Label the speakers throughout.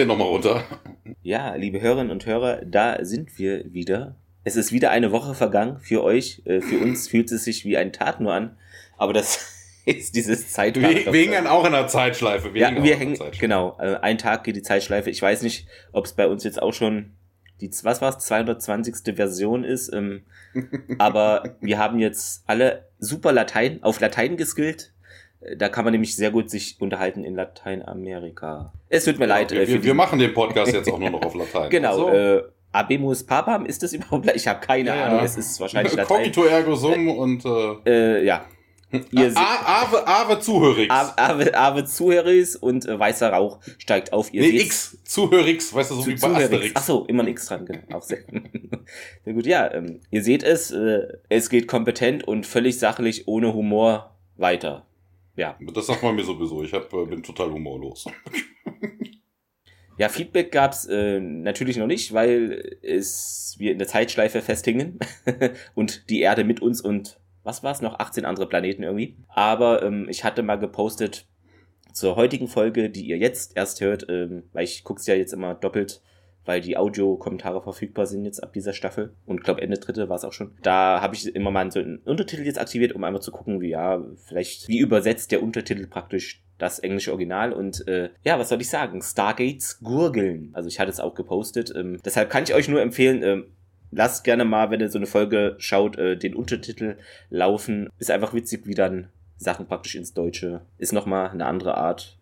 Speaker 1: zähl nochmal runter.
Speaker 2: Ja, liebe Hörerinnen und Hörer, da sind wir wieder. Es ist wieder eine Woche vergangen für euch. Äh, für uns fühlt es sich wie ein Tag nur an. Aber das ist dieses Zeitfach.
Speaker 1: Wir, hängen auch in der Zeitschleife.
Speaker 2: Wir ja, hängen wir hängen, genau. Also ein Tag geht die Zeitschleife. Ich weiß nicht, ob es bei uns jetzt auch schon die, was war's, 220. Version ist. Ähm, aber wir haben jetzt alle super Latein, auf Latein geskillt. Äh, da kann man nämlich sehr gut sich unterhalten in Lateinamerika. Es tut mir ja, leid.
Speaker 1: Wir, äh, wir machen den Podcast jetzt auch nur noch auf Latein.
Speaker 2: genau. Also. Äh, Abemus Papam, ist das überhaupt? Ich habe keine ja, Ahnung. Es ist wahrscheinlich
Speaker 1: Latein. Cogito ergo sum und
Speaker 2: äh, äh, ja.
Speaker 1: Ihr Ave, Ave Zuhörix.
Speaker 2: Ave, Ave Zuhörix und äh, weißer Rauch steigt auf.
Speaker 1: Ihr nee, X Zuhörix, weißt du, so Zu, wie bei Asterix.
Speaker 2: Ach so, immer ein X dran, genau. Auch sehr, sehr gut. Ja, ähm, ihr seht es, äh, es geht kompetent und völlig sachlich, ohne Humor weiter. Ja.
Speaker 1: Das sagt man mir sowieso. Ich hab, äh, bin total humorlos.
Speaker 2: Ja, Feedback gab's äh, natürlich noch nicht, weil es wir in der Zeitschleife festhingen und die Erde mit uns und was war es noch, 18 andere Planeten irgendwie. Aber ähm, ich hatte mal gepostet zur heutigen Folge, die ihr jetzt erst hört, ähm, weil ich guck's ja jetzt immer doppelt, weil die Audiokommentare verfügbar sind jetzt ab dieser Staffel. Und glaube Ende dritte war es auch schon. Da habe ich immer mal so einen Untertitel jetzt aktiviert, um einmal zu gucken, wie ja, vielleicht, wie übersetzt der Untertitel praktisch das englische Original und äh, ja, was soll ich sagen? Stargates Gurgeln. Also ich hatte es auch gepostet. Ähm, deshalb kann ich euch nur empfehlen, ähm, lasst gerne mal, wenn ihr so eine Folge schaut, äh, den Untertitel laufen. Ist einfach witzig, wie dann Sachen praktisch ins Deutsche. Ist nochmal eine andere Art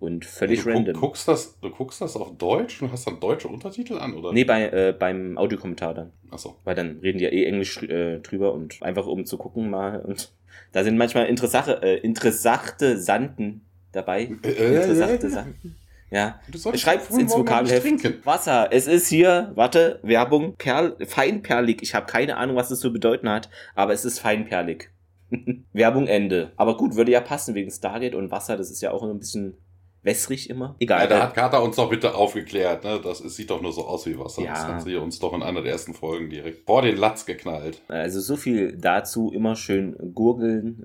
Speaker 2: und völlig
Speaker 1: du
Speaker 2: random.
Speaker 1: Guckst das, du guckst das auf Deutsch und hast dann deutsche Untertitel an, oder?
Speaker 2: Nee, bei, äh, beim Audiokommentar dann.
Speaker 1: Achso.
Speaker 2: Weil dann reden die ja eh Englisch äh, drüber und einfach um zu gucken mal. Und da sind manchmal interessante, äh, interessante Sanden dabei. Äh, äh interessante äh, Sanden. Ja. Schreibt ins Vokabelheft. Wasser. Es ist hier, warte, Werbung, Perl, feinperlig. Ich habe keine Ahnung, was das zu bedeuten hat, aber es ist feinperlig. Werbung Ende. Aber gut, würde ja passen wegen Stargate und Wasser. Das ist ja auch ein bisschen wässrig immer. Egal.
Speaker 1: Ja, da hat Carter uns doch bitte aufgeklärt. Ne? Das ist, sieht doch nur so aus wie Wasser. Ja. Das hat sie uns doch in einer der ersten Folgen direkt vor den Latz geknallt.
Speaker 2: Also so viel dazu. Immer schön gurgeln.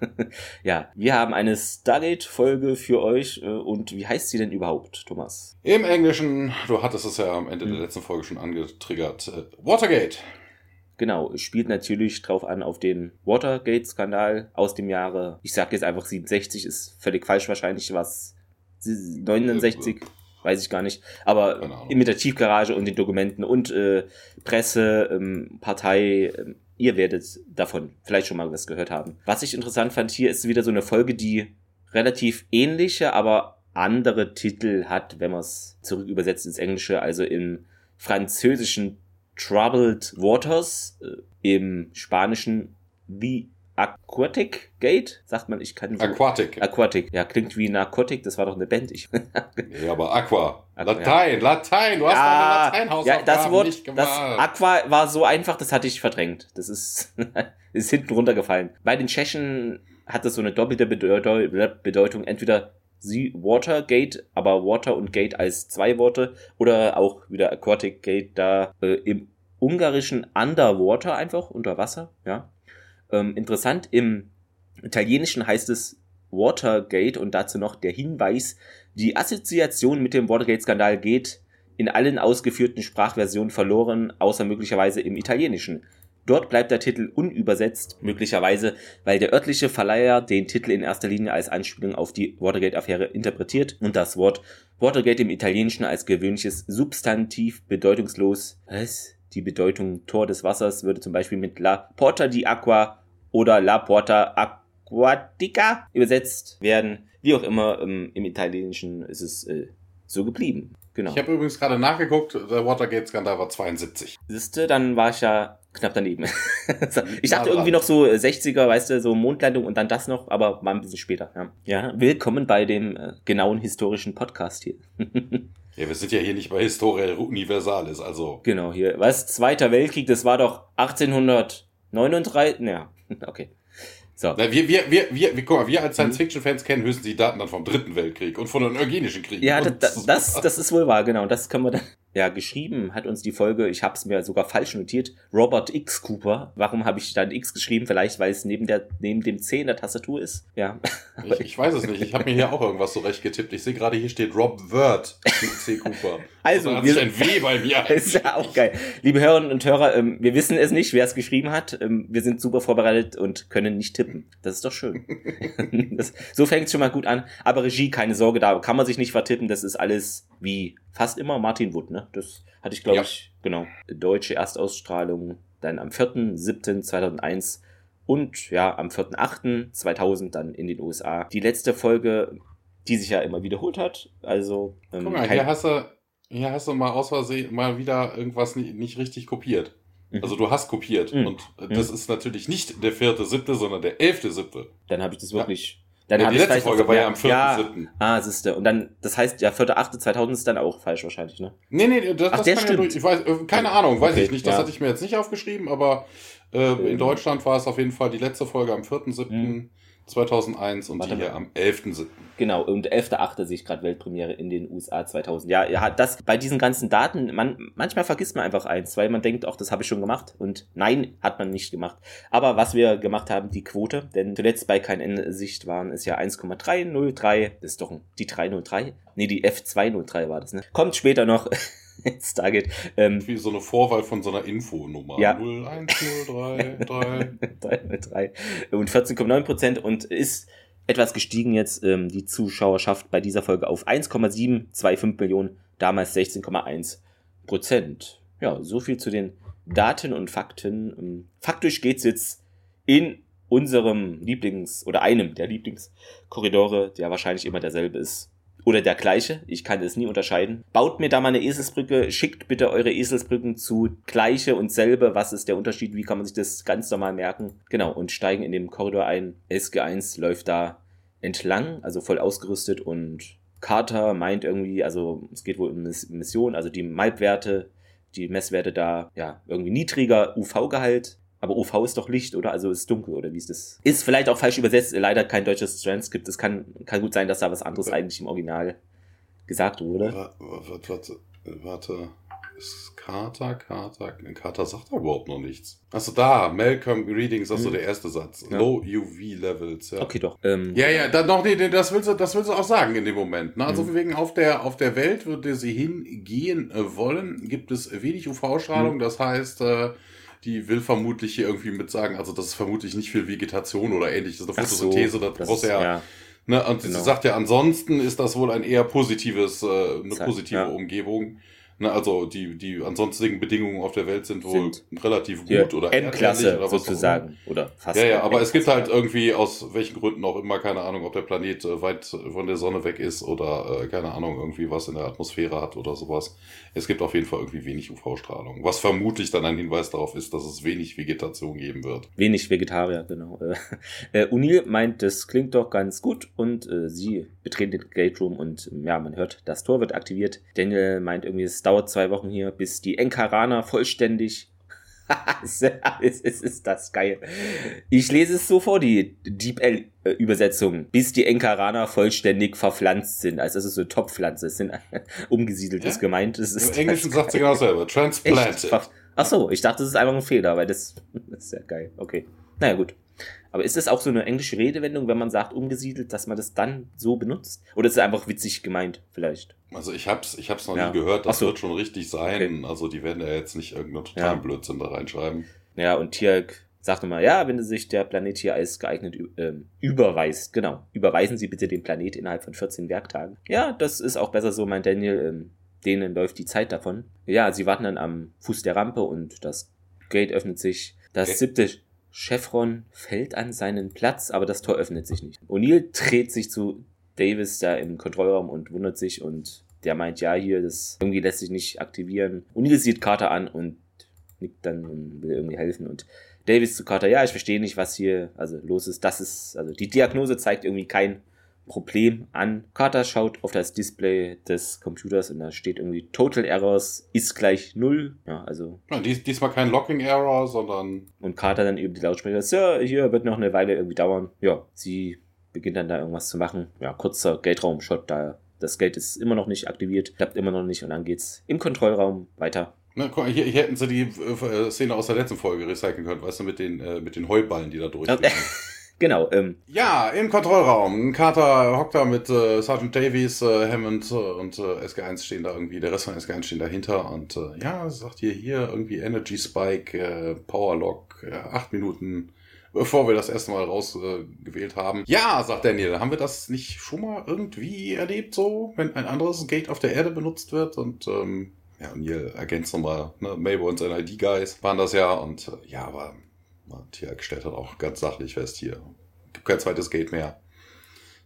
Speaker 2: ja, wir haben eine Stargate-Folge für euch. Äh, und wie heißt sie denn überhaupt, Thomas?
Speaker 1: Im Englischen, du hattest es ja am Ende hm. der letzten Folge schon angetriggert, äh, Watergate.
Speaker 2: Genau, spielt natürlich drauf an auf den Watergate-Skandal aus dem Jahre, ich sag jetzt einfach 67, ist völlig falsch wahrscheinlich, was 69, weiß ich gar nicht, aber mit der Tiefgarage und den Dokumenten und äh, Presse, ähm, Partei, ähm, ihr werdet davon vielleicht schon mal was gehört haben. Was ich interessant fand hier ist wieder so eine Folge, die relativ ähnliche, aber andere Titel hat, wenn man es zurück übersetzt ins Englische, also im französischen Troubled Waters, äh, im spanischen The Aquatic Gate, sagt man, ich kann
Speaker 1: so. Aquatic.
Speaker 2: Aquatic, ja, klingt wie Narcotic, das war doch eine Band. Ich
Speaker 1: ja, aber Aqua. Aqua Latein, ja. Latein, du hast ja, deine Lateinhausaufgaben
Speaker 2: ja, das Wort, nicht gemacht. Das Aqua war so einfach, das hatte ich verdrängt. Das ist, ist hinten runtergefallen. Bei den Tschechen hat das so eine doppelte Bedeutung. Entweder sie Watergate, aber Water und Gate als zwei Worte oder auch wieder Aquatic Gate da äh, im ungarischen Underwater einfach unter Wasser, ja. Ähm, interessant, im Italienischen heißt es Watergate und dazu noch der Hinweis, die Assoziation mit dem Watergate-Skandal geht in allen ausgeführten Sprachversionen verloren, außer möglicherweise im Italienischen. Dort bleibt der Titel unübersetzt, möglicherweise, weil der örtliche Verleiher den Titel in erster Linie als Anspielung auf die Watergate-Affäre interpretiert und das Wort Watergate im Italienischen als gewöhnliches Substantiv bedeutungslos, was? Die Bedeutung Tor des Wassers würde zum Beispiel mit La Porta di Aqua oder La Porta Aquatica übersetzt werden. Wie auch immer, ähm, im Italienischen ist es äh, so geblieben. Genau.
Speaker 1: Ich habe übrigens gerade nachgeguckt, der Watergate-Skandal war 72.
Speaker 2: Siehste, dann war ich ja knapp daneben. ich dachte irgendwie noch so 60er, äh, weißt du, so Mondlandung und dann das noch, aber war ein bisschen später. Ja, ja willkommen bei dem äh, genauen historischen Podcast hier.
Speaker 1: ja, wir sind ja hier nicht bei Historia Universalis, also.
Speaker 2: Genau, hier. Was? Zweiter Weltkrieg, das war doch 1839, ja, okay.
Speaker 1: So. Na, wir, wir, wir, wir, wir, guck mal, wir als. Science-Fiction-Fans kennen höchstens die Daten dann vom Dritten Weltkrieg und von den Eugenischen Kriegen.
Speaker 2: Ja, das, das, das, ist wohl wahr, genau. Das können wir dann. Ja, geschrieben hat uns die Folge, ich habe es mir sogar falsch notiert, Robert X. Cooper. Warum habe ich dann X geschrieben? Vielleicht, weil es neben, der, neben dem C in der Tastatur ist. Ja.
Speaker 1: Ich, ich weiß es nicht. Ich habe mir hier auch irgendwas so recht getippt. Ich sehe gerade, hier steht Rob Word C. Cooper.
Speaker 2: Also,
Speaker 1: also wir, ein W bei mir.
Speaker 2: ist ja auch geil. Liebe Hörerinnen und Hörer, ähm, wir wissen es nicht, wer es geschrieben hat. Ähm, wir sind super vorbereitet und können nicht tippen. Das ist doch schön. das, so fängt es schon mal gut an. Aber Regie, keine Sorge, da kann man sich nicht vertippen. Das ist alles wie fast immer Martin Wood, ne? Das hatte ich, glaube ja. ich, genau. Deutsche Erstausstrahlung dann am 4.7.2001 und ja, am 4.8.2000 dann in den USA. Die letzte Folge, die sich ja immer wiederholt hat. Also,
Speaker 1: ähm, Guck mal, hier hast du hier hast du mal aus Versehen mal wieder irgendwas nicht, nicht richtig kopiert. Mhm. Also du hast kopiert. Mhm. Und das mhm. ist natürlich nicht der vierte, siebte, sondern der elfte, siebte.
Speaker 2: Dann habe ich das wirklich.
Speaker 1: Dann
Speaker 2: ja,
Speaker 1: die letzte Folge war ja am vierten, ja, siebten.
Speaker 2: Ah, siehste. Und dann, das heißt, ja, vierte, achte, 2000 ist dann auch falsch wahrscheinlich, ne?
Speaker 1: Nee, nee, das, Ach, das der kann stimmt. ja durch, ich weiß, äh, keine Ahnung, weiß okay, ich nicht. Das ja. hatte ich mir jetzt nicht aufgeschrieben, aber äh, in ähm. Deutschland war es auf jeden Fall die letzte Folge am vierten, siebten. Mhm. 2001 und Warte die hier am 11.7.
Speaker 2: Genau, und 11.8. sehe ich gerade Weltpremiere in den USA 2000. Ja, ja, das bei diesen ganzen Daten, man, manchmal vergisst man einfach eins, weil man denkt, auch das habe ich schon gemacht. Und nein, hat man nicht gemacht. Aber was wir gemacht haben, die Quote, denn zuletzt bei kein Ende-Sicht waren es ja 1,303. Das ist doch die 303. Nee, die F203 war das, ne? Kommt später noch. Stargate.
Speaker 1: Ähm, Wie so eine Vorwahl von so einer Infonummer.
Speaker 2: Ja.
Speaker 1: 01033.
Speaker 2: und 14,9 Prozent und ist etwas gestiegen jetzt ähm, die Zuschauerschaft bei dieser Folge auf 1,725 Millionen, damals 16,1 Prozent. Ja, so viel zu den Daten und Fakten. Ähm, faktisch geht's jetzt in unserem Lieblings- oder einem der Lieblingskorridore, der wahrscheinlich immer derselbe ist, oder der gleiche, ich kann es nie unterscheiden. Baut mir da mal eine Eselsbrücke, schickt bitte eure Eselsbrücken zu gleiche und selbe, was ist der Unterschied, wie kann man sich das ganz normal merken. Genau, und steigen in dem Korridor ein. SG1 läuft da entlang, also voll ausgerüstet. Und Carter meint irgendwie, also es geht wohl um Mission, also die Malbwerte, die Messwerte da, ja, irgendwie niedriger UV-Gehalt aber UV ist doch Licht, oder? Also ist dunkel, oder wie ist das? Ist vielleicht auch falsch übersetzt, leider kein deutsches Transkript. Es kann, kann gut sein, dass da was anderes eigentlich im Original gesagt wurde.
Speaker 1: Warte, warte, warte. Ist Carter, Carter, Carter sagt da überhaupt noch nichts. Achso, da, Malcolm Readings, also hm. der erste Satz. Ja. Low UV Levels, ja.
Speaker 2: Okay, doch.
Speaker 1: Ähm, ja, ja, dann noch, nee, das willst du, das willst du auch sagen in dem Moment. Ne? Also mhm. wegen auf der, auf der Welt würde sie hingehen äh, wollen, gibt es wenig UV-Strahlung, mhm. das heißt, äh, die will vermutlich hier irgendwie mit sagen, also das ist vermutlich nicht viel Vegetation oder ähnliches, eine Photosynthese, so, da brauchst du ja, ja. Ne, und genau. sie sagt ja, ansonsten ist das wohl ein eher positives, äh, eine positive ja. Umgebung. Ne, also die, die ansonsten Bedingungen auf der Welt sind wohl sind relativ gut oder
Speaker 2: Endklasse oder sozusagen oder
Speaker 1: fast. Ja, ja, aber es gibt halt irgendwie aus welchen Gründen auch immer keine Ahnung, ob der Planet äh, weit von der Sonne weg ist oder äh, keine Ahnung irgendwie was in der Atmosphäre hat oder sowas. Es gibt auf jeden Fall irgendwie wenig UV-Strahlung, was vermutlich dann ein Hinweis darauf ist, dass es wenig Vegetation geben wird.
Speaker 2: Wenig Vegetarier, genau. Äh, Unil meint, das klingt doch ganz gut und äh, sie betreten den Gate Room und ja, man hört, das Tor wird aktiviert. Daniel meint irgendwie, es dauert zwei Wochen hier, bis die Enkarana vollständig. es, ist, ist das geil. Ich lese es so vor, die DeepL-Übersetzung. Bis die Enkarana vollständig verpflanzt sind. Also, das ist so eine Topfpflanze. Es sind umgesiedeltes ja? gemeint. Das
Speaker 1: ist Im Englischen sagt sie genau selber. Transplanted.
Speaker 2: Ach so, ich dachte, das ist einfach ein Fehler, weil das, das ist ja geil. Okay. Naja, gut. Aber ist das auch so eine englische Redewendung, wenn man sagt umgesiedelt, dass man das dann so benutzt? Oder ist es einfach witzig gemeint, vielleicht?
Speaker 1: Also ich hab's, ich hab's noch ja. nie gehört, das so. wird schon richtig sein. Okay. Also die werden ja jetzt nicht irgendeinen totalen ja. Blödsinn da reinschreiben.
Speaker 2: Ja, und Tierk sagt immer, ja, wenn sich der Planet hier als geeignet äh, überweist, genau, überweisen Sie bitte den Planet innerhalb von 14 Werktagen. Ja, das ist auch besser so, meint Daniel. Ähm, denen läuft die Zeit davon. Ja, sie warten dann am Fuß der Rampe und das Gate öffnet sich. Das okay. siebte Chevron fällt an seinen Platz, aber das Tor öffnet sich nicht. O'Neill dreht sich zu Davis da im Kontrollraum und wundert sich und der meint, ja, hier, das irgendwie lässt sich nicht aktivieren. O'Neill sieht Carter an und nickt dann und will irgendwie helfen und Davis zu Carter, ja, ich verstehe nicht, was hier also los ist. Das ist, also die Diagnose zeigt irgendwie kein Problem an. Carter schaut auf das Display des Computers und da steht irgendwie Total Errors ist gleich null. Ja, also.
Speaker 1: Ja, dies, diesmal kein Locking Error, sondern.
Speaker 2: Und Carter dann über die Lautsprecher, Sir, hier wird noch eine Weile irgendwie dauern. Ja, sie beginnt dann da irgendwas zu machen. Ja, kurzer Gate-Raum-Shot, da das Gate ist immer noch nicht aktiviert, klappt immer noch nicht und dann geht's im Kontrollraum weiter.
Speaker 1: Na, guck, hier, hier hätten sie die äh, Szene aus der letzten Folge recyceln können, weißt du, mit den, äh, mit den Heuballen, die da durchfliegen.
Speaker 2: Genau. Ähm.
Speaker 1: Ja, im Kontrollraum. Carter hockt da mit äh, Sergeant Davies, äh, Hammond äh, und äh, SG1 stehen da irgendwie, der Rest von SG1 stehen dahinter und äh, ja, sagt ihr hier irgendwie Energy Spike, äh, Powerlock, äh, acht Minuten bevor wir das erste Mal rausgewählt äh, haben. Ja, sagt Daniel, haben wir das nicht schon mal irgendwie erlebt, so, wenn ein anderes Gate auf der Erde benutzt wird und ähm, ja, Neil ergänzt nochmal, ne, Mabel und seine ID-Guys waren das ja und äh, ja, aber Tiag stellt halt auch ganz sachlich fest, hier gibt kein zweites Gate mehr.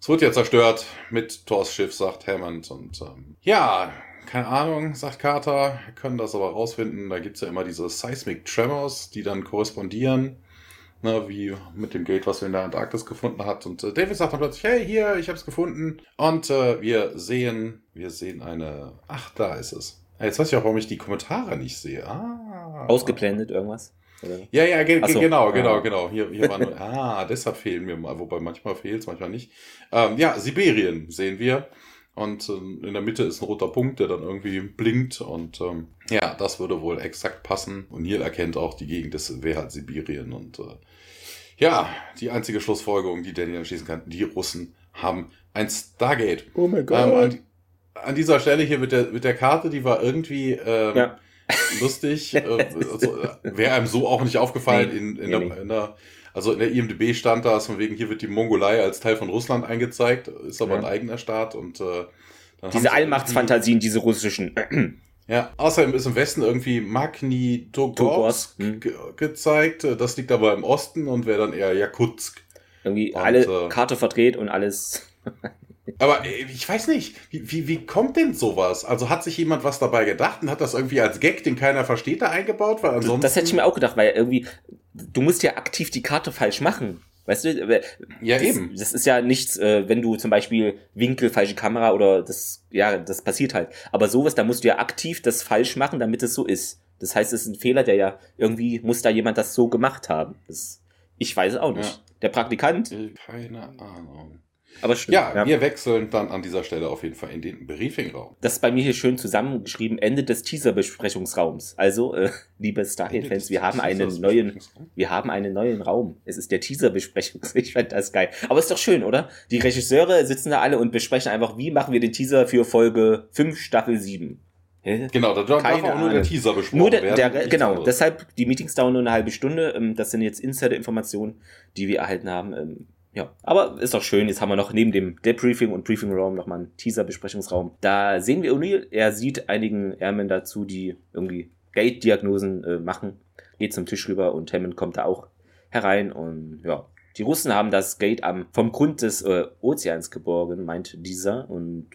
Speaker 1: Es wird ja zerstört mit Thors Schiff, sagt Hammond. Und ähm, ja, keine Ahnung, sagt Carter. Wir können das aber rausfinden. Da gibt's ja immer diese Seismic Tremors, die dann korrespondieren. Ne, wie mit dem Gate, was wir in der Antarktis gefunden hat. Und äh, David sagt dann plötzlich, hey, hier, ich hab's gefunden. Und äh, wir sehen, wir sehen eine... Ach, da ist es. Jetzt weiß ich auch, warum ich die Kommentare nicht sehe. Ah.
Speaker 2: Ausgeblendet irgendwas?
Speaker 1: Oder? Ja, ja, ge so. genau, genau, genau. Hier, hier war nur, ah, deshalb fehlen mir mal, wobei manchmal fehlt es, manchmal nicht. Ähm, ja, Sibirien sehen wir. Und ähm, in der Mitte ist ein roter Punkt, der dann irgendwie blinkt. Und ähm, ja, das würde wohl exakt passen. Und Neil erkennt auch, die Gegend das wäre halt Sibirien. Und äh, ja, die einzige Schlussfolgerung, die Daniel schießen kann, die Russen haben ein Stargate.
Speaker 2: Oh mein Gott.
Speaker 1: Ähm, an, an, dieser Stelle hier mit der, mit der Karte, die war irgendwie ähm, ja lustig. äh, also, Wäre einem so auch nicht aufgefallen nee, in, in, nee, der, in, der, also in der IMDB stand da, von wegen, hier wird die Mongolei als Teil von Russland eingezeigt, ist aber ja. ein eigener Staat und äh,
Speaker 2: diese Allmachtsfantasien, diese russischen.
Speaker 1: Ja, außerdem ist im Westen irgendwie Magnitogorsk hm. ge gezeigt. Das liegt aber im Osten und wäre dann eher Jakutsk.
Speaker 2: Irgendwie und, alle äh, Karte verdreht und alles.
Speaker 1: Aber äh, ich weiß nicht, wie, wie, wie kommt denn sowas? Also hat sich jemand was dabei gedacht und hat das irgendwie als Gag, den keiner versteht, da eingebaut? Weil ansonsten
Speaker 2: das hätte ich mir auch gedacht, weil irgendwie, du musst ja aktiv die Karte falsch machen. Weißt du?
Speaker 1: Ja,
Speaker 2: das,
Speaker 1: eben.
Speaker 2: Das ist ja nichts, äh, wenn du zum Beispiel Winkel, falsche Kamera oder das, ja, das passiert halt. Aber sowas, da musst du ja aktiv das falsch machen, damit es so ist. Das heißt, es ist ein Fehler, der ja irgendwie muss da jemand das so gemacht haben. Das, ich weiß es auch nicht. Ja. Der Praktikant.
Speaker 1: Keine Ahnung.
Speaker 2: Aber
Speaker 1: stimmt, ja, ja, wir wechseln dann an dieser Stelle auf jeden Fall in den Briefingraum.
Speaker 2: Das ist bei mir hier schön zusammengeschrieben, Ende des Teaser-Besprechungsraums. Also, äh, liebe Stargate-Fans, wir haben einen neuen, wir haben einen neuen Raum. Es ist der Teaser-Besprechungs. Ich fand das geil. Aber ist doch schön, oder? Die Regisseure sitzen da alle und besprechen einfach, wie machen wir den Teaser für Folge 5, Staffel 7.
Speaker 1: Hä? Genau, da darf auch nur der Teaser besprochen nur der,
Speaker 2: werden. Der, genau, anderes. deshalb, die Meetings dauern nur eine halbe Stunde. Ähm, das sind jetzt Insider-Informationen, die wir erhalten haben. Ja, aber ist doch schön. Jetzt haben wir noch neben dem Debriefing und Briefing Raum nochmal einen Teaser-Besprechungsraum. Da sehen wir O'Neill. Er sieht einigen Airmen dazu, die irgendwie Gate-Diagnosen äh, machen. Geht zum Tisch rüber und Hammond kommt da auch herein und ja. Die Russen haben das Gate am, vom Grund des äh, Ozeans geborgen, meint dieser und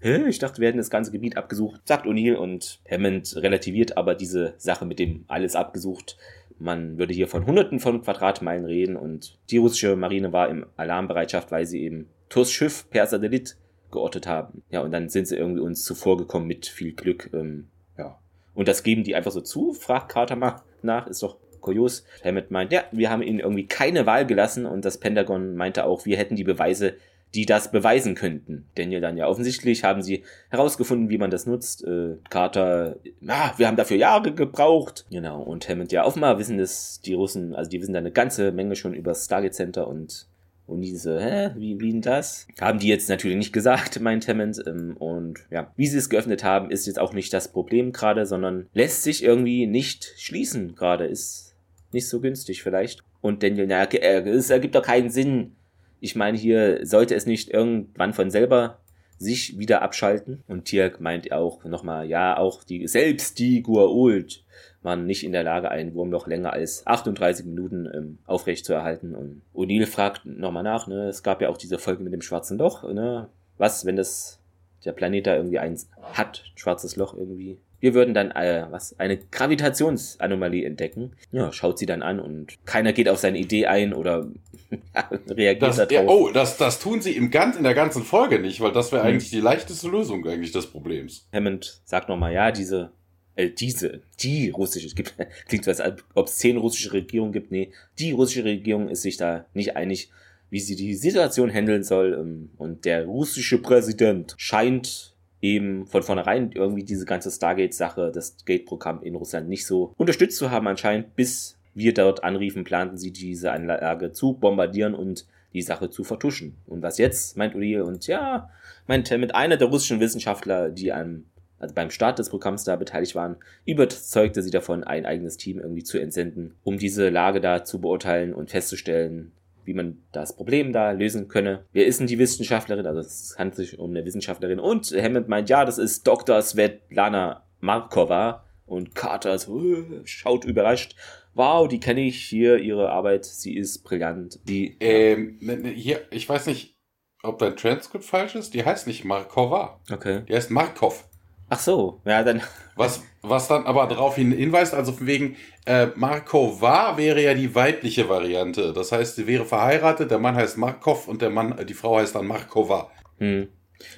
Speaker 2: Hä? Ich dachte, wir hätten das ganze Gebiet abgesucht, sagt O'Neill und Hammond relativiert aber diese Sache mit dem alles abgesucht man würde hier von Hunderten von Quadratmeilen reden und die russische Marine war im Alarmbereitschaft, weil sie eben Turs Schiff per Satellit geortet haben. Ja, und dann sind sie irgendwie uns zuvorgekommen mit viel Glück. Ähm, ja. Und das geben die einfach so zu, fragt Carter mal nach, ist doch kurios. Hammett meint, ja, wir haben ihnen irgendwie keine Wahl gelassen und das Pentagon meinte auch, wir hätten die Beweise die das beweisen könnten. Daniel dann ja offensichtlich haben sie herausgefunden, wie man das nutzt. Äh, Carter, ja, wir haben dafür Jahre gebraucht. Genau, und Hammond, ja, offenbar wissen es die Russen, also die wissen da eine ganze Menge schon über das Stargate Center und und diese, hä, wie, wie denn das? Haben die jetzt natürlich nicht gesagt, meint Hammond. Ähm, und ja, wie sie es geöffnet haben, ist jetzt auch nicht das Problem gerade, sondern lässt sich irgendwie nicht schließen gerade. Ist nicht so günstig vielleicht. Und Daniel, na, es ergibt doch keinen Sinn. Ich meine, hier sollte es nicht irgendwann von selber sich wieder abschalten. Und Tirk meint auch nochmal, ja, auch die, selbst die Guault waren nicht in der Lage, einen Wurm noch länger als 38 Minuten ähm, aufrecht zu erhalten. Und O'Neill fragt nochmal nach, ne, es gab ja auch diese Folge mit dem schwarzen Loch, ne, was, wenn das, der Planet da irgendwie eins hat, schwarzes Loch irgendwie, wir würden dann äh, was eine Gravitationsanomalie entdecken. Ja, schaut sie dann an und keiner geht auf seine Idee ein oder reagiert
Speaker 1: das, darauf. Ja, oh, das, das tun sie im ganz, in der ganzen Folge nicht, weil das wäre hm. eigentlich die leichteste Lösung eigentlich des Problems.
Speaker 2: Hammond sagt nochmal, ja, diese, äh, diese, die russische, es gibt, klingt so, als ob es zehn russische Regierungen gibt. Nee, die russische Regierung ist sich da nicht einig, wie sie die Situation handeln soll. Ähm, und der russische Präsident scheint eben von vornherein irgendwie diese ganze Stargate-Sache, das Gate-Programm in Russland nicht so unterstützt zu haben anscheinend, bis wir dort anriefen, planten sie diese Anlage zu bombardieren und die Sache zu vertuschen. Und was jetzt, meint Uriel, und ja, meint mit einer der russischen Wissenschaftler, die am, also beim Start des Programms da beteiligt waren, überzeugte sie davon, ein eigenes Team irgendwie zu entsenden, um diese Lage da zu beurteilen und festzustellen, wie man das Problem da lösen könne. Wer ist denn die Wissenschaftlerin? Also es handelt sich um eine Wissenschaftlerin. Und Hammond meint, ja, das ist Dr. Svetlana Markova. Und Carter so, äh, schaut überrascht. Wow, die kenne ich hier, ihre Arbeit, sie ist brillant. Die,
Speaker 1: ähm, ne, ne, hier, ich weiß nicht, ob dein Transkript falsch ist. Die heißt nicht Markova.
Speaker 2: Okay.
Speaker 1: Die heißt Markov.
Speaker 2: Ach so, ja, dann.
Speaker 1: Was, was dann aber darauf hinweist, also von wegen, äh, Markova wäre ja die weibliche Variante. Das heißt, sie wäre verheiratet, der Mann heißt Markov und der Mann, die Frau heißt dann Markova.
Speaker 2: Hm.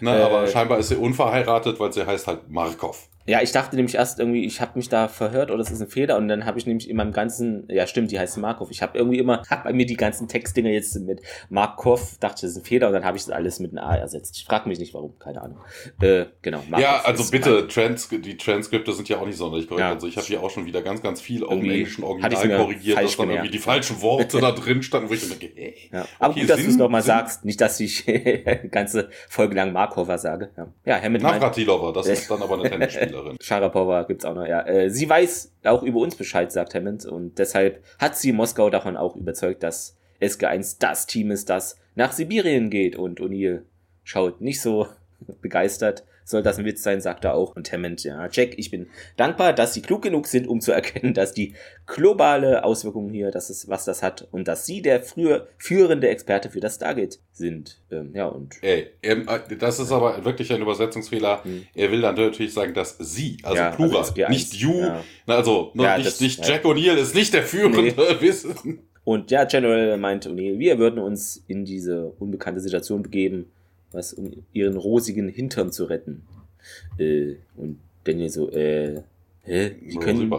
Speaker 1: Ne,
Speaker 2: Äh,
Speaker 1: aber scheinbar ist sie unverheiratet, weil sie heißt halt Markov.
Speaker 2: Ja, ich dachte nämlich erst irgendwie, ich habe mich da verhört oder es ist ein Fehler und dann habe ich nämlich in meinem ganzen, ja stimmt, die heißt Markov. Ich habe irgendwie immer, hab bei mir die ganzen Textdinger jetzt mit Markov, dachte das ist ein Fehler und dann habe ich das alles mit einem A ersetzt. Ich frage mich nicht warum, keine Ahnung. Äh, genau. Markov
Speaker 1: ja, also bitte, Trans die Transkripte sind ja auch nicht sonderlich korrekt.
Speaker 2: Ja.
Speaker 1: Also ich habe hier auch schon wieder ganz, ganz viel im
Speaker 2: Irgendwie
Speaker 1: englischen Original korrigiert, dass dann irgendwie die falschen Worte da drin standen, wo ich denke, hey,
Speaker 2: Ja. Aber
Speaker 1: Okay,
Speaker 2: gut, dass du es nochmal sagst, nicht, dass ich ganze Folge lang Markova sage. Ja, ja Hammond meint,
Speaker 1: Navratilova, das ist dann aber eine Tennisspielerin.
Speaker 2: Sharapova gibt's auch noch, ja. Äh, sie weiß auch über uns Bescheid, sagt Hammond, und deshalb hat sie Moskau davon auch überzeugt, dass SG1 das Team ist, das nach Sibirien geht. Und O'Neill schaut nicht so begeistert. Soll das ein Witz sein, sagt er auch. Und Hammond, ja, Jack, ich bin dankbar, dass sie klug genug sind, um zu erkennen, dass die globale Auswirkungen hier, dass es, was das hat, und dass sie der früher führende Experte für das Stargate sind. Ähm, ja, und
Speaker 1: Ey, ähm, äh, das ist aber wirklich ein Übersetzungsfehler.
Speaker 2: Hm.
Speaker 1: Er will dann natürlich sagen, dass sie, also
Speaker 2: Ja,
Speaker 1: Plural,
Speaker 2: also SG1,
Speaker 1: nicht you,
Speaker 2: ja.
Speaker 1: also ne,
Speaker 2: Ja,
Speaker 1: nicht,
Speaker 2: das-
Speaker 1: nicht
Speaker 2: ja.
Speaker 1: Jack O'Neill ist nicht der führende
Speaker 2: Nee.
Speaker 1: Wissen.
Speaker 2: Und ja, General meint O'Neill, wir würden uns in diese unbekannte Situation begeben, was um ihren rosigen Hintern zu retten. Äh, und Daniel so, äh, hä?
Speaker 1: So
Speaker 2: können,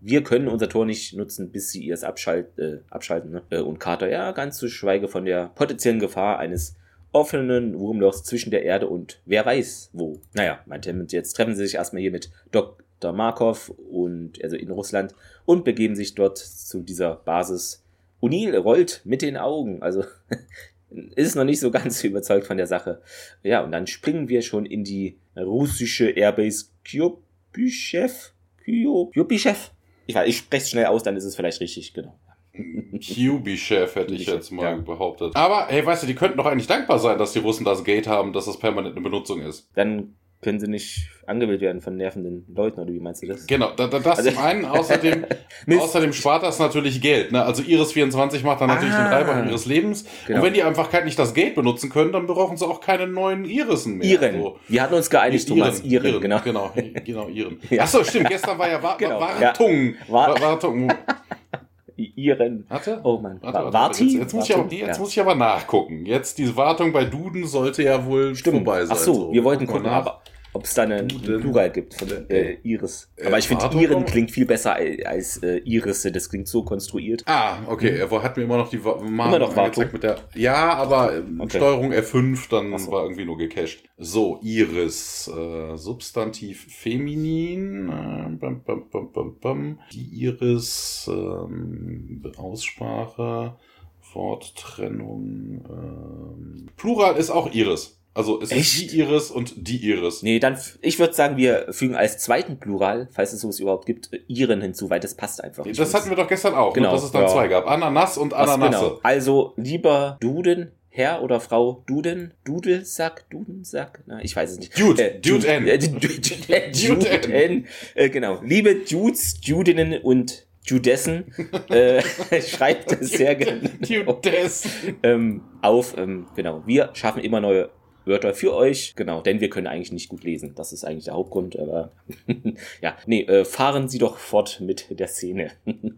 Speaker 2: wir können unser Tor nicht nutzen, bis sie es abschalt, äh, abschalten. Ne? Äh, und Carter, ja, ganz zu schweige von der potenziellen Gefahr eines offenen Wurmlochs zwischen der Erde und wer weiß wo. Naja, meint Hammond, jetzt treffen sie sich erstmal hier mit Dr. Markov und also in Russland und begeben sich dort zu dieser Basis. O'Neill rollt mit den Augen, also ist noch nicht so ganz überzeugt von der Sache. Ja, und dann springen wir schon in die russische Airbase Kyobyshev. Kyo- Kyobyshev? Ich weiß, ich spreche es schnell aus, dann ist es vielleicht richtig, genau.
Speaker 1: QB-Chef hätte ich jetzt mal
Speaker 2: ja.
Speaker 1: behauptet. Aber, hey, weißt du, die könnten doch eigentlich dankbar sein, dass die Russen das Gate haben, dass das permanent in Benutzung ist.
Speaker 2: Dann können sie nicht angewählt werden von nervenden Leuten, oder wie meinst du das?
Speaker 1: Genau, da, da, das
Speaker 2: Also-
Speaker 1: zum einen. Außerdem, außerdem spart das natürlich Geld. Ne? Also Iris24 macht dann natürlich
Speaker 2: Ah.
Speaker 1: den Treiber ihres Lebens.
Speaker 2: Genau.
Speaker 1: Und wenn die einfach nicht das Gate benutzen können, dann brauchen sie auch keine neuen Irissen mehr.
Speaker 2: Iren.
Speaker 1: So.
Speaker 2: Wir hatten uns geeinigt, Thomas. Iren, genau.
Speaker 1: Genau, genau, Iren.
Speaker 2: Ja.
Speaker 1: Achso, stimmt, gestern war ja Wa
Speaker 2: Genau,
Speaker 1: Wa-
Speaker 2: ja.
Speaker 1: Wartung.
Speaker 2: Wa-
Speaker 1: Wa- Wartung.
Speaker 2: Iren.
Speaker 1: Warte.
Speaker 2: Oh.
Speaker 1: Warte,
Speaker 2: Wa-
Speaker 1: warte,
Speaker 2: Warti?
Speaker 1: Jetzt, jetzt, muss ich aber, jetzt
Speaker 2: Ja.
Speaker 1: muss ich aber nachgucken. Jetzt diese Wartung bei Duden sollte ja wohl
Speaker 2: Stimmt.
Speaker 1: vorbei sein.
Speaker 2: Ach so, wir wollten gucken,
Speaker 1: nach.
Speaker 2: aber ob es da eine. Plural gibt von äh, Iris.
Speaker 1: Äh,
Speaker 2: Aber ich finde? Iren klingt viel besser als, äh, Irisse. Das klingt so konstruiert.
Speaker 1: Ah, okay, er hat mir immer noch die Wa-
Speaker 2: Mhm. Immer noch
Speaker 1: angezeigt mit der. Ja, aber ähm,
Speaker 2: Okay.
Speaker 1: Steuerung F5, dann
Speaker 2: so.
Speaker 1: war irgendwie nur gecached. So, Iris, äh, Substantiv feminin, äh, bam, bam, bam. die Iris, ähm, Aussprache, Worttrennung, ähm, Plural ist auch Iris. Also es
Speaker 2: Echt?
Speaker 1: ist die Iris und die Iris.
Speaker 2: Nee, dann, ich würde sagen, wir fügen als zweiten Plural, falls es sowas überhaupt gibt, äh, Iren hinzu, weil das passt einfach.
Speaker 1: Das
Speaker 2: find's-
Speaker 1: hatten wir doch gestern auch,
Speaker 2: Genau,
Speaker 1: nur dass es dann
Speaker 2: ja.
Speaker 1: zwei gab. Ananas und
Speaker 2: Was,
Speaker 1: Ananasse.
Speaker 2: genau. Also, lieber Duden, Herr oder Frau Duden, Dudelsack, Dudensack, na, ich weiß es nicht.
Speaker 1: Dude, Dude N.
Speaker 2: Äh, Dude, Dude, N.
Speaker 1: Dude
Speaker 2: Dude N. Äh, genau. Liebe Dudes, Judinnen und Judessen, äh, schreibt es sehr gerne
Speaker 1: Dudes.
Speaker 2: ähm, auf. Ähm, genau. Wir schaffen immer neue Wörter für euch. Genau, denn wir können eigentlich nicht gut lesen. Das ist eigentlich der Hauptgrund. Aber ja, nee, äh, fahren Sie doch fort mit der Szene.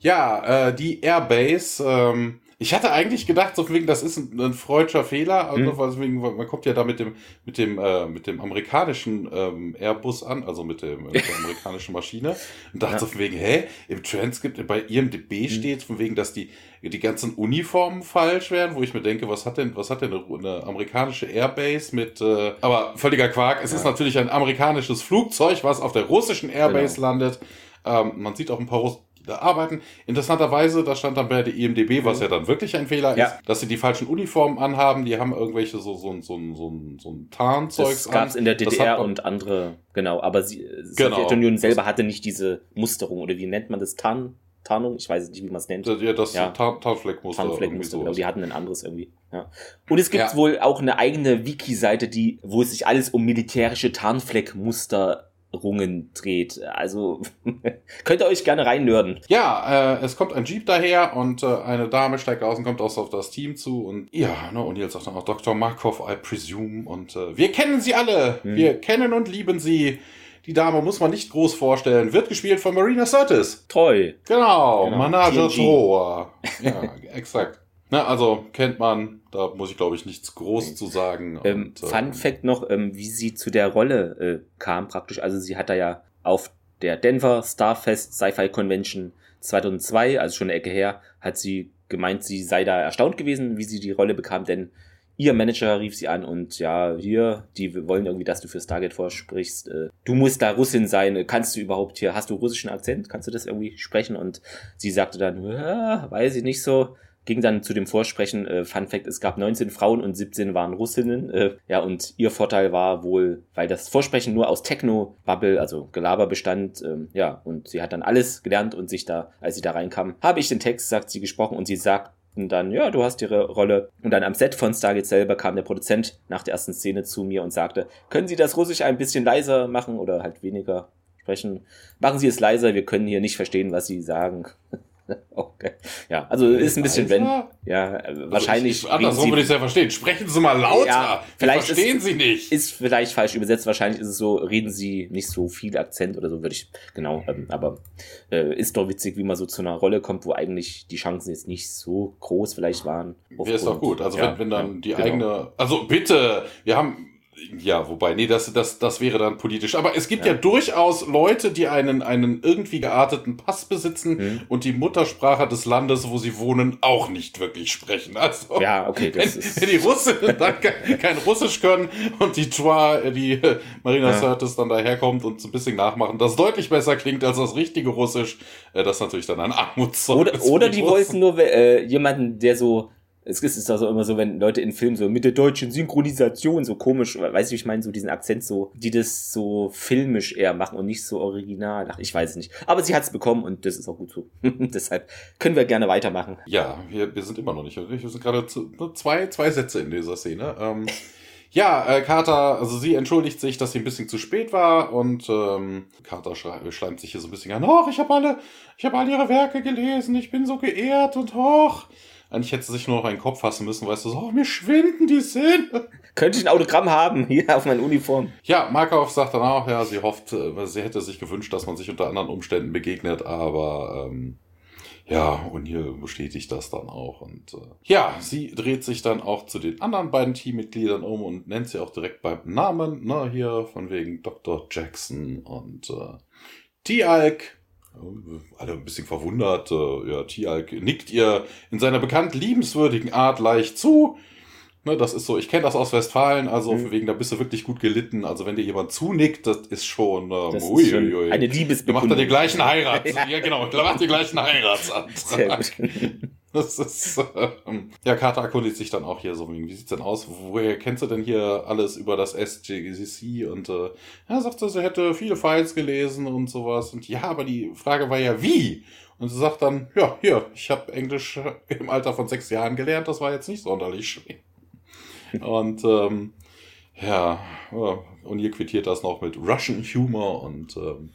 Speaker 1: Ja, äh, die Airbase, ähm, Ich hatte eigentlich gedacht, so wegen, das ist ein, ein freudscher Fehler, also hm. wegen, man kommt ja da mit dem, mit dem, äh, mit dem amerikanischen ähm, Airbus an, also mit, dem, mit der amerikanischen Maschine, und dachte ja. so von wegen, hä, im Transkript bei IMDB hm. steht von wegen, dass die, die ganzen Uniformen falsch wären, wo ich mir denke, was hat denn, was hat denn eine, eine amerikanische Airbase mit, äh, aber völliger Quark, es ja. ist natürlich ein amerikanisches Flugzeug, was auf der russischen Airbase genau. landet. Ähm, man sieht auch ein paar Russen arbeiten. Interessanterweise, da stand dann bei der IMDB, was ja dann wirklich ein Fehler ja. ist, dass sie die falschen Uniformen anhaben. Die haben irgendwelche so, so, so, so, so ein Tarnzeug.
Speaker 2: Das gab es in der DDR und andere, genau. Aber sie, genau. Sowjetunion selber hatte nicht diese Musterung oder wie nennt man das? Tarn? Tarnung, ich weiß nicht, wie man es nennt.
Speaker 1: Ja, das ja. Tarn Tarnfleckmuster.
Speaker 2: Tarnfleckmuster, genau, die hatten ein anderes irgendwie. Ja. Und es gibt ja. wohl auch eine eigene Wiki-Seite, die, wo es sich alles um militärische Tarnfleckmuster Rungen dreht. Also könnt ihr euch gerne reinnörden.
Speaker 1: Ja, äh, es kommt ein Jeep daher und äh, eine Dame steigt aus und kommt aus auf das Team zu und ja, ne, und jetzt sagt dann auch Dr. Markov, I presume und äh, wir kennen sie alle. Hm. Wir kennen und lieben sie. Die Dame muss man nicht groß vorstellen. Wird gespielt von Marina Sirtis.
Speaker 2: Toll.
Speaker 1: Genau, genau. Manager Troa. Ja, exakt. Na, also kennt man, da muss ich glaube ich nichts groß zu sagen.
Speaker 2: Ähm, und, Fun ähm, Fact noch, ähm, wie sie zu der Rolle äh, kam praktisch. Also sie hat da ja auf der Denver Starfest Sci-Fi Convention 2002, also schon eine Ecke her, hat sie gemeint, sie sei da erstaunt gewesen, wie sie die Rolle bekam, denn ihr Manager rief sie an und ja, hier, die wollen irgendwie, dass du für Stargate vorsprichst. Äh, du musst da Russin sein. Kannst du überhaupt hier, hast du russischen Akzent? Kannst du das irgendwie sprechen? Und sie sagte dann, weiß ich nicht so ging dann zu dem Vorsprechen, äh, Fun Fact, es gab 19 Frauen und 17 waren Russinnen. Äh, ja, und ihr Vorteil war wohl, weil das Vorsprechen nur aus Techno-Bubble, also Gelaber bestand, ähm, ja, und sie hat dann alles gelernt und sich da, als sie da reinkam, habe ich den Text, sagt sie, gesprochen und sie sagt, und dann, ja, du hast ihre Rolle. Und dann am Set von Stargate selber kam der Produzent nach der ersten Szene zu mir und sagte, können Sie das Russisch ein bisschen leiser machen oder halt weniger sprechen? Machen Sie es leiser, wir können hier nicht verstehen, was Sie sagen. Okay. Ja, also ist ein bisschen wenn. Ja, also wahrscheinlich.
Speaker 1: Ich, andersrum würde ich es ja verstehen. Sprechen Sie mal lauter. Ja,
Speaker 2: vielleicht verstehen ist, Sie nicht. Ist vielleicht falsch übersetzt. Wahrscheinlich ist es so, reden Sie nicht so viel Akzent oder so, würde ich. Genau. Ähm, aber äh, ist doch witzig, wie man so zu einer Rolle kommt, wo eigentlich die Chancen jetzt nicht so groß vielleicht waren.
Speaker 1: Wäre ist doch gut. Also ja, wenn, wenn dann ja, die genau. eigene. Also bitte, wir haben ja, wobei, nee, das, das, das wäre dann politisch. Aber es gibt ja, ja durchaus Leute, die einen, einen irgendwie gearteten Pass besitzen mhm. und die Muttersprache des Landes, wo sie wohnen, auch nicht wirklich sprechen. Also,
Speaker 2: ja, okay.
Speaker 1: wenn, wenn die Russen dann kein, kein, Russisch können und die Twa, die äh, Marina ja. Sirtis dann daherkommt und so ein bisschen nachmachen, das deutlich besser klingt als das richtige Russisch, äh, das ist natürlich dann ein Armutszeugnis.
Speaker 2: Oder, oder die wollten nur äh, jemanden, der so es ist also immer so, wenn Leute in Filmen so mit der deutschen Synchronisation so komisch, weißt du, ich meine, so diesen Akzent so, die das so filmisch eher machen und nicht so original. Ach, ich weiß es nicht. Aber sie hat es bekommen und das ist auch gut so. Deshalb können wir gerne weitermachen.
Speaker 1: Ja, wir, wir sind immer noch nicht. Wir sind gerade zu, nur zwei, zwei Sätze in dieser Szene. Ähm, ja, äh, Carter, also sie entschuldigt sich, dass sie ein bisschen zu spät war und ähm, Carter schleimt sich hier so ein bisschen an. Och, ich habe alle, ich habe all ihre Werke gelesen, ich bin so geehrt und hoch. Eigentlich hätte sie sich nur noch einen Kopf fassen müssen, weißt du, so, oh, mir schwinden die Sinne.
Speaker 2: Könnte ich ein Autogramm haben, hier auf meiner Uniform.
Speaker 1: Ja, Markov sagt dann auch, ja, sie hofft, äh, sie hätte sich gewünscht, dass man sich unter anderen Umständen begegnet, aber ähm, ja, und hier bestätigt das dann auch. Und äh, ja, sie dreht sich dann auch zu den anderen beiden Teammitgliedern um und nennt sie auch direkt beim Namen, ne, hier von wegen Dr. Jackson und äh, T-Alk alle ein bisschen verwundert. Äh, ja, Tialk nickt ihr in seiner bekannt liebenswürdigen Art leicht zu. Ne, das ist so, ich kenne das aus Westfalen, also mhm. wegen da bist du wirklich gut gelitten. Also wenn dir jemand zunickt, das ist schon, ähm,
Speaker 2: das ui, ist schon ui, eine Liebesbekundung.
Speaker 1: Macht er den gleichen Heirat. ja. ja, genau, macht den gleichen Heiratsantrag. Das ist, ähm, ja, Carter erkundigt sich dann auch hier so, wie sieht's denn aus? Woher kennst du denn hier alles über das SJCC? Und äh, er sagt, sie hätte viele Files gelesen und sowas. Und ja, aber die Frage war ja, wie? Und sie sagt dann, ja, hier, ich habe Englisch im Alter von sechs Jahren gelernt, das war jetzt nicht sonderlich schwer. Und ähm, ja, und ihr quittiert das noch mit Russian Humor und ähm,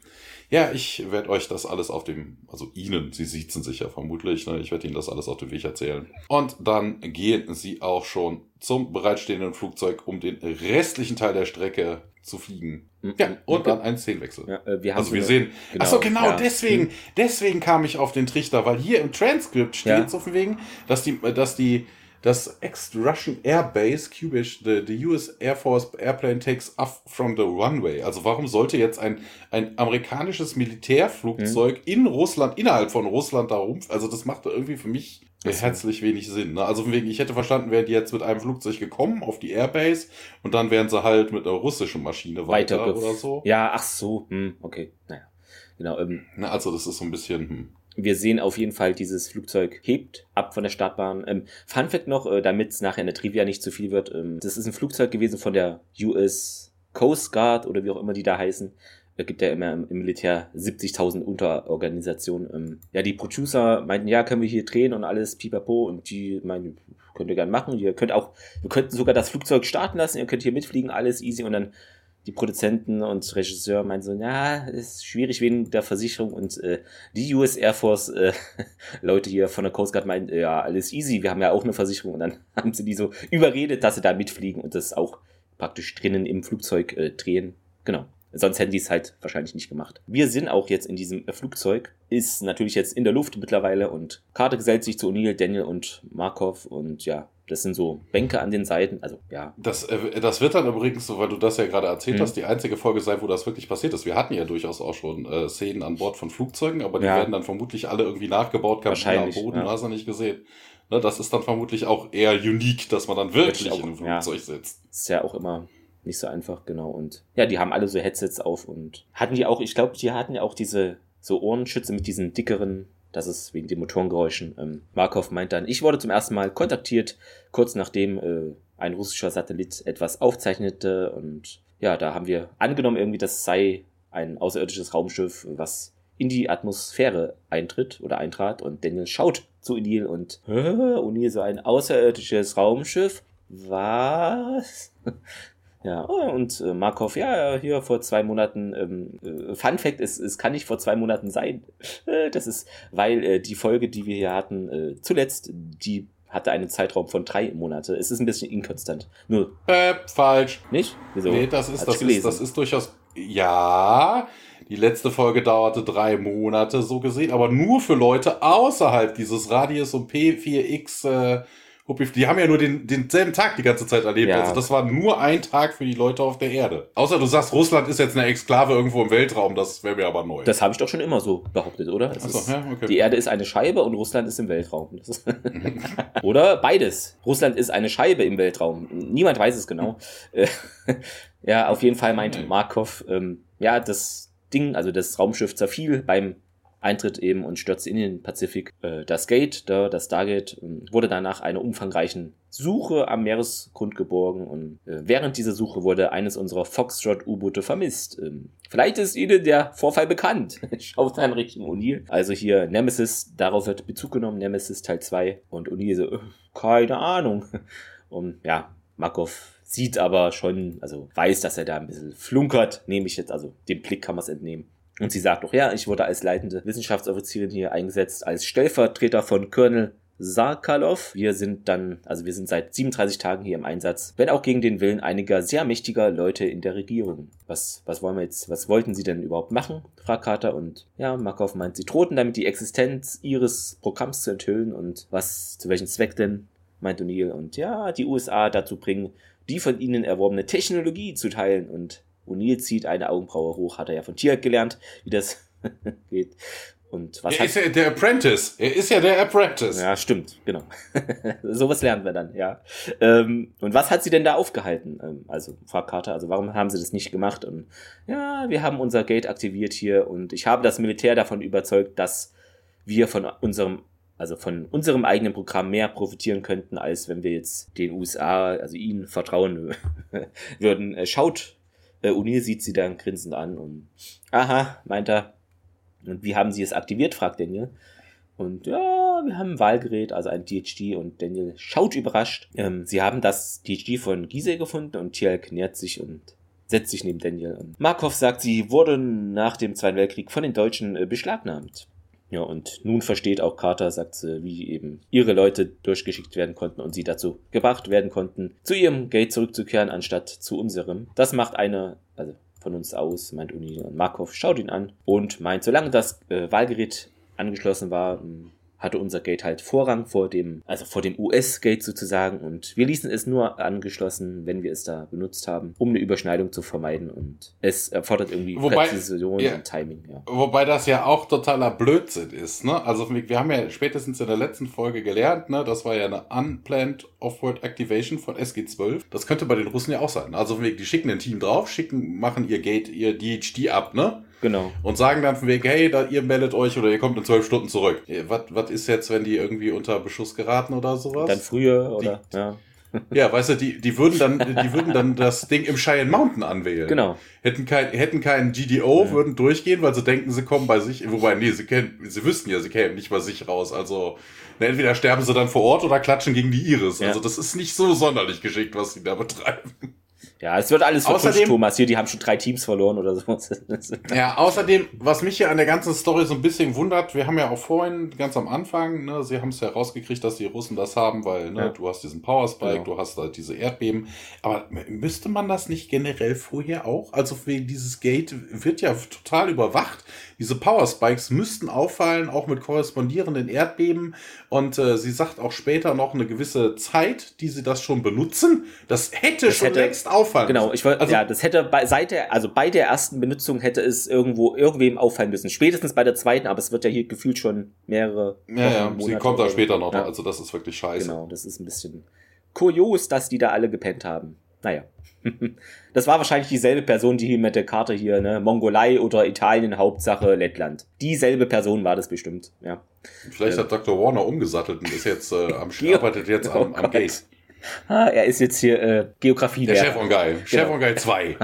Speaker 1: Ja, ich werde euch das alles auf dem, also Ihnen, Sie siezen sich ja vermutlich, ne? ich werde Ihnen das alles auf dem Weg erzählen. Und dann gehen Sie auch schon zum bereitstehenden Flugzeug, um den restlichen Teil der Strecke zu fliegen.
Speaker 2: Mhm.
Speaker 1: Ja, und dann ein Szenenwechsel.
Speaker 2: Ja, äh, wir haben
Speaker 1: Also
Speaker 2: so
Speaker 1: wir
Speaker 2: eine-
Speaker 1: sehen,
Speaker 2: genau,
Speaker 1: ach so genau,
Speaker 2: ja.
Speaker 1: deswegen,
Speaker 2: Hm.
Speaker 1: deswegen kam ich auf den Trichter, weil hier im Transkript steht
Speaker 2: Ja.
Speaker 1: so von wegen, dass die, dass die, das Ex-Russian Airbase, Kubish, the, the US Air Force Airplane takes off from the runway. Also warum sollte jetzt ein, ein amerikanisches Militärflugzeug
Speaker 2: Hm.
Speaker 1: in Russland, innerhalb von Russland da rum, also das macht irgendwie für mich herzlich wenig Sinn. Ne? Also von wegen, ich hätte verstanden, wären die jetzt mit einem Flugzeug gekommen auf die Airbase und dann wären sie halt mit einer russischen Maschine weiter,
Speaker 2: weiter
Speaker 1: oder so.
Speaker 2: Ja, ach so, hm, okay. Naja. Genau, ähm,
Speaker 1: Na, also das ist so ein bisschen, hm.
Speaker 2: Wir sehen auf jeden Fall, dieses Flugzeug hebt ab von der Startbahn. Ähm, Fun Fact noch, äh, damit es nachher in der Trivia nicht zu viel wird. Ähm, das ist ein Flugzeug gewesen von der US Coast Guard oder wie auch immer die da heißen. Es gibt ja immer im, Militär 70.000 Unterorganisationen. Ähm, ja, die Producer meinten, ja, können wir hier drehen und alles, pipapo. Und die meinten, könnt ihr gerne machen. Ihr könnt auch, wir könnten sogar das Flugzeug starten lassen, ihr könnt hier mitfliegen, alles easy. Und dann die Produzenten und Regisseur meinen so, ja, ist schwierig wegen der Versicherung und äh, die US Air Force äh, Leute hier von der Coast Guard meinen, ja, alles easy, wir haben ja auch eine Versicherung und dann haben sie die so überredet, dass sie da mitfliegen und das auch praktisch drinnen im Flugzeug äh, drehen. Genau. Sonst hätten die es halt wahrscheinlich nicht gemacht. Wir sind auch jetzt in diesem äh, Flugzeug, ist natürlich jetzt in der Luft mittlerweile und Carter gesellt sich zu O'Neill, Daniel und Markov und ja, das sind so Bänke an den Seiten, also ja,
Speaker 1: Das, äh, das wird dann übrigens, so weil du das ja gerade erzählt
Speaker 2: Mhm.
Speaker 1: hast, die einzige Folge sein, wo das wirklich passiert ist. Wir hatten ja durchaus auch schon äh, Szenen an Bord von Flugzeugen, aber die
Speaker 2: Ja.
Speaker 1: werden dann vermutlich alle irgendwie nachgebaut, Kabine am Boden,
Speaker 2: ja.
Speaker 1: hast du nicht gesehen. Ne, das ist dann vermutlich auch eher unique, dass man dann wirklich,
Speaker 2: Wirklich auch,
Speaker 1: in einem
Speaker 2: ja.
Speaker 1: Flugzeug sitzt.
Speaker 2: ist ja auch immer nicht so einfach, genau. Und ja, die haben alle so Headsets auf und hatten die auch, ich glaube, die hatten ja auch diese so Ohrenschütze mit diesen dickeren, das ist wegen den Motorengeräuschen. Ähm, Markov meint dann, ich wurde zum ersten Mal kontaktiert, kurz nachdem äh, ein russischer Satellit etwas aufzeichnete und ja, da haben wir angenommen irgendwie, das sei ein außerirdisches Raumschiff, was in die Atmosphäre eintritt oder eintrat und Daniel schaut zu O'Neill und "Hä? O'Neill so ein außerirdisches Raumschiff? Was? Ja, oh, und äh, Markov, ja, hier vor zwei Monaten, ähm, äh, Fun Fact, es, es kann nicht vor zwei Monaten sein. Äh, das ist, weil äh, die Folge, die wir hier hatten, äh, zuletzt, die hatte einen Zeitraum von drei Monate. Es ist ein bisschen inkonstant. Nur,
Speaker 1: Äh, falsch.
Speaker 2: nicht? Wieso?
Speaker 1: Nee, das ist,
Speaker 2: Hat
Speaker 1: das ist, das ist durchaus, ja, die letzte Folge dauerte drei Monate, so gesehen, aber nur für Leute außerhalb dieses Radius und P4X, äh, die haben ja nur den, denselben Tag die ganze Zeit erlebt.
Speaker 2: Ja.
Speaker 1: Also das war nur ein Tag für die Leute auf der Erde. Außer du sagst, Russland ist jetzt eine Exklave irgendwo im Weltraum, das wäre mir aber neu.
Speaker 2: Das habe ich doch schon immer so behauptet, oder? Es
Speaker 1: Achso,
Speaker 2: ist,
Speaker 1: ja, okay.
Speaker 2: Die Erde ist eine Scheibe und Russland ist im Weltraum. Das ist Oder beides. Russland ist eine Scheibe im Weltraum. Niemand weiß es genau. Äh, ja, auf jeden Fall meinte. Markov, ähm, ja, das Ding, also das Raumschiff zerfiel beim Eintritt eben und stürzte in den Pazifik. Äh, das Gate, da, das Stargate, ähm, wurde danach einer umfangreichen Suche am Meeresgrund geborgen und äh, während dieser Suche wurde eines unserer Foxtrot-U-Boote vermisst. Ähm, vielleicht ist Ihnen der Vorfall bekannt. Schaut dann Richtung O'Neill. Also hier Nemesis, darauf wird Bezug genommen, Nemesis Teil 2 und O'Neill so, äh, keine Ahnung. Und ja, Markov sieht aber schon, also weiß, dass er da ein bisschen flunkert, nehme ich jetzt, also dem Blick kann man es entnehmen. Und sie sagt doch, ja, ich wurde als leitende Wissenschaftsoffizierin hier eingesetzt, als Stellvertreter von Colonel Sarkalov. Wir sind dann, also wir sind seit 37 Tagen hier im Einsatz, wenn auch gegen den Willen einiger sehr mächtiger Leute in der Regierung. Was, was wollen wir jetzt, was wollten sie denn überhaupt machen? fragt Carter und ja, Markov meint, sie drohten damit die Existenz ihres Programms zu enthüllen und was, zu welchem Zweck denn? meint O'Neill und ja, die USA dazu bringen, die von ihnen erworbene Technologie zu teilen und O'Neill zieht eine Augenbraue hoch, hat er ja von Tier gelernt, wie das geht. Und was
Speaker 1: er
Speaker 2: hat
Speaker 1: ist ja der Apprentice. Er ist ja der Apprentice.
Speaker 2: ja, stimmt, genau. Sowas lernen wir dann, ja. Ähm, und was hat sie denn da aufgehalten? Ähm, also, fragt Carter, also warum haben sie das nicht gemacht? Und ja, wir haben unser Gate aktiviert hier und ich habe das Militär davon überzeugt, dass wir von unserem, also von unserem eigenen Programm mehr profitieren könnten, als wenn wir jetzt den USA, also ihnen vertrauen würden. Äh, Schaut, äh, O'Neill sieht sie dann grinsend an und aha, meint er. Und wie haben sie es aktiviert, fragt Daniel. Und ja, wir haben ein Wahlgerät, also ein DHD und Daniel schaut überrascht. Ähm, sie haben das DHD von Giselle gefunden und Tjalk nähert sich und setzt sich neben Daniel. Und Markov sagt, sie wurde nach dem Zweiten Weltkrieg von den Deutschen äh, beschlagnahmt. Ja, und nun versteht auch Carter, sagt sie, wie eben ihre Leute durchgeschickt werden konnten und sie dazu gebracht werden konnten, zu ihrem Gate zurückzukehren, anstatt zu unserem. Das macht eine, also von uns aus, meint Uni und Markov, schaut ihn an und meint, solange das äh, Wahlgerät angeschlossen war, hatte unser Gate halt Vorrang vor dem, also vor dem US-Gate sozusagen und wir ließen es nur angeschlossen, wenn wir es da benutzt haben, um eine Überschneidung zu vermeiden und es erfordert irgendwie
Speaker 1: Wobei,
Speaker 2: Präzision
Speaker 1: ja,
Speaker 2: und Timing. Ja.
Speaker 1: Wobei das ja auch totaler Blödsinn ist, ne? Also wir haben ja spätestens in der letzten Folge gelernt, ne? Das war ja eine Unplanned Offward Activation von SG-12. Das könnte bei den Russen ja auch sein. Also die schicken ein Team drauf, schicken, machen ihr Gate, ihr DHD ab, ne?
Speaker 2: Genau.
Speaker 1: Und sagen dann von wegen, hey, da, ihr meldet euch oder ihr kommt in zwölf Stunden zurück. Was ist jetzt, wenn die irgendwie unter Beschuss geraten oder sowas?
Speaker 2: Dann früher oder,
Speaker 1: die, ja. Ja, weißt du, die, die würden dann, die würden dann das Ding im Cheyenne Mountain anwählen.
Speaker 2: Genau.
Speaker 1: Hätten kein, hätten keinen GDO, ja. würden durchgehen, weil sie denken, sie kommen bei sich, wobei, nee, sie kennen, sie wüssten ja, sie kämen nicht bei sich raus. Also, na, entweder sterben sie dann vor Ort oder klatschen gegen die Iris. Ja. Also, das ist nicht so sonderlich geschickt, was sie da betreiben.
Speaker 2: Ja, es wird alles verpusht, außerdem, Thomas. Hier, die haben schon drei Teams verloren oder so.
Speaker 1: ja, außerdem, was mich hier an der ganzen Story so ein bisschen wundert, wir haben ja auch vorhin, ganz am Anfang, ne, sie haben es ja rausgekriegt, dass die Russen das haben, weil ne, ja. du hast diesen Power Spike, genau. du hast halt diese Erdbeben. Aber müsste man das nicht generell vorher auch? Also wegen dieses Gate wird ja total überwacht. Diese Power Spikes müssten auffallen, auch mit korrespondierenden Erdbeben. Und äh, sie sagt auch später noch eine gewisse Zeit, die sie das schon benutzen. Das hätte das schon hätte, längst auffallen
Speaker 2: Genau, ich wollte, also, ja, das hätte bei, seit der, also bei der ersten Benutzung hätte es irgendwo, irgendwem auffallen müssen. Spätestens bei der zweiten, aber es wird ja hier gefühlt schon mehrere.
Speaker 1: Ja, ja, Monate sie kommt da später noch, ja. also das ist wirklich scheiße.
Speaker 2: Genau, das ist ein bisschen kurios, dass die da alle gepennt haben. Naja. Das war wahrscheinlich dieselbe Person, die hier mit der Karte hier, ne? Mongolei oder Italien, Hauptsache Lettland. Dieselbe Person war das bestimmt, ja.
Speaker 1: Vielleicht hat Dr. Warner umgesattelt und ist jetzt äh, am arbeitet jetzt am, am Gate.
Speaker 2: Ah, er ist jetzt hier äh, Geografie.
Speaker 1: Der Chef on Guy. Chef genau. on Guy 2.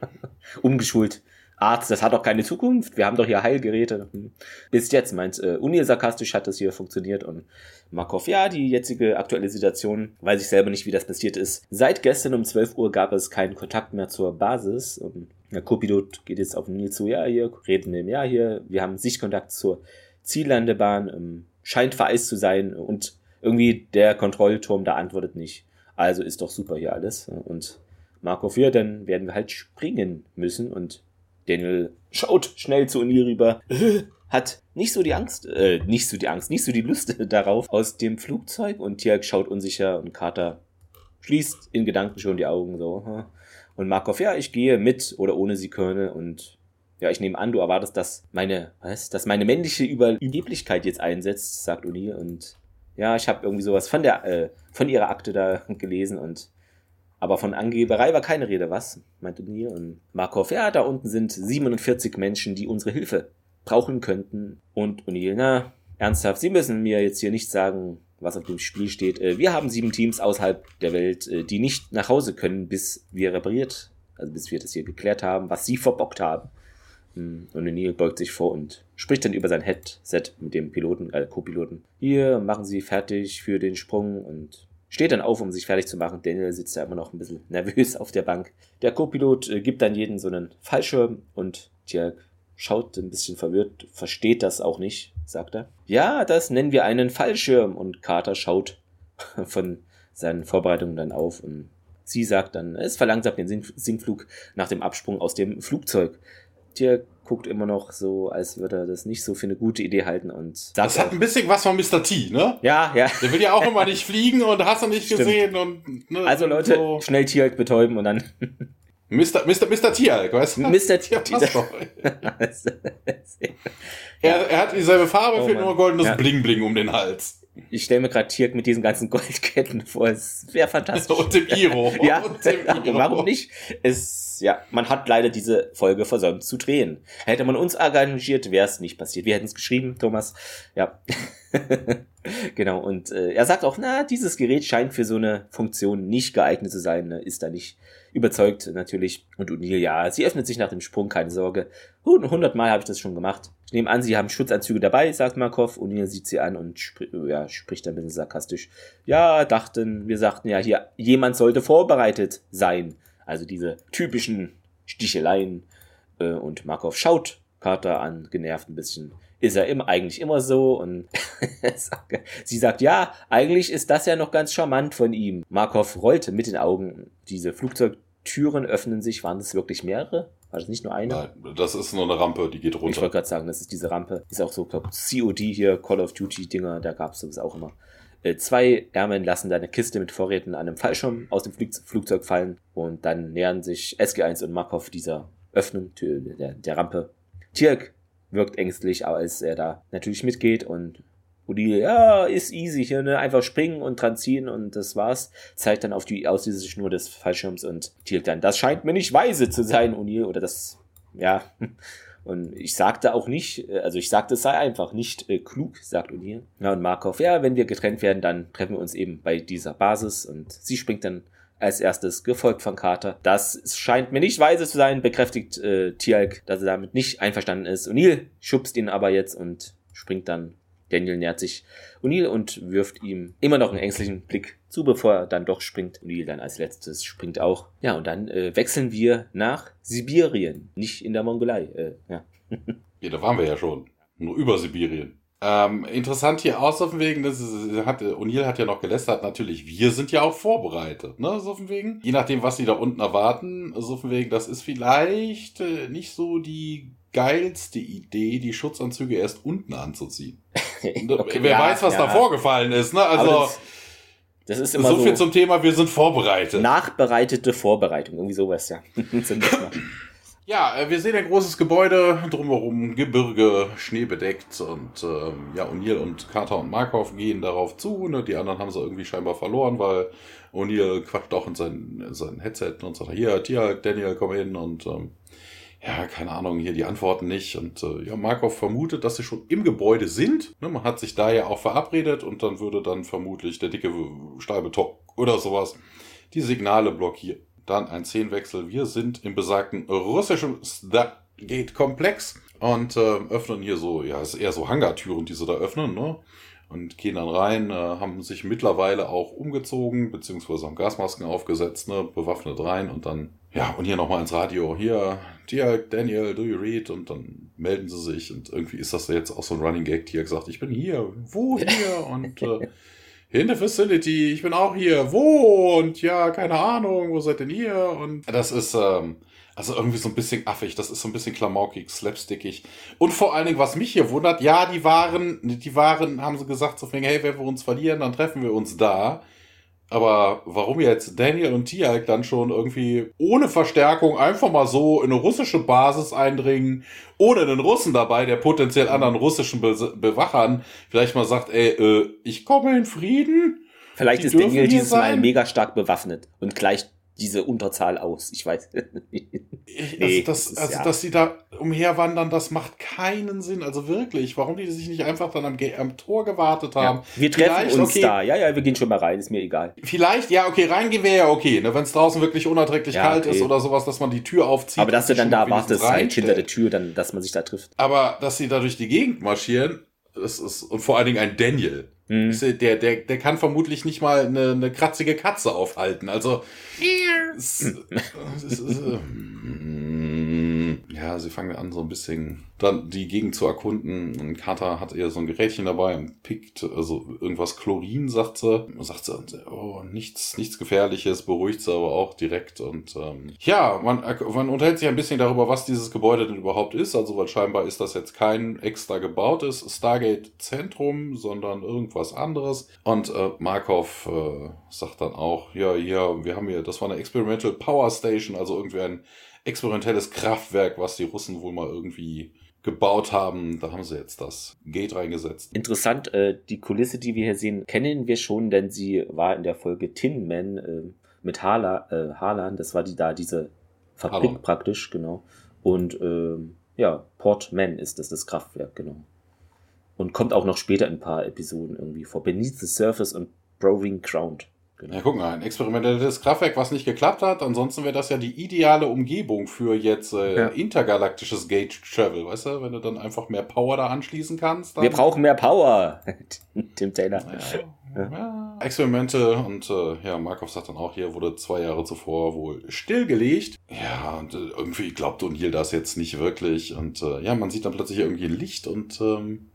Speaker 2: Umgeschult. Arzt, das hat doch keine Zukunft. Wir haben doch hier Heilgeräte. Hm. Bis jetzt meint äh, Unil sarkastisch hat das hier funktioniert und Markov, ja, die jetzige aktuelle Situation, weiß ich selber nicht, wie das passiert ist. Seit gestern um 12 Uhr gab es keinen Kontakt mehr zur Basis. Und der Co-Pilot geht jetzt auf Unil zu, ja, hier, reden wir, ja, hier, wir haben Sichtkontakt zur Ziellandebahn, ähm, scheint vereist zu sein und irgendwie der Kontrollturm da antwortet nicht. Also ist doch super hier alles. Und Markov, ja, dann werden wir halt springen müssen. Und Daniel schaut schnell zu O'Neill rüber, hat nicht so die Angst, äh, nicht so die Angst, nicht so die Lust darauf aus dem Flugzeug. Und Tiag schaut unsicher und Carter schließt in Gedanken schon die Augen so. Und Markov, ja, ich gehe mit oder ohne sie Colonel. Und ja, ich nehme an, du erwartest, dass meine, was, dass meine männliche Überheblichkeit jetzt einsetzt, sagt O'Neill. Und ja, ich habe irgendwie sowas von der, äh, von ihrer Akte da gelesen und aber von Angeberei war keine Rede, was? meinte Neil und Markov, ja, da unten sind 47 Menschen, die unsere Hilfe brauchen könnten. Und O'Neill, na, ernsthaft, Sie müssen mir jetzt hier nicht sagen, was auf dem Spiel steht. Äh, wir haben sieben Teams außerhalb der Welt, äh, die nicht nach Hause können, bis wir repariert, also bis wir das hier geklärt haben, was sie verbockt haben. Hm, und O'Neill beugt sich vor und spricht dann über sein Headset mit dem Piloten, äh, Co-Piloten. Hier, machen Sie fertig für den Sprung und steht dann auf, um sich fertig zu machen. Daniel sitzt da immer noch ein bisschen nervös auf der Bank. Der Co-Pilot äh, gibt dann jeden so einen Fallschirm und Tja schaut ein bisschen verwirrt, versteht das auch nicht, sagt er. Ja, das nennen wir einen Fallschirm und Carter schaut von seinen Vorbereitungen dann auf und sie sagt dann, es verlangsamt den Sinkflug nach dem Absprung aus dem Flugzeug. Tja guckt immer noch so, als würde er das nicht so für eine gute Idee halten und
Speaker 1: sagt Das hat ein bisschen was von Mr. T, ne?
Speaker 2: Ja, ja.
Speaker 1: Der will ja auch immer nicht fliegen und hast du nicht Stimmt. gesehen und
Speaker 2: ne, Also Leute, so. schnell Tierhalk betäuben und dann
Speaker 1: Mr. Mr. Mr. Tierhalk, weißt du?
Speaker 2: Mr. T.
Speaker 1: er, er hat dieselbe Farbe, oh, fehlt nur goldenes ja. Bling Bling um den Hals.
Speaker 2: Ich stelle mir gerade Tirk mit diesen ganzen Goldketten vor. Es wäre fantastisch.
Speaker 1: Und dem Iro.
Speaker 2: ja, und dem Iro. warum nicht? Es, ja, man hat leider diese Folge versäumt zu drehen. Hätte man uns engagiert, wäre es nicht passiert. Wir hätten es geschrieben, Thomas. Ja. genau. Und äh, er sagt auch, na, dieses Gerät scheint für so eine Funktion nicht geeignet zu sein. Ne? Ist da nicht überzeugt natürlich. Und O'Neill, ja, sie öffnet sich nach dem Sprung, keine Sorge. Hundertmal habe ich das schon gemacht. Ich nehme an, sie haben Schutzanzüge dabei, sagt Markov. O'Neill sieht sie an und sp ja, spricht ein bisschen sarkastisch. Ja, dachten, wir sagten ja hier, jemand sollte vorbereitet sein. Also diese typischen Sticheleien. Äh, und Markov schaut Carter an, genervt ein bisschen. Ist er immer, eigentlich immer so und sie sagt, ja, eigentlich ist das ja noch ganz charmant von ihm. Markov rollte mit den Augen. Diese Flugzeugtüren öffnen sich. Waren das wirklich mehrere? War das nicht nur eine?
Speaker 1: Nein, das ist nur eine Rampe, die geht runter.
Speaker 2: Ich wollte gerade sagen, das ist diese Rampe. Ist auch so, glaub, COD hier, Call of Duty Dinger, da gab es das auch immer. Äh, zwei Airmen lassen da eine Kiste mit Vorräten an einem Fallschirm aus dem Flugzeug fallen und dann nähern sich SG1 und Markov dieser Öffnung der, der Rampe. Tirk wirkt ängstlich, als er da natürlich mitgeht und Odile, ja, ist easy hier, ne? Einfach springen und dran ziehen und das war's. Zeigt dann auf die auslösende Schnur des Fallschirms und Tirk dann, das scheint mir nicht weise zu sein, O'Neill, oder das, ja. Und ich sagte auch nicht, also ich sagte, es sei einfach nicht äh, klug, sagt O'Neill. Ja, und Markov, ja, wenn wir getrennt werden, dann treffen wir uns eben bei dieser Basis und sie springt dann als erstes, gefolgt von Carter. Das scheint mir nicht weise zu sein, bekräftigt äh, Tialk, dass er damit nicht einverstanden ist. O'Neill schubst ihn aber jetzt und springt dann. Daniel nähert sich O'Neill und wirft ihm immer noch einen ängstlichen Blick zu, bevor er dann doch springt. O'Neill dann als letztes springt auch. Ja, und dann äh, wechseln wir nach Sibirien, nicht in der Mongolei. Äh, ja.
Speaker 1: ja, da waren wir ja schon. Nur über Sibirien. Ähm, interessant hier aus auf dem Wegen, O'Neill hat ja noch gelästert, natürlich, wir sind ja auch vorbereitet, ne, so auf dem Wegen. Je nachdem, was sie da unten erwarten, so auf dem Wegen, das ist vielleicht äh, nicht so die geilste Idee, die Schutzanzüge erst unten anzuziehen. okay, wer ja, weiß, was ja. da vorgefallen ist, ne, also. Das,
Speaker 2: ist immer
Speaker 1: so, so viel zum Thema, wir sind vorbereitet.
Speaker 2: Nachbereitete Vorbereitung, irgendwie sowas, ja.
Speaker 1: Ja, äh, wir sehen ein großes Gebäude, drumherum Gebirge, schneebedeckt und ähm, ja, O'Neill und Carter und Markov gehen darauf zu. Ne? Die anderen haben sie irgendwie scheinbar verloren, weil O'Neill quatscht auch in sein, in sein Headset und sagt, hier, Tia, Daniel, komm hin und ähm, ja, keine Ahnung, hier die Antworten nicht. Und äh, ja, Markov vermutet, dass sie schon im Gebäude sind. Ne? Man hat sich da ja auch verabredet und dann würde dann vermutlich der dicke Stahlbeton oder sowas die Signale blockieren dann ein Szenenwechsel. Wir sind im besagten russischen Stargate-Komplex und äh, öffnen hier so, ja, es ist eher so Hangartüren, die sie da öffnen, ne? Und gehen dann rein, äh, haben sich mittlerweile auch umgezogen, beziehungsweise haben Gasmasken aufgesetzt, ne, bewaffnet rein und dann, ja, und hier nochmal ins Radio, hier, Tiag, Daniel, do you read? Und dann melden sie sich und irgendwie ist das jetzt auch so ein Running Gag, Tiag sagt, ich bin hier, wo hier? Und äh, in der Facility, ich bin auch hier, wo? Und ja, keine Ahnung, wo seid denn ihr? Und das ist, ähm, also irgendwie so ein bisschen affig, das ist so ein bisschen klamaukig, slapstickig. Und vor allen Dingen, was mich hier wundert, ja, die waren, die waren, haben sie gesagt, so, hey, wenn wir uns verlieren, dann treffen wir uns da. Aber warum jetzt Daniel und Tialk dann schon irgendwie ohne Verstärkung einfach mal so in eine russische Basis eindringen, ohne einen Russen dabei, der potenziell anderen russischen Be Bewachern vielleicht mal sagt, ey, äh, ich komme in Frieden?
Speaker 2: Vielleicht Die ist Daniel dieses sein? Mal mega stark bewaffnet und gleicht diese Unterzahl aus. Ich weiß.
Speaker 1: nee, das, das, also, ja. dass sie da umherwandern, das macht keinen Sinn. Also wirklich, warum die sich nicht einfach dann am, am Tor gewartet haben. Ja,
Speaker 2: wir treffen vielleicht, uns okay, da. Ja, ja, wir gehen schon mal rein, ist mir egal.
Speaker 1: Vielleicht, ja, okay, reingehen wäre ja okay, ne, wenn es draußen wirklich unerträglich ja, kalt okay. ist oder sowas, dass man die Tür aufzieht.
Speaker 2: Aber dass du dann da wartest, halt hinter der Tür, dann, dass man sich da trifft.
Speaker 1: Aber dass sie da durch die Gegend marschieren, das ist, und vor allen Dingen ein Daniel. Mhm. Der, der, der kann vermutlich nicht mal eine, eine kratzige Katze aufhalten. Also. es, es, es, äh, ja, sie fangen an, so ein bisschen dann die Gegend zu erkunden. Und Carter hat eher so ein Gerätchen dabei und pickt, also irgendwas Chlorin, sagt sie. Und sagt sie, oh, nichts, nichts Gefährliches, beruhigt sie aber auch direkt. Und ähm, ja, man, man unterhält sich ein bisschen darüber, was dieses Gebäude denn überhaupt ist. Also, weil scheinbar ist das jetzt kein extra gebautes Stargate-Zentrum, sondern irgendwas anderes. Und äh, Markov äh, sagt dann auch, ja, ja, wir haben hier, das war eine Experimental Power Station, also irgendwie ein experimentelles Kraftwerk, was die Russen wohl mal irgendwie gebaut haben. Da haben sie jetzt das Gate reingesetzt.
Speaker 2: Interessant, äh, die Kulisse, die wir hier sehen, kennen wir schon, denn sie war in der Folge Tin Man äh, mit Harla, äh, Harlan. Das war die da, diese Fabrik Harlan. praktisch, genau. Und ähm, ja, Port Man ist das, das Kraftwerk, genau. Und kommt auch noch später in ein paar Episoden irgendwie vor. Beneath the Surface und Proving Ground.
Speaker 1: Genau. Ja, guck mal, ein experimentelles Kraftwerk, was nicht geklappt hat. Ansonsten wäre das ja die ideale Umgebung für jetzt äh, ja. intergalaktisches Gate Travel, weißt du? Wenn du dann einfach mehr Power da anschließen kannst.
Speaker 2: Wir brauchen mehr Power, Tim Taylor.
Speaker 1: Ja, ja. Experimente und äh, ja, Markov sagt dann auch, hier wurde zwei Jahre zuvor wohl stillgelegt. Ja, und äh, irgendwie glaubt O'Neill das jetzt nicht wirklich. Und äh, ja, man sieht dann plötzlich irgendwie Licht und ähm,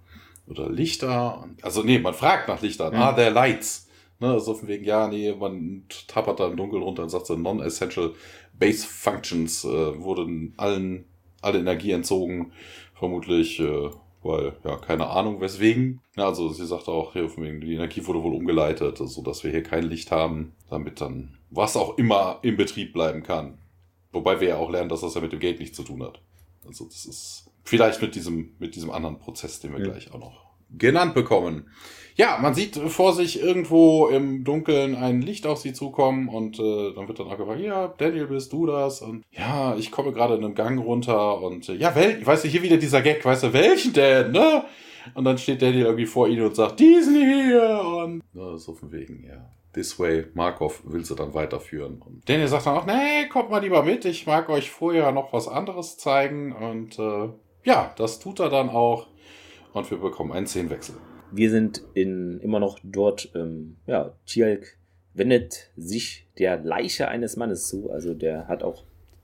Speaker 1: oder Lichter. Also nee, man fragt nach Lichtern. Ja. Ah, der Lights. Ne, also von wegen, ja, nee, man tappert da im Dunkeln runter und sagt so, non-essential base functions äh, wurden allen, alle Energie entzogen. Vermutlich, äh, weil, ja, keine Ahnung weswegen. Ja, also sie sagt auch, hier, von wegen, die Energie wurde wohl umgeleitet, so also, dass wir hier kein Licht haben, damit dann was auch immer im Betrieb bleiben kann. Wobei wir ja auch lernen, dass das ja mit dem Gate nichts zu tun hat. Also das ist vielleicht mit diesem, mit diesem anderen Prozess, den wir ja. gleich auch noch genannt bekommen. Ja, man sieht vor sich irgendwo im Dunkeln ein Licht auf sie zukommen und äh, dann wird dann auch gefragt, ja, Daniel, bist du das? Und ja, ich komme gerade in einem Gang runter und äh, ja, wel weißt du, hier wieder dieser Gag, weißt du, welchen denn, ne? Und dann steht Daniel irgendwie vor ihnen und sagt, diesen hier und ja, so von wegen, ja. This way, Markov will sie dann weiterführen. Und Daniel sagt dann auch, nee, kommt mal lieber mit, ich mag euch vorher noch was anderes zeigen und äh, ja, das tut er dann auch und wir bekommen einen Szenenwechsel.
Speaker 2: Wir sind in, immer noch dort. Ähm, ja, Tialk wendet sich der Leiche eines Mannes zu. Also der hat auch,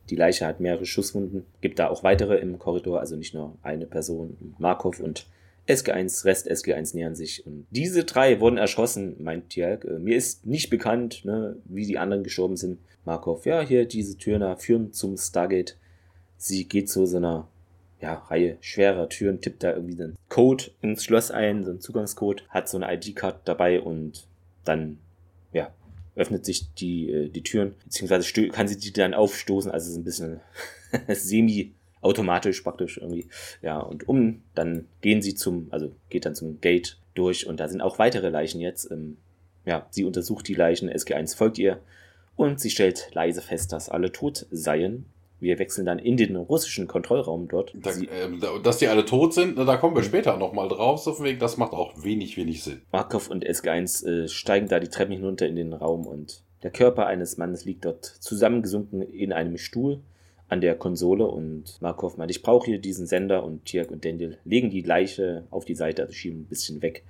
Speaker 2: die Leiche hat mehrere Schusswunden. Gibt da auch weitere im Korridor, also nicht nur eine Person. Markov und SG1, Rest SG1 nähern sich. Und diese drei wurden erschossen, meint Tialk. Äh, mir ist nicht bekannt, ne, wie die anderen gestorben sind. Markov, ja, hier diese Türen da führen zum Stargate. Sie geht zu so einer ja, Reihe schwerer Türen, tippt da irgendwie einen Code ins Schloss ein, so einen Zugangscode, hat so eine ID-Card dabei und dann, ja, öffnet sich die, äh, die Türen, beziehungsweise kann sie die dann aufstoßen, also ist ein bisschen semi-automatisch praktisch irgendwie. Ja, und um, dann gehen sie zum, also geht dann zum Gate durch und da sind auch weitere Leichen jetzt. Ähm, ja, sie untersucht die Leichen, SG1 folgt ihr und sie stellt leise fest, dass alle tot seien wir wechseln dann in den russischen Kontrollraum dort.
Speaker 1: Da, äh, dass die alle tot sind, da kommen wir später nochmal drauf. So wegen, das macht auch wenig, wenig Sinn.
Speaker 2: Markov und SG1 äh, steigen da die Treppen hinunter in den Raum und der Körper eines Mannes liegt dort zusammengesunken in einem Stuhl an der Konsole und Markov meint, ich brauche hier diesen Sender und Tirk und Dendel legen die Leiche auf die Seite, also schieben ein bisschen weg.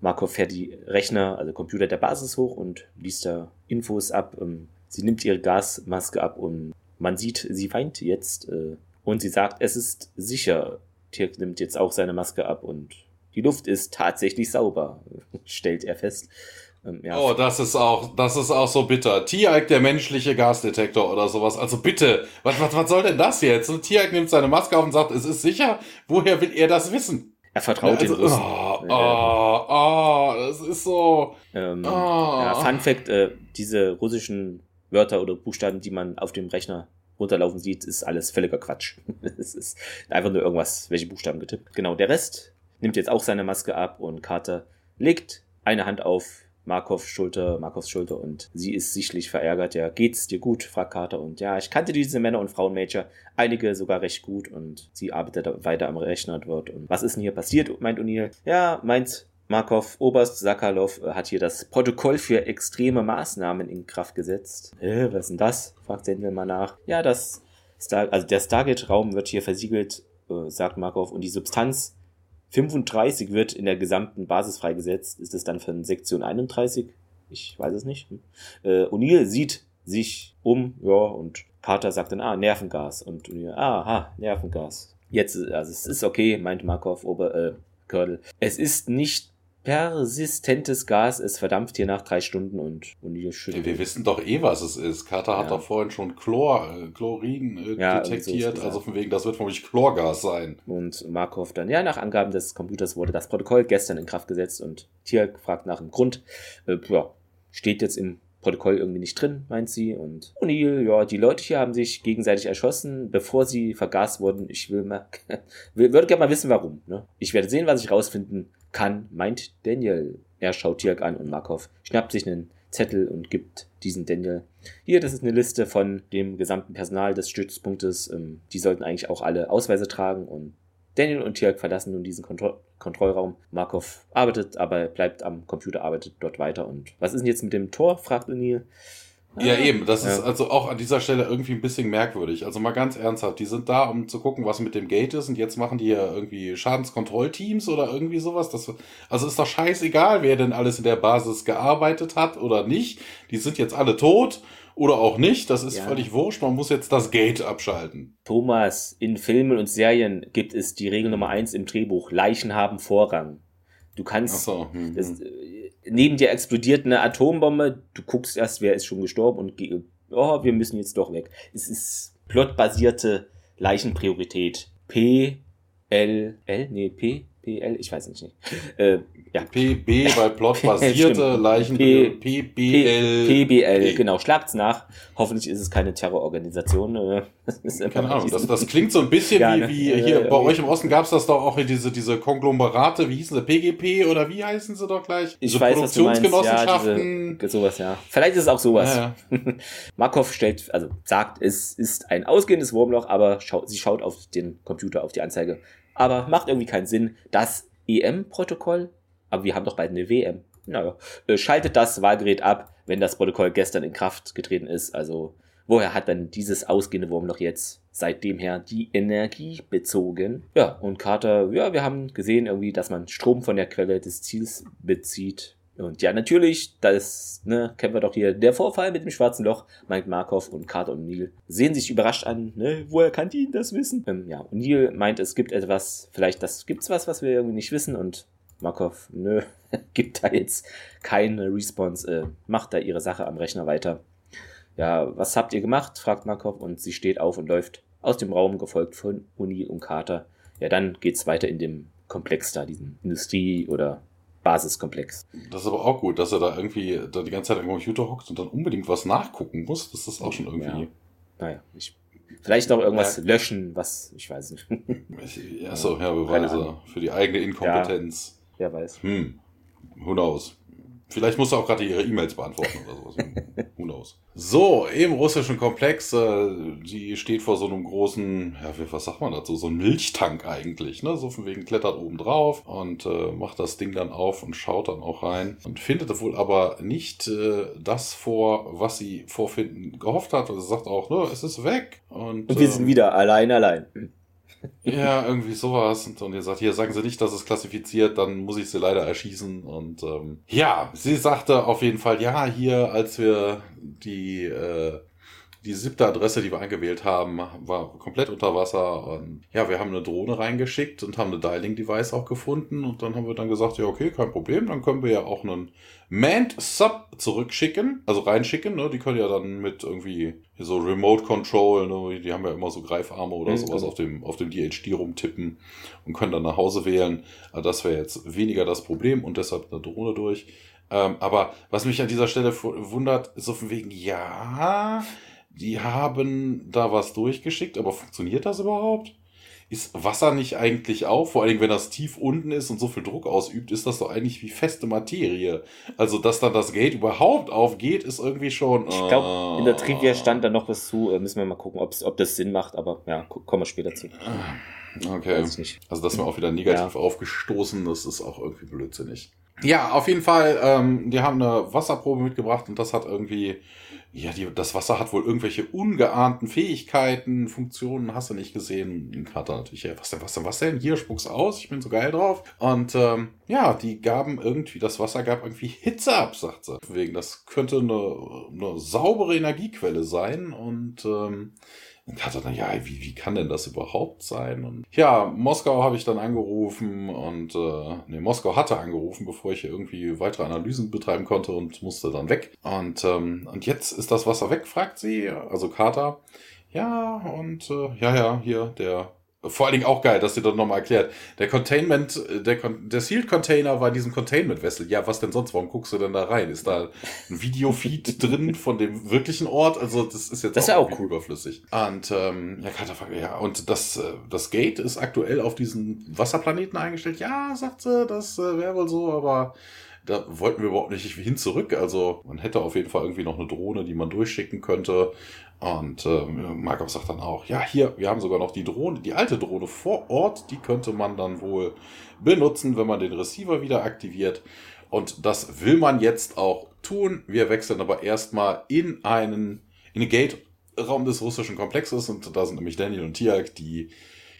Speaker 2: Markov fährt die Rechner, also Computer der Basis hoch und liest da Infos ab. Ähm, sie nimmt ihre Gasmaske ab und man sieht, sie weint jetzt äh, und sie sagt, es ist sicher. Tirk nimmt jetzt auch seine Maske ab und die Luft ist tatsächlich sauber, stellt er fest.
Speaker 1: Ähm, ja. Oh, das ist auch, das ist auch so bitter. Tieralk, der menschliche Gasdetektor oder sowas. Also bitte, was, was, was soll denn das jetzt? Und Tieralk nimmt seine Maske auf und sagt, es ist sicher. Woher will er das wissen?
Speaker 2: Er vertraut also, den Russen.
Speaker 1: Oh, oh, oh, das ist so.
Speaker 2: Ähm, oh. ja, Fun Fact: äh, Diese russischen Wörter oder Buchstaben, die man auf dem Rechner runterlaufen sieht, ist alles völliger Quatsch. es ist einfach nur irgendwas, welche Buchstaben getippt. Genau, der Rest nimmt jetzt auch seine Maske ab und Carter legt eine Hand auf Markovs Schulter, Markovs Schulter und sie ist sichtlich verärgert. Ja, geht's dir gut? fragt Carter und ja, ich kannte diese Männer- und Frauen-Major, einige sogar recht gut und sie arbeitet weiter am Rechner dort. Und was ist denn hier passiert? meint O'Neill. Ja, meint Markov, Oberst Sakalov äh, hat hier das Protokoll für extreme Maßnahmen in Kraft gesetzt. Äh, was ist denn das? fragt Sendel mal nach. Ja, das Star also der Stargate-Raum wird hier versiegelt, äh, sagt Markov, und die Substanz 35 wird in der gesamten Basis freigesetzt. Ist es dann von Sektion 31? Ich weiß es nicht. Hm. Äh, O'Neill sieht sich um, ja, und Carter sagt dann, ah, Nervengas. Und O'Neill, aha, Nervengas. Jetzt, also es ist okay, meint Markov, Ober, äh, Kördel. Es ist nicht persistentes Gas. Es verdampft hier nach drei Stunden und,
Speaker 1: hier schüttelt. Wir wissen doch eh, was es ist. Carter ja. hat doch vorhin schon Chlor, äh, Chlorin äh, ja, detektiert. So also von wegen, das wird vermutlich Chlorgas sein.
Speaker 2: Und Markov dann, ja, nach Angaben des Computers wurde das Protokoll gestern in Kraft gesetzt und Tier fragt nach dem Grund. Äh, ja, steht jetzt im Protokoll irgendwie nicht drin, meint sie. Und O'Neill, ja, die Leute hier haben sich gegenseitig erschossen, bevor sie vergast wurden. Ich will mal, würde gerne mal wissen, warum. Ne? Ich werde sehen, was ich rausfinden kann, meint Daniel. Er schaut Dirk an und Markov schnappt sich einen Zettel und gibt diesen Daniel. Hier, das ist eine Liste von dem gesamten Personal des Stützpunktes. Ähm, die sollten eigentlich auch alle Ausweise tragen und Daniel und Tirk verlassen nun diesen Kontro Kontrollraum. Markov arbeitet, aber bleibt am Computer, arbeitet dort weiter. Und was ist denn jetzt mit dem Tor? fragt O'Neill.
Speaker 1: Ja, eben. Das ja. ist also auch an dieser Stelle irgendwie ein bisschen merkwürdig. Also mal ganz ernsthaft. Die sind da, um zu gucken, was mit dem Gate ist. Und jetzt machen die ja irgendwie Schadenskontrollteams oder irgendwie sowas. Das, also ist doch scheißegal, wer denn alles in der Basis gearbeitet hat oder nicht. Die sind jetzt alle tot oder auch nicht. Das ist ja. völlig wurscht. Man muss jetzt das Gate abschalten.
Speaker 2: Thomas, in Filmen und Serien gibt es die Regel Nummer eins im Drehbuch. Leichen haben Vorrang. Du kannst, so, hm, das, äh, neben dir explodiert eine Atombombe, du guckst erst, wer ist schon gestorben und oh, wir müssen jetzt doch weg. Es ist plotbasierte Leichenpriorität. P, L, L, nee, P, PL, ich weiß nicht. Äh,
Speaker 1: ja. PB, weil plotbasierte Leichen. P, PBL.
Speaker 2: PBL, genau. Schlagt's nach. Hoffentlich ist es keine Terrororganisation. Äh,
Speaker 1: Keine Ahnung, das, das klingt so ein bisschen ja, wie, ne? wie hier äh, bei euch im Osten gab's das doch auch diese, diese Konglomerate, wie hießen sie, PGP oder wie heißen sie doch gleich?
Speaker 2: Ich diese weiß, Produktionsgenossenschaften. Ja, diese, sowas, ja. Vielleicht ist es auch sowas. Ja, ja. Markov stellt, also sagt, es ist ein ausgehendes Wurmloch, aber schau, sie schaut auf den Computer, auf die Anzeige aber macht irgendwie keinen Sinn. Das EM-Protokoll, aber wir haben doch bald eine WM. Naja, äh, schaltet das Wahlgerät ab, wenn das Protokoll gestern in Kraft getreten ist. Also, woher hat dann dieses ausgehende Wurmloch jetzt seitdem her die Energie bezogen? Ja, und Carter, ja, wir haben gesehen irgendwie, dass man Strom von der Quelle des Ziels bezieht. Und ja, natürlich, das, ne, kennen wir doch hier, der Vorfall mit dem schwarzen Loch, Mike Markov und Carter und Neil sehen sich überrascht an, ne, woher kann die das wissen? Ähm, ja, Neil meint, es gibt etwas, vielleicht das gibt's was, was wir irgendwie nicht wissen und Markov, nö, gibt da jetzt keine Response, äh, macht da ihre Sache am Rechner weiter. Ja, was habt ihr gemacht? fragt Markov und sie steht auf und läuft aus dem Raum, gefolgt von O'Neill und Carter. Ja, dann geht's weiter in dem Komplex da, diesen Industrie- oder Basiskomplex.
Speaker 1: Das ist aber auch gut, dass er da irgendwie da die ganze Zeit am Computer hockt und dann unbedingt was nachgucken muss. Das ist auch schon irgendwie. Ja.
Speaker 2: Naja, ich, vielleicht noch irgendwas ja. löschen, was ich weiß nicht.
Speaker 1: Achso, ja, Beweise für die eigene Inkompetenz.
Speaker 2: Ja, wer weiß.
Speaker 1: Hm, who knows? Vielleicht muss er auch gerade ihre E-Mails beantworten oder sowas. Who knows? So, im russischen Komplex, äh, die steht vor so einem großen, ja, was sagt man dazu? So ein Milchtank eigentlich, ne? So von wegen klettert oben drauf und äh, macht das Ding dann auf und schaut dann auch rein und findet wohl aber nicht äh, das vor, was sie vorfinden gehofft hat. Also sagt auch, ne, es ist weg. Und,
Speaker 2: und wir sind ähm, wieder allein, allein.
Speaker 1: Ja, irgendwie sowas. Und, und ihr sagt, hier sagen Sie nicht, dass es klassifiziert, dann muss ich sie leider erschießen. Und ähm, ja, sie sagte auf jeden Fall, ja, hier, als wir die, äh, die siebte Adresse, die wir eingewählt haben, war komplett unter Wasser. Und ja, wir haben eine Drohne reingeschickt und haben eine Dialing-Device auch gefunden. Und dann haben wir dann gesagt, ja, okay, kein Problem, dann können wir ja auch einen Manned Sub zurückschicken, also reinschicken, ne? Die können ja dann mit irgendwie so Remote Control, ne? Die haben ja immer so Greifarme oder mhm, sowas auf dem, auf dem DHD rumtippen und können dann nach Hause wählen. Also das wäre jetzt weniger das Problem und deshalb eine Drohne durch. Ähm, aber was mich an dieser Stelle wundert, ist so von wegen, ja, die haben da was durchgeschickt, aber funktioniert das überhaupt? ist Wasser nicht eigentlich auch, vor allen Dingen, wenn das tief unten ist und so viel Druck ausübt, ist das doch eigentlich wie feste Materie. Also, dass dann das Gate überhaupt aufgeht, ist irgendwie schon.
Speaker 2: Ich glaube, in der Trivia stand da noch was zu. Äh, müssen wir mal gucken, ob das Sinn macht, aber ja, kommen wir später zu.
Speaker 1: Okay. Also, das ist mir auch wieder negativ ja. aufgestoßen, das ist auch irgendwie blödsinnig. Ja, auf jeden Fall, ähm, die haben eine Wasserprobe mitgebracht und das hat irgendwie ja, die, das Wasser hat wohl irgendwelche ungeahnten Fähigkeiten, Funktionen, hast du nicht gesehen. Hat er natürlich, ja, was denn, was denn, was denn? Hier, spuck's aus, ich bin so geil drauf. Und ähm, ja, die gaben irgendwie, das Wasser gab irgendwie Hitze ab, sagt sie. Wegen, das könnte eine, eine saubere Energiequelle sein. Und ähm, und er dann, ja, wie, wie kann denn das überhaupt sein? Und ja, Moskau habe ich dann angerufen und äh, nee, Moskau hatte angerufen, bevor ich irgendwie weitere Analysen betreiben konnte und musste dann weg. Und, ähm, und jetzt ist das Wasser weg, fragt sie, also Carter. Ja, und äh, ja, ja, hier, der vor allen Dingen auch geil, dass sie das nochmal erklärt. Der Containment, der, der Sealed Container war in diesem Containment Vessel. Ja, was denn sonst? Warum guckst du denn da rein? Ist da ein Videofeed drin von dem wirklichen Ort? Also, das ist jetzt
Speaker 2: das auch, ist auch cool.
Speaker 1: überflüssig. Und, ähm, ja, ja, und das, äh, das Gate ist aktuell auf diesen Wasserplaneten eingestellt. Ja, sagt sie, das äh, wäre wohl so, aber da wollten wir überhaupt nicht hin zurück. Also man hätte auf jeden Fall irgendwie noch eine Drohne, die man durchschicken könnte. Und äh, Markov sagt dann auch, ja, hier, wir haben sogar noch die Drohne, die alte Drohne vor Ort, die könnte man dann wohl benutzen, wenn man den Receiver wieder aktiviert. Und das will man jetzt auch tun. Wir wechseln aber erstmal in einen, in den Gate-Raum des russischen Komplexes und da sind nämlich Daniel und Tiag, die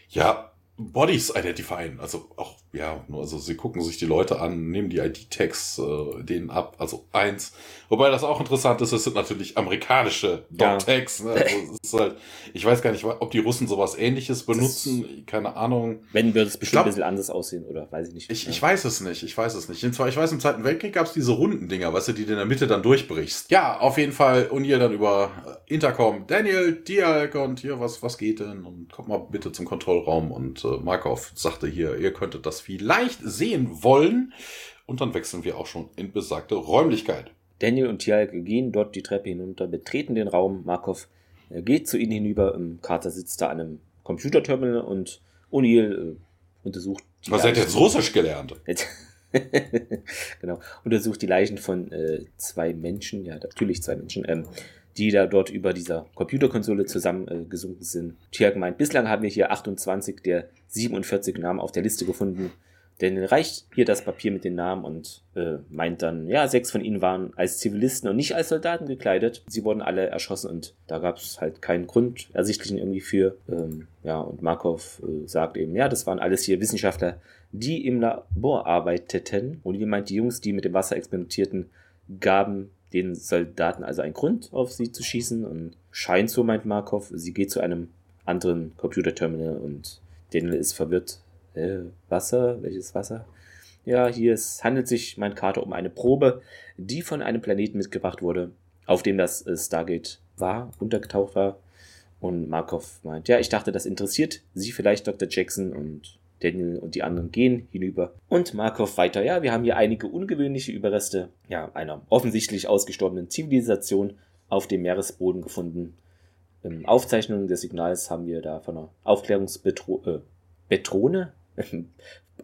Speaker 1: ja Bodies identifizieren. Also auch, ja, also sie gucken sich die Leute an, nehmen die ID-Tags äh, denen ab, also eins. Wobei das auch interessant ist, es sind natürlich amerikanische Dog-Tags. Ja. Ne? Also halt, ich weiß gar nicht, ob die Russen sowas ähnliches benutzen, das keine Ahnung.
Speaker 2: Wenn, würde es bestimmt glaub, ein bisschen anders aussehen, oder weiß ich nicht.
Speaker 1: Ich, ich weiß es nicht, ich weiß es nicht. Und zwar, ich weiß, im Zweiten Weltkrieg gab es diese runden Dinger, weißt du, die du in der Mitte dann durchbrichst. Ja, auf jeden Fall, und ihr dann über Intercom, Daniel, Dialk und hier, was, was geht denn? Und kommt mal bitte zum Kontrollraum und äh, Markov sagte hier, ihr könntet das vielleicht sehen wollen. Und dann wechseln wir auch schon in besagte Räumlichkeit.
Speaker 2: Daniel und Tialk gehen dort die Treppe hinunter, betreten den Raum. Markov äh, geht zu ihnen hinüber. Carter sitzt da an einem Computerterminal und O'Neill äh, untersucht.
Speaker 1: Was hat jetzt Russisch gelernt?
Speaker 2: genau. Untersucht die Leichen von äh, zwei Menschen, ja, natürlich zwei Menschen, ähm, die da dort über dieser Computerkonsole zusammengesunken äh, sind. Tiag meint, bislang haben wir hier 28 der 47 Namen auf der Liste gefunden. Denn reicht hier das Papier mit den Namen und äh, meint dann, ja, sechs von ihnen waren als Zivilisten und nicht als Soldaten gekleidet. Sie wurden alle erschossen und da gab es halt keinen Grund ersichtlichen irgendwie für. Ähm, ja, und Markov äh, sagt eben, ja, das waren alles hier Wissenschaftler, die im Labor arbeiteten. Und ihr meint, die Jungs, die mit dem Wasser experimentierten, gaben den Soldaten also einen Grund, auf sie zu schießen. Und scheint so, meint Markov, sie geht zu einem anderen Computerterminal und Daniel ist verwirrt. Äh, Wasser? Welches Wasser? Ja, hier es handelt sich, meint Carter, um eine Probe, die von einem Planeten mitgebracht wurde, auf dem das äh, Stargate war, untergetaucht war. Und Markov meint, ja, ich dachte, das interessiert Sie vielleicht, Dr. Jackson. Und Daniel und die anderen gehen hinüber. Und Markov weiter, ja, wir haben hier einige ungewöhnliche Überreste, ja, einer offensichtlich ausgestorbenen Zivilisation auf dem Meeresboden gefunden. Ähm, Aufzeichnungen des Signals haben wir da von einer Aufklärungsbetrone, äh,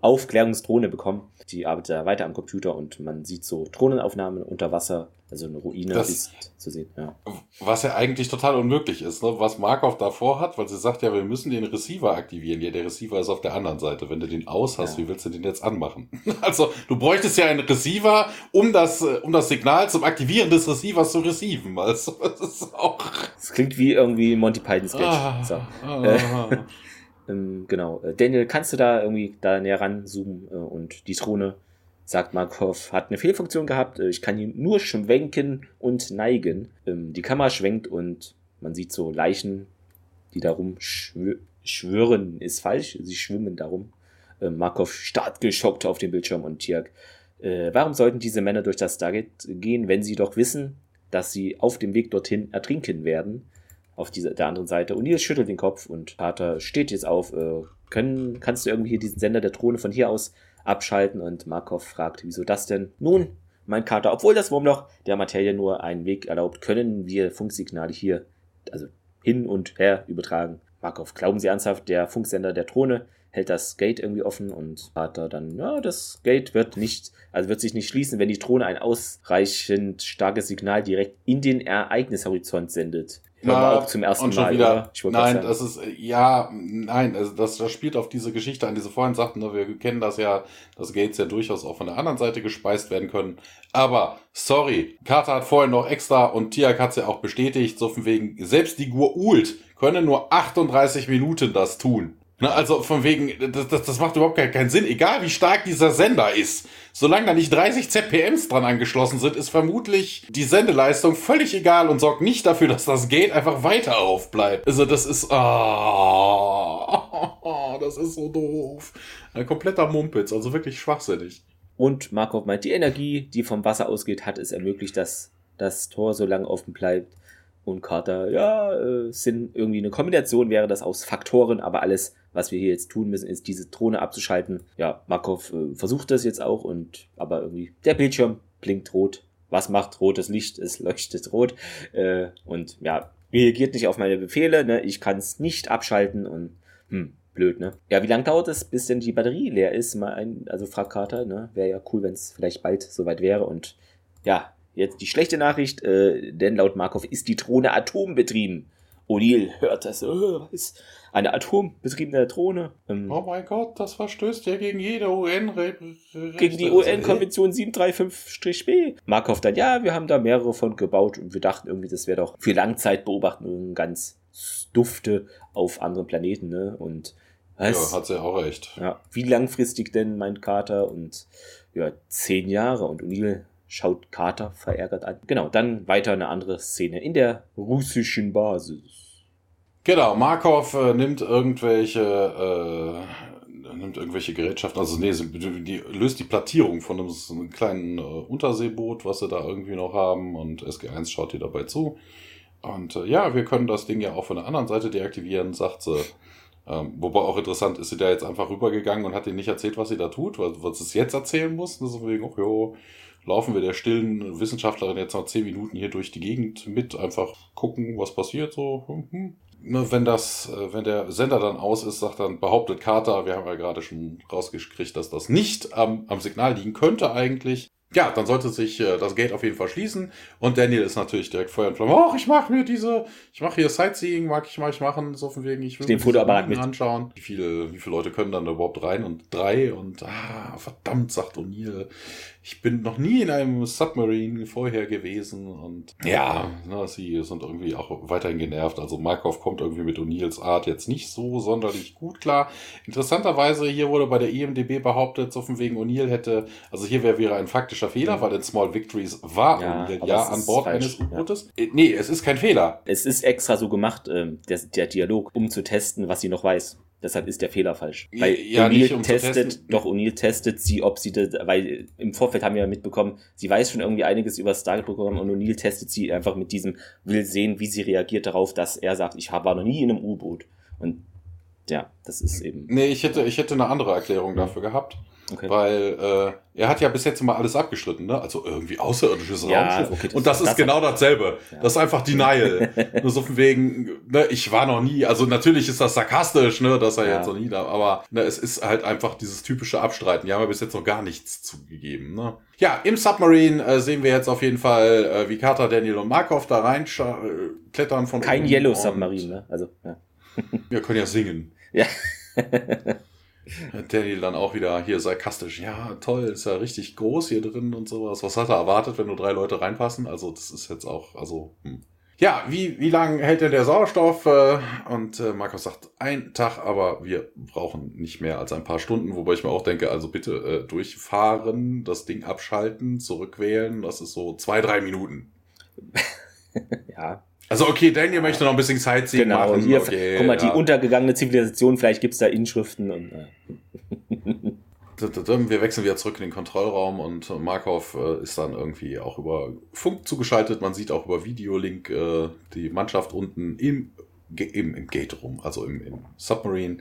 Speaker 2: Aufklärungsdrohne bekommen. Die arbeitet da weiter am Computer und man sieht so Drohnenaufnahmen unter Wasser also eine Ruine das, ist zu sehen, ja.
Speaker 1: Was ja eigentlich total unmöglich ist, ne? was Markov davor hat, weil sie sagt ja, wir müssen den Receiver aktivieren. Ja, der Receiver ist auf der anderen Seite. Wenn du den aus hast, ja. wie willst du den jetzt anmachen? also, du bräuchtest ja einen Receiver, um das, um das Signal zum Aktivieren des Receivers zu receiven. Also, das ist auch.
Speaker 2: Das klingt wie irgendwie Monty Python Sketch. Ah, so. ah, ähm, genau. Äh, Daniel, kannst du da irgendwie da näher ranzoomen äh, und die Drohne sagt Markov, hat eine Fehlfunktion gehabt. Äh, ich kann ihn nur schwenken und neigen. Ähm, die Kamera schwenkt und man sieht so Leichen, die darum schwö schwören, ist falsch. Sie schwimmen darum. Ähm, Markov starrt geschockt auf den Bildschirm und Tiag. Äh, warum sollten diese Männer durch das Stargate gehen, wenn sie doch wissen, dass sie auf dem Weg dorthin ertrinken werden? Auf dieser, der anderen Seite. Und Nils schüttelt den Kopf und Pater steht jetzt auf. Äh, können, kannst du irgendwie diesen Sender der Drohne von hier aus abschalten und Markov fragt, wieso das denn? Nun, mein Kater, obwohl das Wurmloch der Materie nur einen Weg erlaubt, können wir Funksignale hier, also hin und her übertragen. Markov, glauben Sie ernsthaft, der Funksender der Drohne hält das Gate irgendwie offen und Vater dann, ja, das Gate wird nicht, also wird sich nicht schließen, wenn die Drohne ein ausreichend starkes Signal direkt in den Ereignishorizont sendet.
Speaker 1: Ja, auch zum ersten und schon Mal. Wieder, nein, das ist, ja, nein, also das, das spielt auf diese Geschichte an, diese vorhin sagten, ne, wir kennen das ja, dass Gates ja durchaus auch von der anderen Seite gespeist werden können. Aber, sorry, Carter hat vorhin noch extra und Tiak hat es ja auch bestätigt, so von wegen, selbst die Gur-Ult können nur 38 Minuten das tun. Ne, also von wegen, das, das, das macht überhaupt keinen Sinn. Egal wie stark dieser Sender ist, solange da nicht 30 ZPMs dran angeschlossen sind, ist vermutlich die Sendeleistung völlig egal und sorgt nicht dafür, dass das Gate einfach weiter aufbleibt. Also das ist, oh, das ist so doof. Ein kompletter Mumpitz, also wirklich schwachsinnig.
Speaker 2: Und Markov meint, die Energie, die vom Wasser ausgeht, hat es ermöglicht, dass das Tor so lange offen bleibt. Und Carter, ja, äh, sind irgendwie eine Kombination wäre das aus Faktoren, aber alles was wir hier jetzt tun müssen, ist diese Drohne abzuschalten. Ja, Markov äh, versucht das jetzt auch und aber irgendwie der Bildschirm blinkt rot. Was macht rotes Licht? Es leuchtet rot. Äh, und ja, reagiert nicht auf meine Befehle. Ne? Ich kann es nicht abschalten und hm, blöd, ne? Ja, wie lange dauert es, bis denn die Batterie leer ist? Mal ein, also fragt Carter, ne? Wäre ja cool, wenn es vielleicht bald soweit wäre. Und ja, jetzt die schlechte Nachricht, äh, denn laut Markov ist die Drohne atombetrieben. O'Neill hört das, oh, ist eine atombetriebene Drohne.
Speaker 1: Ähm, oh mein Gott, das verstößt ja gegen jede UN.
Speaker 2: Gegen die UN-Konvention 735-B. Markov dann, ja, wir haben da mehrere von gebaut und wir dachten irgendwie, das wäre doch für Langzeitbeobachtungen ganz dufte auf anderen Planeten, ne? Und
Speaker 1: was? Ja, hat sie auch recht.
Speaker 2: Ja, wie langfristig denn, meint Carter? Und ja, zehn Jahre. Und O'Neill schaut Carter verärgert an. Genau, dann weiter eine andere Szene in der russischen Basis.
Speaker 1: Genau, Markov äh, nimmt irgendwelche äh, nimmt irgendwelche Gerätschaften, also nee, die, löst die Plattierung von einem, so einem kleinen äh, Unterseeboot, was sie da irgendwie noch haben und SG1 schaut ihr dabei zu. Und äh, ja, wir können das Ding ja auch von der anderen Seite deaktivieren, sagt sie. Ähm, wobei auch interessant ist, sie da jetzt einfach rübergegangen und hat ihnen nicht erzählt, was sie da tut, was, sie jetzt erzählen muss. Das ist wegen, oh, jo, laufen wir der stillen Wissenschaftlerin jetzt noch zehn Minuten hier durch die Gegend mit, einfach gucken, was passiert so. Hm, hm ne, wenn das, äh, wenn der Sender dann aus ist, sagt dann, behauptet Carter, wir haben ja gerade schon rausgekriegt, dass das nicht am, am Signal liegen könnte eigentlich ja, dann sollte sich äh, das Gate auf jeden Fall schließen. Und Daniel ist natürlich direkt Feuer und Flamme. Oh, ich mache mir diese, ich mache hier Sightseeing, mag ich mal ich machen, so von wegen, ich will
Speaker 2: den Fotoapparat mit
Speaker 1: anschauen. Wie viele, wie viele Leute können dann überhaupt rein? Und drei und ah, verdammt, sagt O'Neill. Ich bin noch nie in einem Submarine vorher gewesen und ja, na, sie sind irgendwie auch weiterhin genervt. Also Markov kommt irgendwie mit O'Neills Art jetzt nicht so sonderlich gut klar. Interessanterweise hier wurde bei der IMDB behauptet, so von wegen O'Neill hätte, also hier wäre, wäre ein faktischer Fehler, weil in Small Victories war ja, O'Neill ja an Bord eines U-Bootes. Ja. Äh, nee, es ist kein Fehler.
Speaker 2: Es ist extra so gemacht, ähm, der, der Dialog, um zu testen, was sie noch weiß. Deshalb ist der Fehler falsch. Weil ja, O'Neill um testet, doch O'Neill testet sie, ob sie das, weil im Vorfeld haben wir ja mitbekommen, sie weiß schon irgendwie einiges über das Stargate-Programm und O'Neill testet sie einfach mit diesem, will sehen, wie sie reagiert darauf, dass er sagt, ich war noch nie in einem U-Boot. Und ja, das ist eben.
Speaker 1: Nee, ich hätte, ich hätte eine andere Erklärung dafür gehabt. Okay. Weil äh, er hat ja bis jetzt immer alles abgeschnitten, ne? Also irgendwie außerirdisches ja, Raumschiff. Okay, das und das ist das genau dasselbe. Ja. Das ist einfach Denial. Nur so von wegen, ne, ich war noch nie, also natürlich ist das sarkastisch, ne, dass er ja. jetzt noch nie da, aber ne, es ist halt einfach dieses typische Abstreiten. Die haben ja bis jetzt noch gar nichts zugegeben, ne? Ja, im Submarine äh, sehen wir jetzt auf jeden Fall, äh, wie Carter, Daniel und Markov da rein äh, klettern von
Speaker 2: Kein Yellow Submarine, ne? Also, ja.
Speaker 1: Wir können ja singen.
Speaker 2: Ja.
Speaker 1: Daniel dann auch wieder hier sarkastisch, ja, toll, ist ja richtig groß hier drin und sowas. Was hat er erwartet, wenn nur drei Leute reinpassen? Also, das ist jetzt auch, also, hm. Ja, wie, wie lang hält denn der Sauerstoff? Äh, und äh, Markus sagt, ein Tag, aber wir brauchen nicht mehr als ein paar Stunden, wobei ich mir auch denke, also bitte äh, durchfahren, das Ding abschalten, zurückwählen, das ist so zwei, drei Minuten.
Speaker 2: ja.
Speaker 1: Also okay, Daniel möchte noch ein bisschen Sightseeing
Speaker 2: genau,
Speaker 1: machen.
Speaker 2: Hier,
Speaker 1: okay,
Speaker 2: guck mal, ja. die untergegangene Zivilisation, vielleicht gibt's da Inschriften und. Äh.
Speaker 1: Wir wechseln wieder zurück in den Kontrollraum und Markov äh, ist dann irgendwie auch über Funk zugeschaltet. Man sieht auch über Videolink äh, die Mannschaft unten im, im, im Gate rum, also im, im Submarine.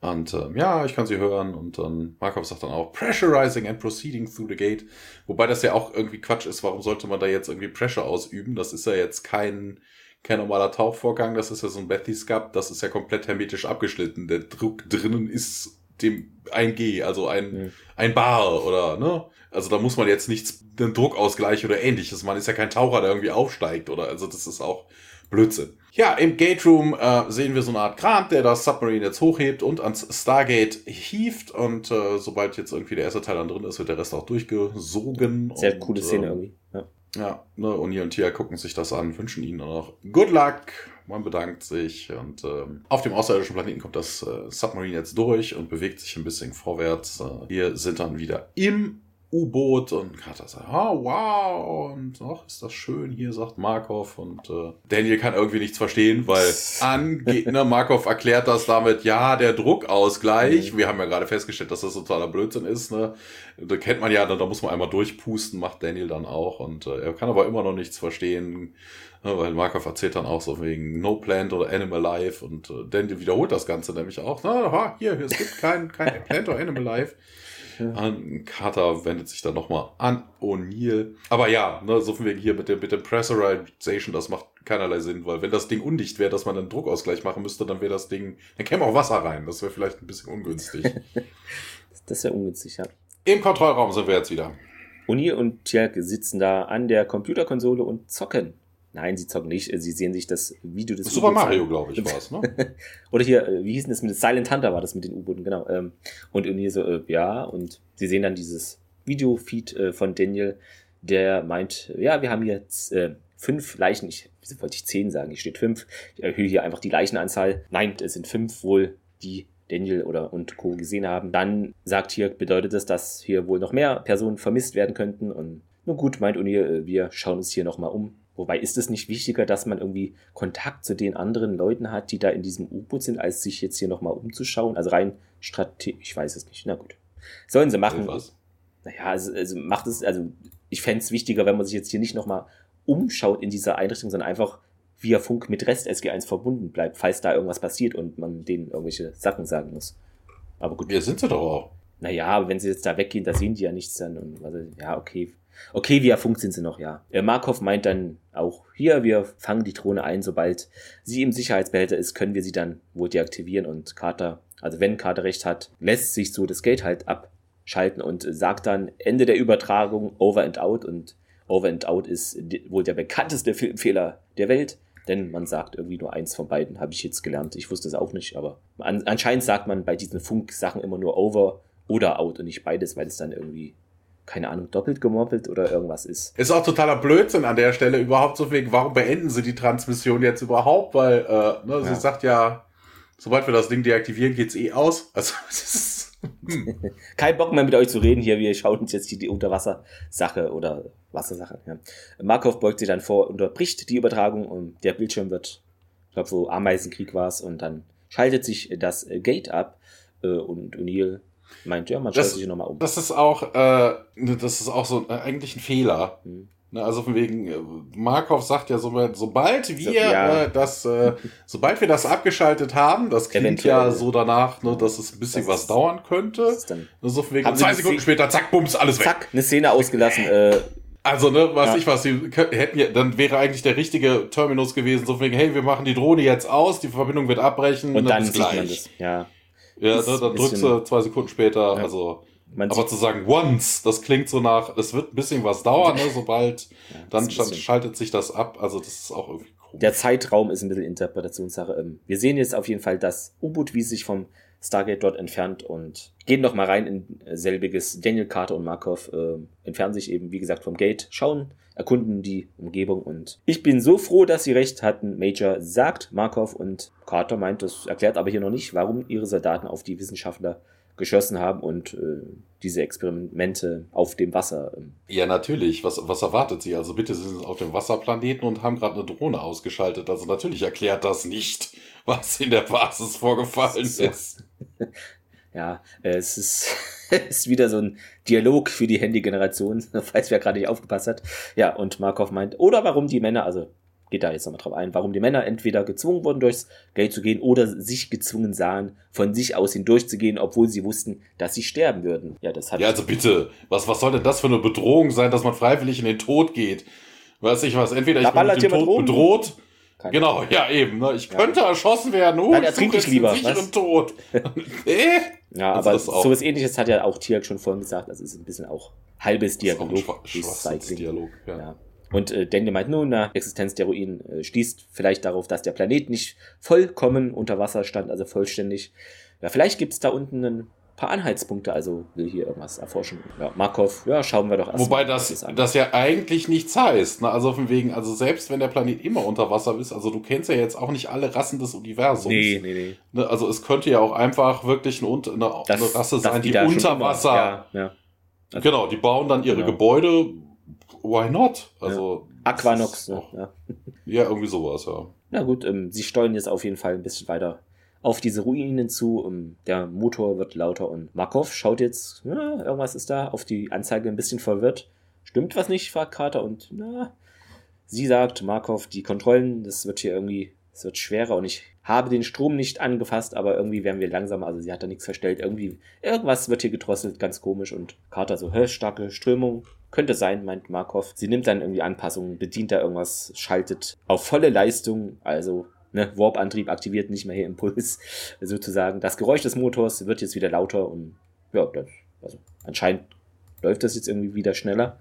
Speaker 1: Und äh, ja, ich kann sie hören. Und dann Markov sagt dann auch Pressurizing and proceeding through the gate. Wobei das ja auch irgendwie Quatsch ist. Warum sollte man da jetzt irgendwie Pressure ausüben? Das ist ja jetzt kein kein normaler Tauchvorgang, das ist ja so ein Bathyscap, das ist ja komplett hermetisch abgeschnitten. Der Druck drinnen ist dem ein G, also ein, mhm. ein Bar oder, ne? Also da muss man jetzt nichts, einen Druckausgleich oder ähnliches. Man ist ja kein Taucher, der irgendwie aufsteigt oder, also das ist auch Blödsinn. Ja, im Gate Room äh, sehen wir so eine Art Kran, der das Submarine jetzt hochhebt und ans Stargate hieft. Und äh, sobald jetzt irgendwie der erste Teil dann drin ist, wird der Rest auch durchgesogen.
Speaker 2: Sehr
Speaker 1: und,
Speaker 2: coole Szene äh, irgendwie. Ja.
Speaker 1: Ja, ne, Uni und Tia gucken sich das an, wünschen ihnen noch Good Luck. Man bedankt sich und ähm, auf dem außerirdischen Planeten kommt das äh, Submarine jetzt durch und bewegt sich ein bisschen vorwärts. Äh, wir sind dann wieder im U-Boot und Carter sagt, oh, wow, und ach, ist das schön hier, sagt Markov und äh, Daniel kann irgendwie nichts verstehen, weil angeht, ne, Markov erklärt das damit, ja, der Druckausgleich, mhm. wir haben ja gerade festgestellt, dass das totaler Blödsinn ist, ne, da kennt man ja, da, da muss man einmal durchpusten, macht Daniel dann auch. Und äh, er kann aber immer noch nichts verstehen, ne, weil Markov erzählt dann auch so wegen No Plant oder Animal Life. Und äh, Daniel wiederholt das Ganze nämlich auch, na, hier, es gibt kein, kein Plant oder Animal Life. Ja. Carter wendet sich dann nochmal an O'Neill. Aber ja, ne, so von wegen hier mit dem, mit dem Pressurization, das macht keinerlei Sinn, weil wenn das Ding undicht wäre, dass man einen Druckausgleich machen müsste, dann wäre das Ding, dann käme auch Wasser rein. Das wäre vielleicht ein bisschen ungünstig.
Speaker 2: das wäre ungünstig, ja.
Speaker 1: Im Kontrollraum sind wir jetzt wieder.
Speaker 2: O'Neill und Tjerk sitzen da an der Computerkonsole und zocken. Nein, sie zocken nicht. Sie sehen sich das Video des
Speaker 1: Super Mario, glaube ich, war es, ne?
Speaker 2: Oder hier, äh, wie hieß denn das mit Silent Hunter war das mit den U-Booten, genau. Ähm, und irgendwie so, äh, ja, und sie sehen dann dieses Video-Feed äh, von Daniel, der meint, ja, wir haben jetzt fünf Leichen, ich wollte ich zehn sagen, hier steht fünf. Ich erhöhe hier einfach die Leichenanzahl. Nein, es sind fünf wohl, die Daniel oder und Co. gesehen haben. Dann sagt hier, bedeutet es, dass hier wohl noch mehr Personen vermisst werden könnten. Und nun gut, meint O'Neill, wir schauen uns hier nochmal um. Wobei ist es nicht wichtiger, dass man irgendwie Kontakt zu den anderen Leuten hat, die da in diesem U-Boot sind, als sich jetzt hier nochmal umzuschauen? Also rein strategisch, ich weiß es nicht. Na gut. Sollen sie machen. Was? Naja, also, also macht es, also ich fände es wichtiger, wenn man sich jetzt hier nicht nochmal umschaut in dieser Einrichtung, sondern einfach via Funk mit Rest SG1 verbunden bleibt, falls da irgendwas passiert und man denen irgendwelche Sachen sagen muss. Aber gut.
Speaker 1: Ja, sind sie doch auch.
Speaker 2: Naja, aber wenn sie jetzt da weggehen, da sehen die ja nichts dann. Und also, ja, okay. Okay, via Funk sind sie noch, ja. Äh, Markov meint dann auch hier, wir fangen die Drohne ein, sobald sie im Sicherheitsbehälter ist, können wir sie dann wohl deaktivieren und Carter, also wenn Carter recht hat, lässt sich so das Gate halt abschalten und sagt dann Ende der Übertragung, over and out und over and out ist wohl der bekannteste Filmfehler der Welt. Denn man sagt irgendwie nur eins von beiden, habe ich jetzt gelernt. Ich wusste es auch nicht, aber an, anscheinend sagt man bei diesen Funk-Sachen immer nur over oder out und nicht beides, weil es dann irgendwie, keine Ahnung, doppelt gemoppelt oder irgendwas ist.
Speaker 1: Ist auch totaler Blödsinn an der Stelle überhaupt so wegen, warum beenden sie die Transmission jetzt überhaupt? Weil, äh, ne, sie ja. sagt ja, sobald wir das Ding deaktivieren, geht's eh aus. Also, es ist
Speaker 2: Kein Bock mehr mit euch zu reden hier. Wir schauen uns jetzt die Unterwassersache oder Wassersache. Ja. Markov beugt sich dann vor, unterbricht die Übertragung und der Bildschirm wird, ich glaube, so Ameisenkrieg war es und dann schaltet sich das Gate ab äh, und O'Neill meint, ja, man schaut sich nochmal um.
Speaker 1: Das ist auch, äh, das ist auch so äh, eigentlich ein Fehler. Hm. Ne, also von wegen, äh, Markov sagt ja, so, sobald wir ja. äh, das, äh, sobald wir das abgeschaltet haben, das klingt Eventuell. ja so danach, ne, dass es ein bisschen das was dauern könnte. Dann ne, so von wegen, zwei Sekunden später, zack, bums, alles
Speaker 2: zack, weg. Zack, eine Szene ausgelassen. Äh,
Speaker 1: also, ne, was ja. ich was, sie hätten ja, dann wäre eigentlich der richtige Terminus gewesen, so wegen, hey, wir machen die Drohne jetzt aus, die Verbindung wird abbrechen,
Speaker 2: und ne, dann bis gleich.
Speaker 1: Ja. Ja, ne, dann drückst du zwei Sekunden später, ja. also. Man aber zu sagen once, das klingt so nach, es wird ein bisschen was dauern, ne, sobald, ja, dann schaltet sich das ab. Also das ist auch irgendwie
Speaker 2: cool. Der Zeitraum ist ein bisschen Interpretationssache. Ähm, wir sehen jetzt auf jeden Fall das U-Boot, wie es sich vom Stargate dort entfernt und gehen noch mal rein in selbiges. Daniel Carter und Markov äh, entfernen sich eben, wie gesagt, vom Gate, schauen, erkunden die Umgebung und ich bin so froh, dass sie recht hatten. Major sagt Markov und Carter meint, das erklärt aber hier noch nicht, warum ihre Soldaten auf die Wissenschaftler geschossen haben und äh, diese Experimente auf dem Wasser. Ähm.
Speaker 1: Ja, natürlich. Was, was erwartet sie? Also bitte, sie sind auf dem Wasserplaneten und haben gerade eine Drohne ausgeschaltet. Also natürlich erklärt das nicht, was in der Basis vorgefallen so. ist.
Speaker 2: Ja, es ist, ist wieder so ein Dialog für die Handy-Generation, falls wer gerade nicht aufgepasst hat. Ja, und Markov meint, oder warum die Männer, also geht da jetzt nochmal drauf ein, warum die Männer entweder gezwungen wurden, durchs Gate zu gehen oder sich gezwungen sahen, von sich aus hindurchzugehen, obwohl sie wussten, dass sie sterben würden. Ja, das hat.
Speaker 1: Ja, also bitte, was, was soll denn das für eine Bedrohung sein, dass man freiwillig in den Tod geht? Weiß ich was, entweder ich bin mit dem Tod bedroht. Keine genau, ja eben. Ne? Ich ja. könnte erschossen werden.
Speaker 2: Oh, Nein, ertrinke ich lieber.
Speaker 1: Sicheren Tod.
Speaker 2: äh? Ja, also aber so was ähnliches hat ja auch Tiak schon vorhin gesagt. Das ist ein bisschen auch halbes Dialog.
Speaker 1: Dialog, ja. ja.
Speaker 2: Und äh, Daniel meint nun, na, Existenz der Ruinen äh, schließt vielleicht darauf, dass der Planet nicht vollkommen unter Wasser stand, also vollständig. Ja, vielleicht gibt es da unten ein paar Anhaltspunkte, also will hier irgendwas erforschen. Ja, Markov, ja, schauen wir doch
Speaker 1: erst Wobei das, das ja eigentlich nichts heißt. Ne? Also von wegen, also selbst wenn der Planet immer unter Wasser ist, also du kennst ja jetzt auch nicht alle Rassen des Universums.
Speaker 2: Nee, nee, nee.
Speaker 1: Ne? Also es könnte ja auch einfach wirklich eine, eine, das, eine Rasse sein, die, die unter Wasser. Ja, ja. Also, genau, die bauen dann ihre genau. Gebäude why not? Also.
Speaker 2: Ja. Aquanox, ne? ja.
Speaker 1: ja, irgendwie sowas, ja.
Speaker 2: Na gut, ähm, sie steuern jetzt auf jeden Fall ein bisschen weiter auf diese Ruinen zu. Ähm, der Motor wird lauter und Markov schaut jetzt, ja, irgendwas ist da, auf die Anzeige ein bisschen verwirrt. Stimmt was nicht, fragt Carter und na, sie sagt, Markov, die Kontrollen, das wird hier irgendwie, es wird schwerer und ich habe den Strom nicht angefasst, aber irgendwie werden wir langsamer. Also sie hat da nichts verstellt. Irgendwie, irgendwas wird hier gedrosselt, ganz komisch. Und Carter so, hä, starke Strömung. Könnte sein, meint Markov. Sie nimmt dann irgendwie Anpassungen, bedient da irgendwas, schaltet auf volle Leistung, also ne, Warp-Antrieb aktiviert nicht mehr hier Impuls, sozusagen. Das Geräusch des Motors wird jetzt wieder lauter und ja, das, also anscheinend läuft das jetzt irgendwie wieder schneller.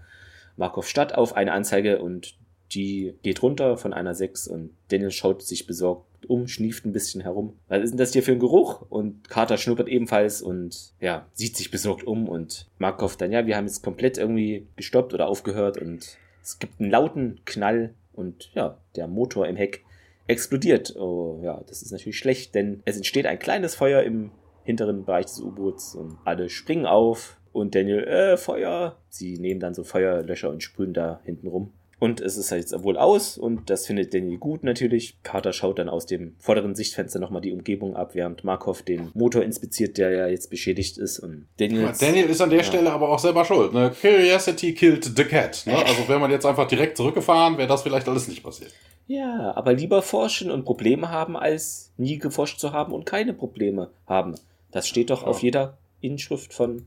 Speaker 2: Markov statt auf eine Anzeige und die geht runter von einer 6 und Daniel schaut sich besorgt um, schnieft ein bisschen herum. Was ist denn das hier für ein Geruch? Und Carter schnuppert ebenfalls und ja, sieht sich besorgt um und Markov dann, ja, wir haben jetzt komplett irgendwie gestoppt oder aufgehört und es gibt einen lauten Knall und ja, der Motor im Heck explodiert. Oh ja, das ist natürlich schlecht, denn es entsteht ein kleines Feuer im hinteren Bereich des U-Boots und alle springen auf und Daniel, äh, Feuer. Sie nehmen dann so Feuerlöscher und sprühen da hinten rum. Und es ist jetzt wohl aus und das findet Danny gut natürlich. Carter schaut dann aus dem vorderen Sichtfenster nochmal die Umgebung ab, während Markov den Motor inspiziert, der ja jetzt beschädigt ist. Und
Speaker 1: Daniel, Daniel ist an der ja. Stelle aber auch selber schuld. Ne? Curiosity killed the cat. Ne? Also wäre man jetzt einfach direkt zurückgefahren, wäre das vielleicht alles nicht passiert.
Speaker 2: Ja, aber lieber forschen und Probleme haben, als nie geforscht zu haben und keine Probleme haben. Das steht doch ja. auf jeder Inschrift von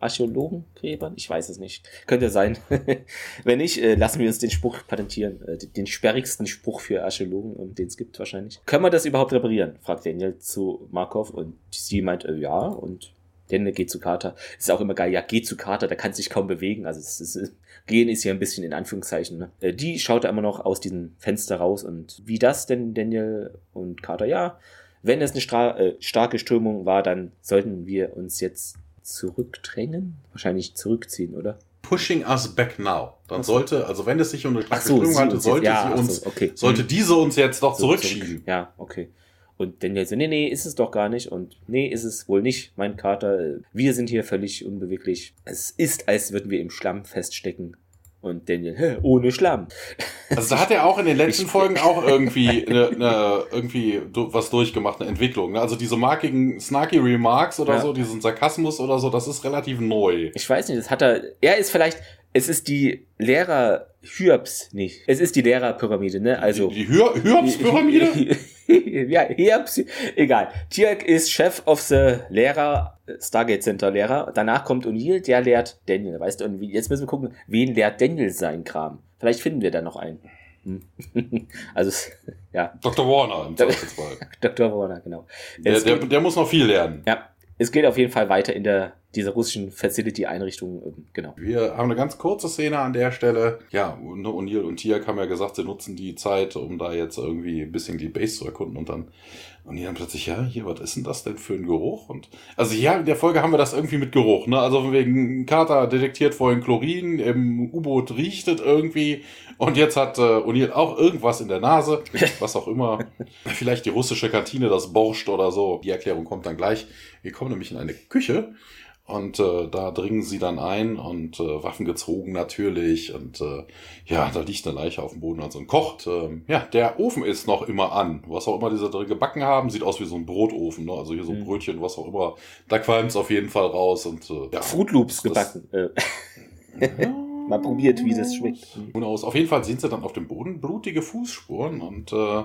Speaker 2: Archäologengräbern? Ich weiß es nicht. Könnte sein. Wenn nicht, äh, lassen wir uns den Spruch patentieren. Äh, den sperrigsten Spruch für Archäologen, ähm, den es gibt wahrscheinlich. Können wir das überhaupt reparieren? fragt Daniel zu Markov und sie meint, äh, ja. Und Daniel geht zu Carter. Ist auch immer geil. Ja, geht zu Carter, der kann sich kaum bewegen. Also es ist, äh, gehen ist hier ein bisschen in Anführungszeichen. Ne? Äh, die schaut immer noch aus diesem Fenster raus und wie das denn Daniel und Carter? Ja, wenn es eine stra äh, starke Strömung war, dann sollten wir uns jetzt zurückdrängen? Wahrscheinlich zurückziehen, oder?
Speaker 1: Pushing us back now. Dann so. sollte, also wenn es sich um eine starke so, Strömung handelt, sollte ja, sie uns, so, okay. sollte hm. diese uns jetzt doch so, zurückschieben. Zurück.
Speaker 2: Ja, okay. Und Daniel so, nee, nee, ist es doch gar nicht. Und nee, ist es wohl nicht, mein Kater. Wir sind hier völlig unbeweglich. Es ist, als würden wir im Schlamm feststecken. Und Daniel, hä, ohne Schlamm.
Speaker 1: Also da hat er auch in den letzten Folgen auch irgendwie eine, eine, irgendwie was durchgemacht, eine Entwicklung. Ne? Also diese markigen, snarky Remarks oder ja. so, diesen Sarkasmus oder so, das ist relativ neu.
Speaker 2: Ich weiß nicht, das hat er, er ist vielleicht, es ist die Lehrer Hyobs nicht. Es ist die Lehrerpyramide, ne? Also.
Speaker 1: Die, die Hyobs-Pyramide?
Speaker 2: ja, Hyobs, egal. Tirk ist Chef of the Lehrer, Stargate Center Lehrer. Danach kommt O'Neill, der lehrt Daniel. Weißt du, und jetzt müssen wir gucken, wen lehrt Daniel sein Kram. Vielleicht finden wir da noch einen. Also, ja.
Speaker 1: Dr. Warner im Zweifelsfall.
Speaker 2: Dr. Warner, genau.
Speaker 1: Der, der, der muss noch viel lernen.
Speaker 2: Ja, es geht auf jeden Fall weiter in der dieser russischen Facility-Einrichtung, ähm, genau.
Speaker 1: Wir haben eine ganz kurze Szene an der Stelle. Ja, O'Neill und Tiak haben ja gesagt, sie nutzen die Zeit, um da jetzt irgendwie ein bisschen die Base zu erkunden und dann und die haben plötzlich, ja, hier, was ist denn das denn für ein Geruch? Und also ja, in der Folge haben wir das irgendwie mit Geruch, ne? Also wegen Carter detektiert vorhin Chlorin, im U-Boot riecht es irgendwie und jetzt hat äh, O'Neill auch irgendwas in der Nase, was auch immer. Vielleicht die russische Kantine, das Borscht oder so. Die Erklärung kommt dann gleich. Wir kommen nämlich in eine Küche und äh, da dringen sie dann ein und äh, Waffen gezogen natürlich. Und äh, ja, da liegt eine Leiche auf dem Boden und so ein kocht. Äh, ja, der Ofen ist noch immer an. Was auch immer diese drin gebacken haben, sieht aus wie so ein Brotofen. Ne? Also hier so ein mhm. Brötchen, was auch immer. Da qualmt es auf jeden Fall raus. Und, äh,
Speaker 2: ja, Fruit Loops gebacken. Äh. Ja. Mal probiert, wie das schmeckt.
Speaker 1: Auf jeden Fall sehen sie dann auf dem Boden blutige Fußspuren und äh,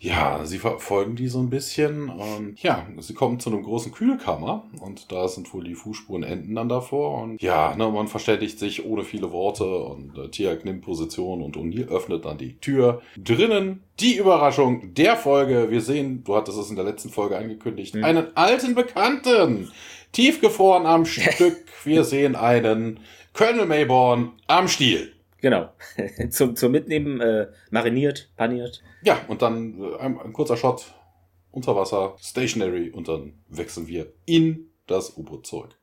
Speaker 1: ja, sie verfolgen die so ein bisschen und ja, sie kommen zu einem großen Kühlkammer und da sind wohl die Fußspuren enden dann davor und ja, ne, man verständigt sich ohne viele Worte und äh, Tia nimmt Position und O'Neill öffnet dann die Tür. Drinnen die Überraschung der Folge. Wir sehen, du hattest es in der letzten Folge angekündigt, mhm. einen alten Bekannten. Tiefgefroren am Stück. Wir sehen einen Colonel Mayborn am Stiel.
Speaker 2: Genau. zum, zum Mitnehmen äh, mariniert, paniert.
Speaker 1: Ja, und dann äh, ein, ein, kurzer Shot unter Wasser, stationary, und dann wechseln wir in das U-Boot zurück.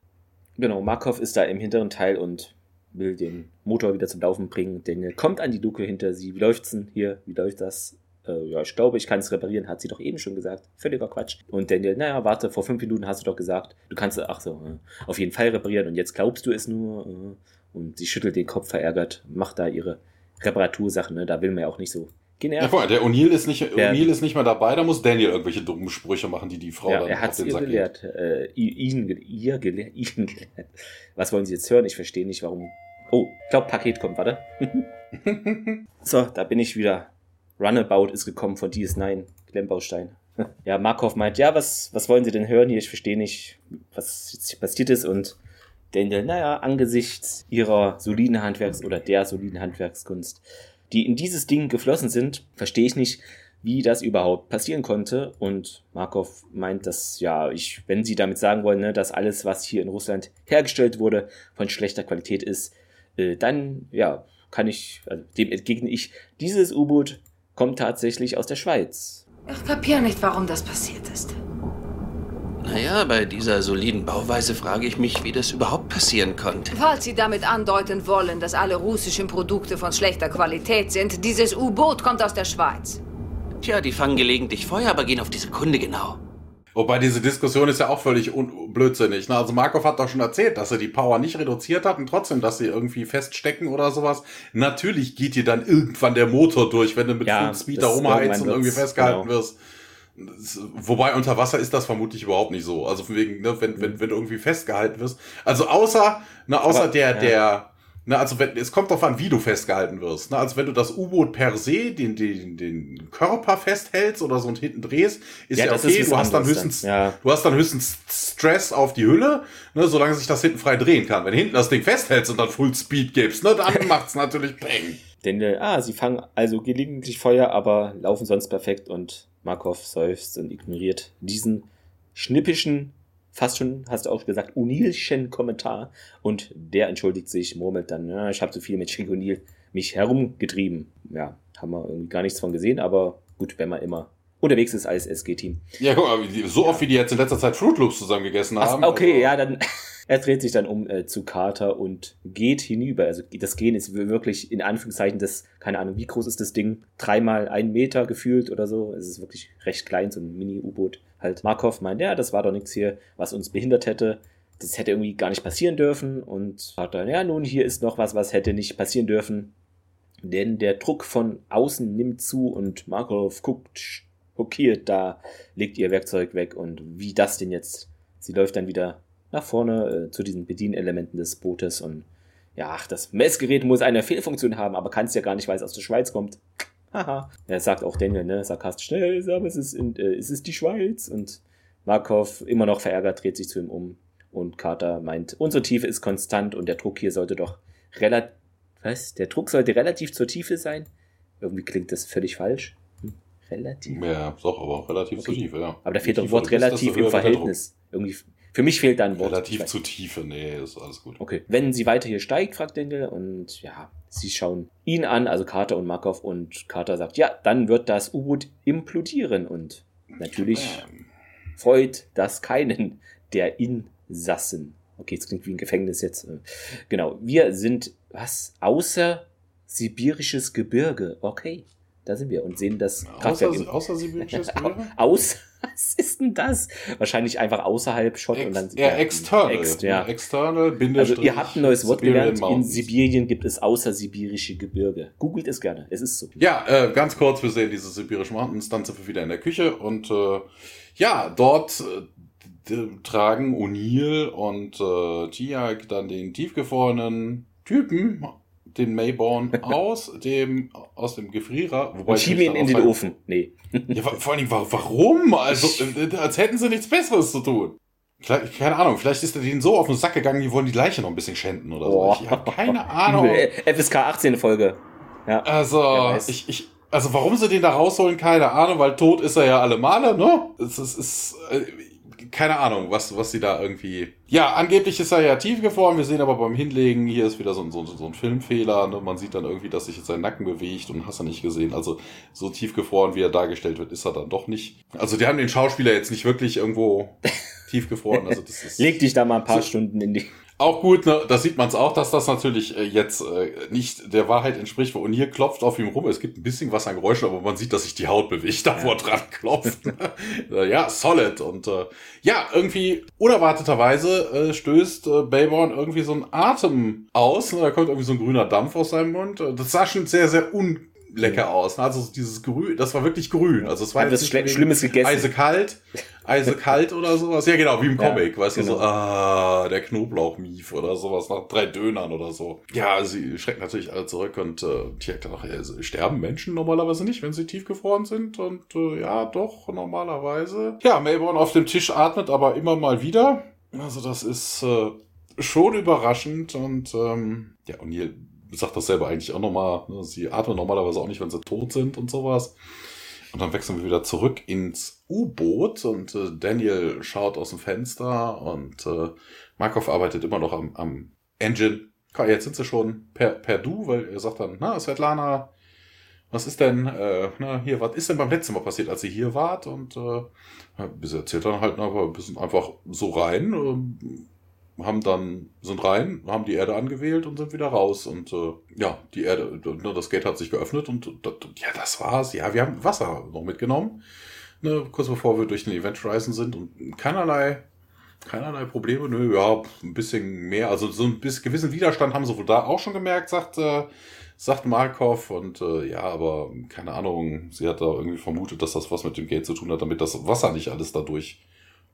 Speaker 2: Genau, Markov ist da im hinteren Teil und will den Motor wieder zum Laufen bringen. Daniel kommt an die Luke hinter sie. Wie läuft's denn hier? Wie läuft das? Äh, ja, ich glaube, ich kann es reparieren, hat sie doch eben schon gesagt. Völliger Quatsch. Und Daniel, naja, warte, vor fünf Minuten hast du doch gesagt, du kannst, ach so, äh, auf jeden Fall reparieren und jetzt glaubst du es nur. Äh, und sie schüttelt den Kopf verärgert, macht da ihre Reparatursachen, ne? da will man ja auch nicht so
Speaker 1: genervt. Ja, der O'Neill ist, nicht, O'Neill ist nicht mehr dabei, da muss Daniel irgendwelche dummen Sprüche machen, die die Frau
Speaker 2: ja, dann er hat ihr Sack gelehrt. Äh, ihn, ihr gelehrt, ihn gelehrt. Was wollen Sie jetzt hören? Ich verstehe nicht, warum. Oh, ich glaube, Paket kommt, warte. so, da bin ich wieder. Runabout ist gekommen von DS9, Klemmbaustein. ja, Markov meint, ja, was, was wollen Sie denn hören hier? Ich verstehe nicht, was jetzt passiert ist und Daniel, naja, angesichts ihrer soliden Handwerks- oder der soliden Handwerkskunst, die in dieses Ding geflossen sind, verstehe ich nicht, wie das überhaupt passieren konnte. Und Markov meint, dass, ja, ich, wenn sie damit sagen wollen, ne, dass alles, was hier in Russland hergestellt wurde, von schlechter Qualität ist, äh, dann, ja, kann ich, also dem entgegne ich, dieses U-Boot kommt tatsächlich aus der Schweiz.
Speaker 3: Ich kapiere nicht, warum das passiert ist.
Speaker 4: Naja, bei dieser soliden Bauweise frage ich mich, wie das überhaupt passieren konnte.
Speaker 3: Falls Sie damit andeuten wollen, dass alle russischen Produkte von schlechter Qualität sind, dieses U-Boot kommt aus der Schweiz.
Speaker 4: Tja, die fangen gelegentlich Feuer, aber gehen auf die Sekunde genau.
Speaker 1: Wobei diese Diskussion ist ja auch völlig blödsinnig. Ne? Also Markov hat doch schon erzählt, dass er die Power nicht reduziert hat und trotzdem, dass sie irgendwie feststecken oder sowas. Natürlich geht dir dann irgendwann der Motor durch, wenn du mit ja, Speed da rumheizt und irgendwie festgehalten genau. wirst. Wobei unter Wasser ist das vermutlich überhaupt nicht so. Also von wegen, ne, wenn, wenn, wenn du irgendwie festgehalten wirst. Also außer, ne, außer Aber, der, ja. der, ne, also wenn, es kommt darauf an, wie du festgehalten wirst. Ne? Also wenn du das U-Boot per se, den, den, den Körper festhältst oder so und hinten drehst, ist ja, ja okay, ist du hast dann höchstens, dann. Ja. du hast dann höchstens Stress auf die Hülle, ne, solange sich das hinten frei drehen kann. Wenn du hinten das Ding festhältst und dann Full Speed gibst, ne, dann macht's natürlich Peng.
Speaker 2: Denn, äh, ah, sie fangen also gelegentlich Feuer, aber laufen sonst perfekt und Markov seufzt und ignoriert diesen schnippischen, fast schon, hast du auch gesagt, Unilschen Kommentar. Und der entschuldigt sich, murmelt dann, ja, ich habe zu viel mit Schick O'Neill mich herumgetrieben. Ja, haben wir irgendwie gar nichts von gesehen, aber gut, wenn man immer unterwegs ist als SG-Team.
Speaker 1: Ja, guck mal, so oft wie die jetzt in letzter Zeit Fruit Loops zusammen gegessen haben.
Speaker 2: Ach, okay, also. ja, dann. Er dreht sich dann um äh, zu Carter und geht hinüber. Also das Gehen ist wirklich in Anführungszeichen das, keine Ahnung, wie groß ist das Ding? Dreimal ein Meter gefühlt oder so. Es ist wirklich recht klein, so ein Mini-U-Boot. Halt Markov meint, ja, das war doch nichts hier, was uns behindert hätte. Das hätte irgendwie gar nicht passieren dürfen. Und Carter, ja, nun, hier ist noch was, was hätte nicht passieren dürfen. Denn der Druck von außen nimmt zu und Markov guckt schockiert da, legt ihr Werkzeug weg und wie das denn jetzt? Sie läuft dann wieder nach vorne äh, zu diesen Bedienelementen des Bootes und ja, ach, das Messgerät muss eine Fehlfunktion haben, aber kann es ja gar nicht, weil es aus der Schweiz kommt. Haha. Er sagt auch Daniel, ne, sarkastisch, schnell, aber es ist, in, äh, es ist die Schweiz. Und Markov, immer noch verärgert, dreht sich zu ihm um. Und Carter meint, unsere Tiefe ist konstant und der Druck hier sollte doch relativ, was? Der Druck sollte relativ zur Tiefe sein? Irgendwie klingt das völlig falsch. Hm, relativ?
Speaker 1: Ja, doch, aber relativ okay. zur Tiefe, ja.
Speaker 2: Aber da fehlt doch Wort relativ im Verhältnis. Irgendwie für mich fehlt da ein Wort.
Speaker 1: Relativ zu Tiefe, nee, ist alles gut.
Speaker 2: Okay. Wenn sie weiter hier steigt, fragt Daniel, und ja, sie schauen ihn an, also Carter und Markov, und Carter sagt, ja, dann wird das U-Boot implodieren. Und natürlich ähm. freut das keinen der Insassen. Okay, es klingt wie ein Gefängnis jetzt. Genau, wir sind, was, außer sibirisches Gebirge. Okay, da sind wir und sehen das
Speaker 1: Kraftwerk. Außer, außer sibirisches Gebirge?
Speaker 2: Aus, was ist denn das? Wahrscheinlich einfach außerhalb Schott
Speaker 1: Ex,
Speaker 2: und dann.
Speaker 1: Ja, external. Ex,
Speaker 2: ja.
Speaker 1: External,
Speaker 2: Also ihr habt ein neues Wort gelernt. In Sibirien gibt es außersibirische Gebirge. Googelt es gerne. Es ist so.
Speaker 1: Ja, äh, ganz kurz, wir sehen diese sibirischen Mountains, dann sind wir wieder in der Küche und äh, ja, dort äh, tragen O'Neill und äh, Tiag dann den tiefgefrorenen Typen den Mayborn aus dem, aus dem Gefrierer.
Speaker 2: Wobei und schieben ihn in den Ofen. Nee.
Speaker 1: Ja, vor allen Dingen, warum? Also, äh, als hätten sie nichts Besseres zu tun. Keine Ahnung, vielleicht ist er denen so auf den Sack gegangen, die wollen die Leiche noch ein bisschen schänden oder so. Ich habe keine Ahnung.
Speaker 2: FSK 18 Folge. Ja.
Speaker 1: Also, ich, ich, also warum sie den da rausholen, keine Ahnung, weil tot ist er ja alle Male, ne? Es ist, ist äh, keine Ahnung, was, was sie da irgendwie. Ja, angeblich ist er ja tiefgefroren. Wir sehen aber beim Hinlegen, hier ist wieder so ein, so, so ein Filmfehler. Ne? Man sieht dann irgendwie, dass sich jetzt sein Nacken bewegt und hast du nicht gesehen. Also so tiefgefroren, wie er dargestellt wird, ist er dann doch nicht. Also die haben den Schauspieler jetzt nicht wirklich irgendwo tiefgefroren. Also das ist,
Speaker 2: Leg dich da mal ein paar so, Stunden in die.
Speaker 1: Auch gut, ne? da sieht man es auch, dass das natürlich äh, jetzt äh, nicht der Wahrheit entspricht. Und hier klopft auf ihm rum. Es gibt ein bisschen was an Geräuschen, aber man sieht, dass sich die Haut bewegt, da wo er dran klopft. ja, solid. Und äh, ja, irgendwie unerwarteterweise äh, stößt äh, Bayborn irgendwie so einen Atem aus. Ne? Da kommt irgendwie so ein grüner Dampf aus seinem Mund. Das sah schon sehr, sehr un lecker aus. Also dieses Grün, das war wirklich grün. Also es war
Speaker 2: jetzt Schli Schlimmes gegessen.
Speaker 1: Eisekalt, eisekalt oder sowas. Ja, genau, wie im Comic, ja, weißt genau. du, so, ah, der Knoblauchmief oder sowas, nach drei Dönern oder so. Ja, sie schrecken natürlich alle zurück und äh, die hat auch, ja, sterben Menschen normalerweise nicht, wenn sie tiefgefroren sind und äh, ja, doch, normalerweise. Ja, Melbourne auf dem Tisch atmet aber immer mal wieder. Also das ist äh, schon überraschend und ähm, ja, und hier sagt das selber eigentlich auch nochmal. Ne? Sie atmen normalerweise auch nicht, wenn sie tot sind und sowas. Und dann wechseln wir wieder zurück ins U-Boot und äh, Daniel schaut aus dem Fenster und äh, Markov arbeitet immer noch am, am Engine. jetzt sind sie schon per, per Du, weil er sagt dann, na, Svetlana, was ist denn, äh, na, hier, was ist denn beim letzten Mal passiert, als ihr hier wart? Und äh, sie erzählt dann halt aber ein bisschen einfach so rein, äh, haben dann, sind rein, haben die Erde angewählt und sind wieder raus. Und äh, ja, die Erde, ne, das Gate hat sich geöffnet und ja, das war's. Ja, wir haben Wasser noch mitgenommen, ne, kurz bevor wir durch den Event reisen sind und keinerlei Keinerlei Probleme, nö, ja, ein bisschen mehr, also so ein bisschen gewissen Widerstand haben sie wohl da auch schon gemerkt, sagt, äh, sagt Markov und äh, ja, aber keine Ahnung, sie hat da irgendwie vermutet, dass das was mit dem Geld zu tun hat, damit das Wasser nicht alles dadurch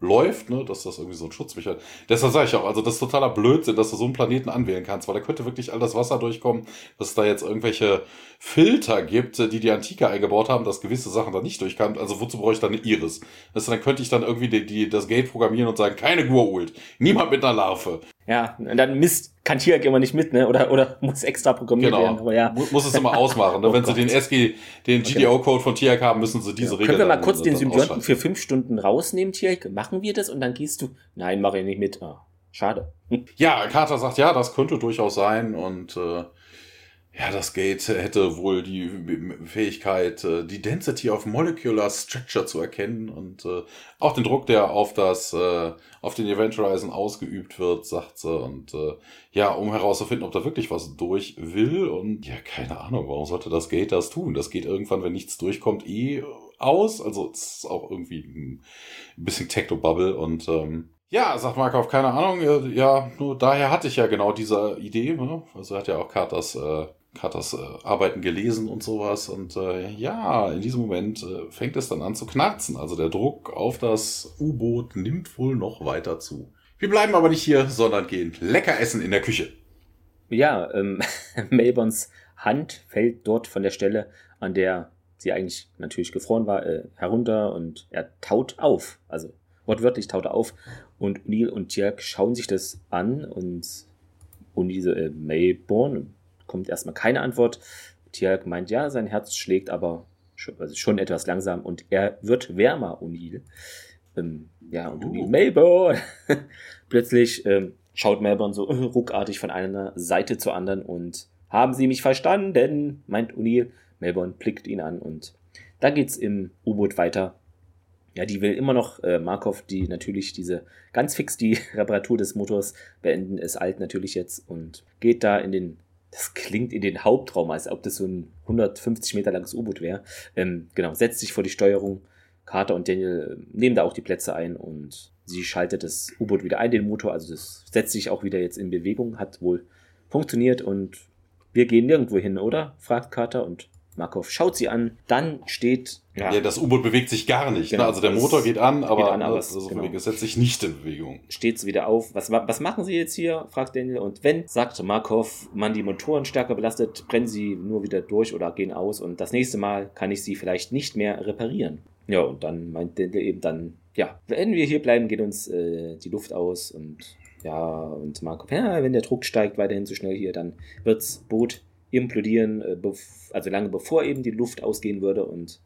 Speaker 1: läuft, ne, dass das irgendwie so ein Schutzmechanismus. Deshalb sage ich auch, also das ist totaler Blödsinn, dass du so einen Planeten anwählen kannst, weil da könnte wirklich all das Wasser durchkommen, dass es da jetzt irgendwelche Filter gibt, die die Antike eingebaut haben, dass gewisse Sachen da nicht durchkamen. Also wozu brauche ich dann eine Iris? Das, dann könnte ich dann irgendwie die, die, das Gate programmieren und sagen, keine Gurult, niemand mit einer Larve.
Speaker 2: Ja, und dann misst kann Tiak immer nicht mit, ne? Oder, oder muss extra programmiert genau. werden.
Speaker 1: Aber ja. Muss es immer ausmachen. Ne? oh Wenn Gott. sie den SG, den GDO-Code von Tiak haben, müssen sie diese ja.
Speaker 2: Regel. Können wir mal kurz den Symbionten für fünf Stunden rausnehmen, Tiak? Machen wir das und dann gehst du. Nein, mache ich nicht mit. Oh, schade.
Speaker 1: Ja, Carter sagt, ja, das könnte durchaus sein und äh, ja, das Gate hätte wohl die Fähigkeit, äh, die Density of Molecular Structure zu erkennen und äh, auch den Druck, der auf das, äh, auf den Event Horizon ausgeübt wird, sagt sie. Und ja, um herauszufinden, ob da wirklich was durch will. Und ja, keine Ahnung, warum sollte das Gate das tun? Das geht irgendwann, wenn nichts durchkommt, eh aus. Also es ist auch irgendwie ein bisschen Techno-Bubble und ähm, ja, sagt Markov, keine Ahnung, ja, nur daher hatte ich ja genau diese Idee. Ne? Also hat ja auch Carters äh, das äh, Arbeiten gelesen und sowas. Und äh, ja, in diesem Moment äh, fängt es dann an zu knarzen. Also der Druck auf das U-Boot nimmt wohl noch weiter zu. Wir bleiben aber nicht hier, sondern gehen lecker essen in der Küche.
Speaker 2: Ja, ähm, Melbournes Hand fällt dort von der Stelle, an der sie eigentlich natürlich gefroren war, äh, herunter und er taut auf. Also wortwörtlich taut er auf. Und Neil und Jack schauen sich das an und, und diese äh, Mayborn kommt erstmal keine Antwort. Tiag meint, ja, sein Herz schlägt aber schon, also schon etwas langsam und er wird wärmer, O'Neill. Ähm, ja, und O'Neill, uh. Melbourne! Plötzlich ähm, schaut Melbourne so ruckartig von einer Seite zur anderen und haben Sie mich verstanden? meint O'Neill. Melbourne blickt ihn an und da geht's im U-Boot weiter. Ja, die will immer noch äh, Markov, die natürlich diese ganz fix die Reparatur des Motors beenden, ist alt natürlich jetzt und geht da in den das klingt in den Hauptraum, als ob das so ein 150 Meter langes U-Boot wäre. Ähm, genau, setzt sich vor die Steuerung. Carter und Daniel ähm, nehmen da auch die Plätze ein und sie schaltet das U-Boot wieder ein, den Motor. Also das setzt sich auch wieder jetzt in Bewegung, hat wohl funktioniert und wir gehen nirgendwo hin, oder? fragt Carter und Markov schaut sie an, dann steht.
Speaker 1: Ja, ja das U-Boot bewegt sich gar nicht. Ne? Genau, ne? Also der Motor geht an, aber, geht an, aber es, also genau. setzt sich nicht in Bewegung.
Speaker 2: Steht sie wieder auf. Was, was machen sie jetzt hier? fragt Daniel. Und wenn, sagt Markov, man die Motoren stärker belastet, brennen sie nur wieder durch oder gehen aus. Und das nächste Mal kann ich sie vielleicht nicht mehr reparieren. Ja, und dann meint Daniel eben dann, ja, wenn wir hier bleiben, geht uns äh, die Luft aus und ja, und Markov, ja, wenn der Druck steigt weiterhin so schnell hier, dann wirds Boot implodieren, äh, also lange bevor eben die Luft ausgehen würde und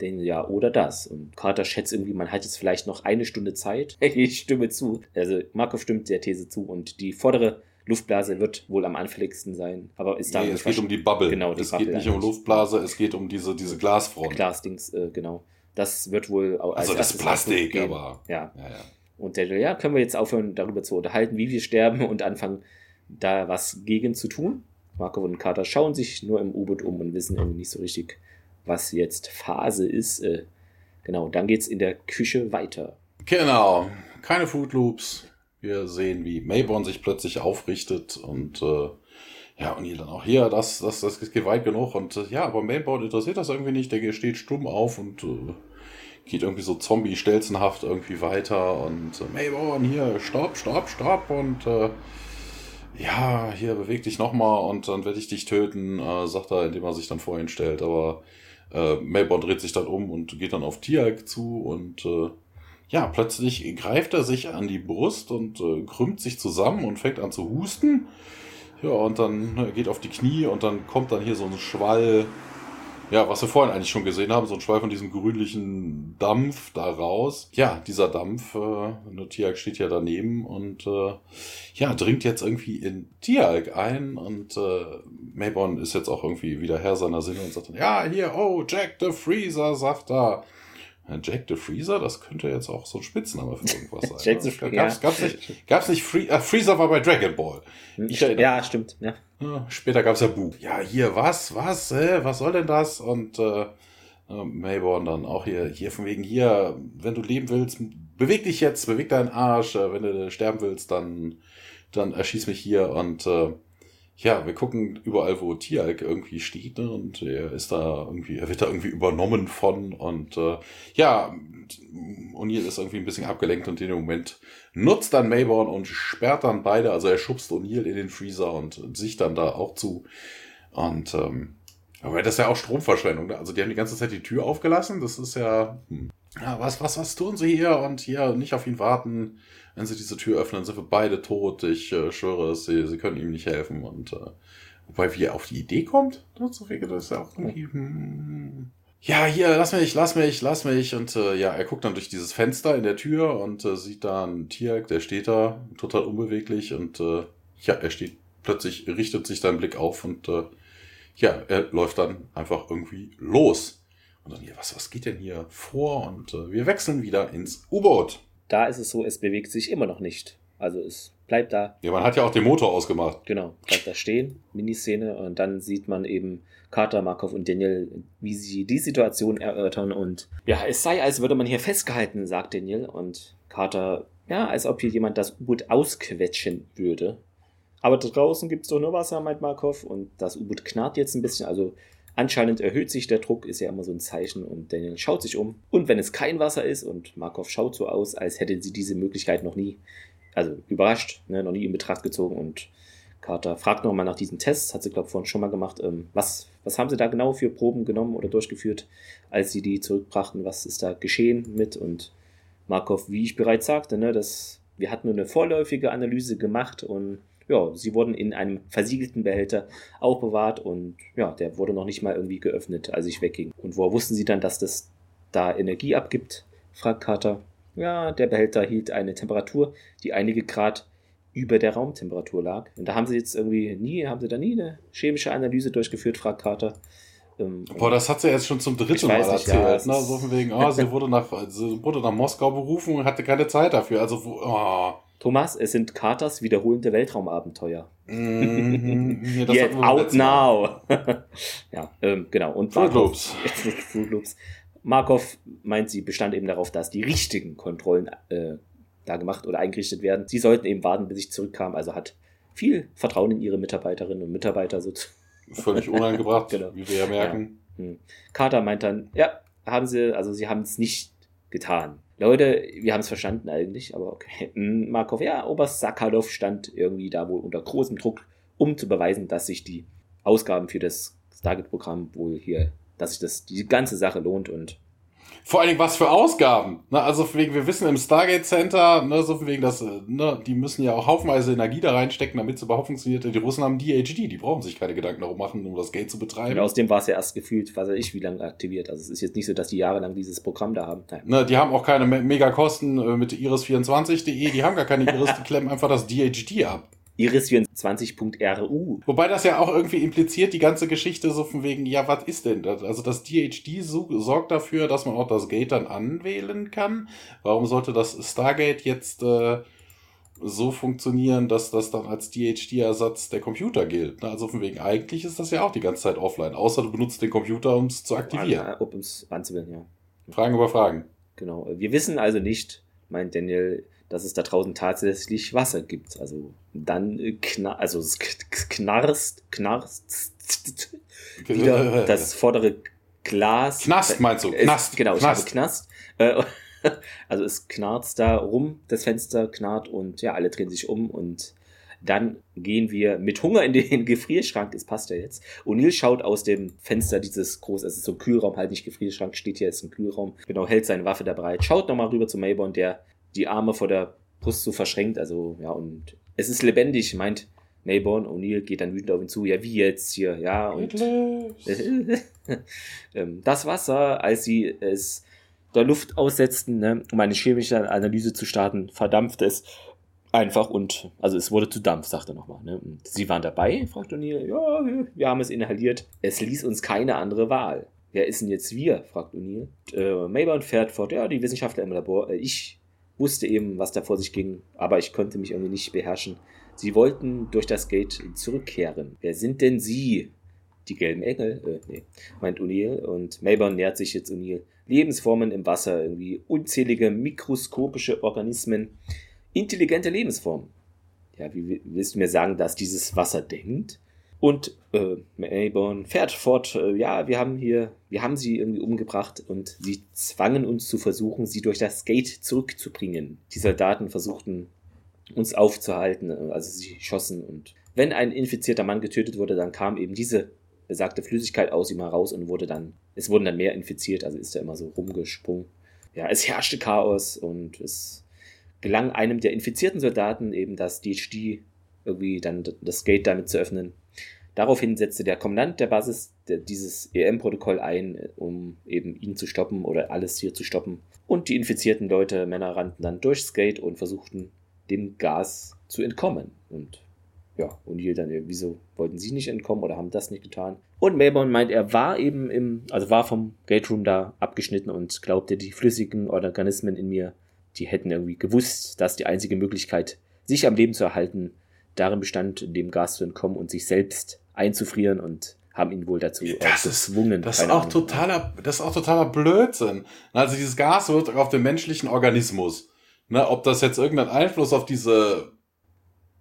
Speaker 2: den ja, oder das. Und Carter schätzt irgendwie, man hat jetzt vielleicht noch eine Stunde Zeit. Ich stimme zu. Also Markov stimmt der These zu und die vordere Luftblase wird wohl am anfälligsten sein, aber ist da
Speaker 1: nee, es geht um die Bubble. Genau, die es Bubble geht nicht um Luftblase, es geht um diese, diese Glasfront.
Speaker 2: Glasdings, äh, genau. Das wird wohl
Speaker 1: auch als Also das Plastik, aber.
Speaker 2: Ja. ja, ja. Und der, ja, können wir jetzt aufhören, darüber zu unterhalten, wie wir sterben und anfangen, da was gegen zu tun. Markov und Carter schauen sich nur im U-Boot um und wissen irgendwie nicht so richtig, was jetzt Phase ist. Äh, genau, dann geht's in der Küche weiter.
Speaker 1: Genau, keine Food Loops. Wir sehen, wie Mayborn sich plötzlich aufrichtet und äh, ja, und hier dann auch hier, das, das, das geht weit genug und äh, ja, aber Mayborn interessiert das irgendwie nicht. Der steht stumm auf und äh, geht irgendwie so zombie-stelzenhaft irgendwie weiter und äh, Mayborn hier, stopp, stopp, stopp und äh, ja, hier beweg dich nochmal und dann werde ich dich töten, äh, sagt er, indem er sich dann vor ihn stellt. Aber äh, Melbourne dreht sich dann um und geht dann auf Tiag zu und äh, ja, plötzlich greift er sich an die Brust und äh, krümmt sich zusammen und fängt an zu husten. Ja, und dann äh, geht auf die Knie und dann kommt dann hier so ein Schwall ja, was wir vorhin eigentlich schon gesehen haben, so ein Schweif von diesem grünlichen Dampf da raus. Ja, dieser Dampf, äh, Tiag steht ja daneben und äh, ja, dringt jetzt irgendwie in Tiag ein und äh, Mayborn ist jetzt auch irgendwie wieder Herr seiner Sinne und sagt dann, ja, hier, oh, Jack the Freezer, sagt er. Jack the Freezer, das könnte jetzt auch so ein Spitzname für irgendwas sein. Jack the Freezer. Gab's, gab's nicht, gab's nicht Free, äh, Freezer war bei Dragon Ball.
Speaker 2: Ich ja, stimmt. Ja.
Speaker 1: Später gab's ja Boo. Ja, hier, was, was, hä, was soll denn das? Und äh, Mayborn dann auch hier, hier von wegen hier, wenn du leben willst, beweg dich jetzt, beweg deinen Arsch. Äh, wenn du sterben willst, dann, dann erschieß mich hier und äh, ja, wir gucken überall, wo Tialk irgendwie steht, ne? Und er ist da irgendwie, er wird da irgendwie übernommen von und äh, ja, O'Neill ist irgendwie ein bisschen abgelenkt und in dem Moment nutzt dann Mayborn und sperrt dann beide, also er schubst O'Neill in den Freezer und sich dann da auch zu. Und ähm, aber das ist ja auch Stromverschwendung. Ne? Also die haben die ganze Zeit die Tür aufgelassen. Das ist ja, hm. ja was, was, was tun sie hier? Und hier nicht auf ihn warten wenn sie diese Tür öffnen, sind wir beide tot. Ich äh, schwöre es, sie, sie können ihm nicht helfen. Und äh, wobei, wie er auf die Idee kommt, das ist ja auch irgendwie. Hm. Ja, hier, lass mich, lass mich, lass mich. Und äh, ja, er guckt dann durch dieses Fenster in der Tür und äh, sieht da einen Tierk, der steht da, total unbeweglich. Und äh, ja, er steht plötzlich, richtet sich sein Blick auf und äh, ja, er läuft dann einfach irgendwie los. Und dann, ja, was, was geht denn hier vor? Und äh, wir wechseln wieder ins U-Boot.
Speaker 2: Da ist es so, es bewegt sich immer noch nicht. Also es bleibt da.
Speaker 1: Ja, man hat ja auch den Motor ausgemacht.
Speaker 2: Genau, bleibt da stehen, Miniszene. Und dann sieht man eben Carter, Markov und Daniel, wie sie die Situation erörtern. Und ja, es sei, als würde man hier festgehalten, sagt Daniel. Und Carter, ja, als ob hier jemand das U-Boot ausquetschen würde. Aber draußen gibt es doch nur Wasser, meint Markov. Und das U-Boot knarrt jetzt ein bisschen. Also Anscheinend erhöht sich der Druck, ist ja immer so ein Zeichen und Daniel schaut sich um. Und wenn es kein Wasser ist und Markov schaut so aus, als hätte sie diese Möglichkeit noch nie, also überrascht, ne, noch nie in Betracht gezogen und Carter fragt nochmal nach diesen Tests, hat sie glaube ich vorhin schon mal gemacht. Ähm, was, was haben sie da genau für Proben genommen oder durchgeführt, als sie die zurückbrachten? Was ist da geschehen mit? Und Markov, wie ich bereits sagte, ne, das, wir hatten nur eine vorläufige Analyse gemacht und ja, sie wurden in einem versiegelten Behälter aufbewahrt und ja, der wurde noch nicht mal irgendwie geöffnet, als ich wegging. Und woher wussten sie dann, dass das da Energie abgibt? fragt Carter. Ja, der Behälter hielt eine Temperatur, die einige Grad über der Raumtemperatur lag. Und da haben sie jetzt irgendwie nie, haben sie da nie eine chemische Analyse durchgeführt, fragt Carter.
Speaker 1: Ähm, Boah, das hat sie jetzt schon zum dritten Mal nicht, erzählt. Ja, ne? So von wegen, oh, sie wurde nach, sie wurde nach Moskau berufen und hatte keine Zeit dafür. Also, oh.
Speaker 2: Thomas, es sind Carters wiederholende Weltraumabenteuer. Mm -hmm. Get out now. ja, ähm, genau. Und Fruit Loops. Fruit Loops. Markov meint, sie bestand eben darauf, dass die richtigen Kontrollen äh, da gemacht oder eingerichtet werden. Sie sollten eben warten, bis ich zurückkam. Also hat viel Vertrauen in ihre Mitarbeiterinnen und Mitarbeiter. So
Speaker 1: Völlig uneingebracht, genau. wie wir ja merken.
Speaker 2: Ja. Hm. Carter meint dann, ja, haben sie, also sie haben es nicht getan. Leute, wir haben es verstanden eigentlich, aber okay. Hm, Markov, ja, Oberst Sakharov stand irgendwie da wohl unter großem Druck, um zu beweisen, dass sich die Ausgaben für das Stargate-Programm wohl hier, dass sich das, die ganze Sache lohnt und
Speaker 1: vor allen Dingen was für Ausgaben. Ne? Also wegen, wir wissen im Stargate Center, ne, so wegen das, ne, die müssen ja auch haufenweise Energie da reinstecken, damit es überhaupt funktioniert. Die Russen haben DHD, die brauchen sich keine Gedanken darum machen, um das Gate zu betreiben. Und
Speaker 2: außerdem war es ja erst gefühlt, was weiß ich, wie lange aktiviert. Also es ist jetzt nicht so, dass die jahrelang dieses Programm da haben.
Speaker 1: Ne, die haben auch keine Megakosten äh, mit iris24.de, die haben gar keine Iris, die klemmen einfach das DHD ab
Speaker 2: iris24.ru.
Speaker 1: Wobei das ja auch irgendwie impliziert, die ganze Geschichte so von wegen, ja, was ist denn das? Also das DHD sorgt dafür, dass man auch das Gate dann anwählen kann. Warum sollte das Stargate jetzt äh, so funktionieren, dass das dann als DHD-Ersatz der Computer gilt? Also von wegen, eigentlich ist das ja auch die ganze Zeit offline, außer du benutzt den Computer, um es zu aktivieren.
Speaker 2: Um es anzuwählen, ja.
Speaker 1: Fragen über Fragen.
Speaker 2: Genau. Wir wissen also nicht, meint Daniel, dass es da draußen tatsächlich Wasser gibt. Also dann äh, knar also es knarst, knarst wieder das vordere Glas.
Speaker 1: Knast meinst du?
Speaker 2: Knast. Genau, Knast. ich habe Knast. Äh, also es knarzt da rum, das Fenster knarrt und ja, alle drehen sich um und dann gehen wir mit Hunger in den Gefrierschrank, es passt ja jetzt. O'Neill schaut aus dem Fenster dieses groß, es ist so ein Kühlraum, halt nicht Gefrierschrank, steht hier, ist ein Kühlraum. Genau, hält seine Waffe da bereit, schaut nochmal rüber zu Mayborn, der die Arme vor der Brust so verschränkt, also ja, und es ist lebendig, meint Mayborn, O'Neill geht dann wütend auf ihn zu, ja, wie jetzt hier, ja, und ähm, das Wasser, als sie es der Luft aussetzten, ne, um eine chemische Analyse zu starten, verdampfte es einfach und, also es wurde zu Dampf, sagt er nochmal. Ne? Und sie waren dabei, fragt O'Neill, ja, wir haben es inhaliert. Es ließ uns keine andere Wahl. Wer ist denn jetzt wir? fragt O'Neill. Äh, Mayborn fährt fort, ja, die Wissenschaftler im Labor. Äh, ich wusste eben, was da vor sich ging, aber ich konnte mich irgendwie nicht beherrschen. Sie wollten durch das Gate zurückkehren. Wer sind denn Sie? Die gelben Engel? Äh, nee, meint O'Neill. Und Mayborn nähert sich jetzt O'Neill. Lebensformen im Wasser, irgendwie unzählige mikroskopische Organismen, intelligente Lebensformen. Ja, wie willst du mir sagen, dass dieses Wasser denkt? Und äh, Mayborn fährt fort, äh, ja, wir haben hier, wir haben sie irgendwie umgebracht und sie zwangen uns zu versuchen, sie durch das Gate zurückzubringen. Die Soldaten versuchten uns aufzuhalten, äh, also sie schossen und wenn ein infizierter Mann getötet wurde, dann kam eben diese besagte Flüssigkeit aus ihm heraus und wurde dann, es wurden dann mehr infiziert, also ist er immer so rumgesprungen. Ja, es herrschte Chaos und es gelang einem der infizierten Soldaten eben das DHD irgendwie dann das Gate damit zu öffnen. Daraufhin setzte der Kommandant der Basis dieses EM-Protokoll ein, um eben ihn zu stoppen oder alles hier zu stoppen. Und die infizierten Leute, Männer, rannten dann durchs Gate und versuchten dem Gas zu entkommen. Und ja, O'Neill dann, wieso wollten sie nicht entkommen oder haben das nicht getan? Und Mayborn meint, er war eben im, also war vom Gate Room da abgeschnitten und glaubte, die flüssigen Organismen in mir, die hätten irgendwie gewusst, dass die einzige Möglichkeit, sich am Leben zu erhalten, darin bestand, dem Gas zu entkommen und sich selbst einzufrieren und haben ihn wohl dazu
Speaker 1: das gezwungen. Ist, das ist auch Ahnung. totaler, das ist auch totaler Blödsinn. Also dieses Gas wirkt auf den menschlichen Organismus. Ne, ob das jetzt irgendeinen Einfluss auf diese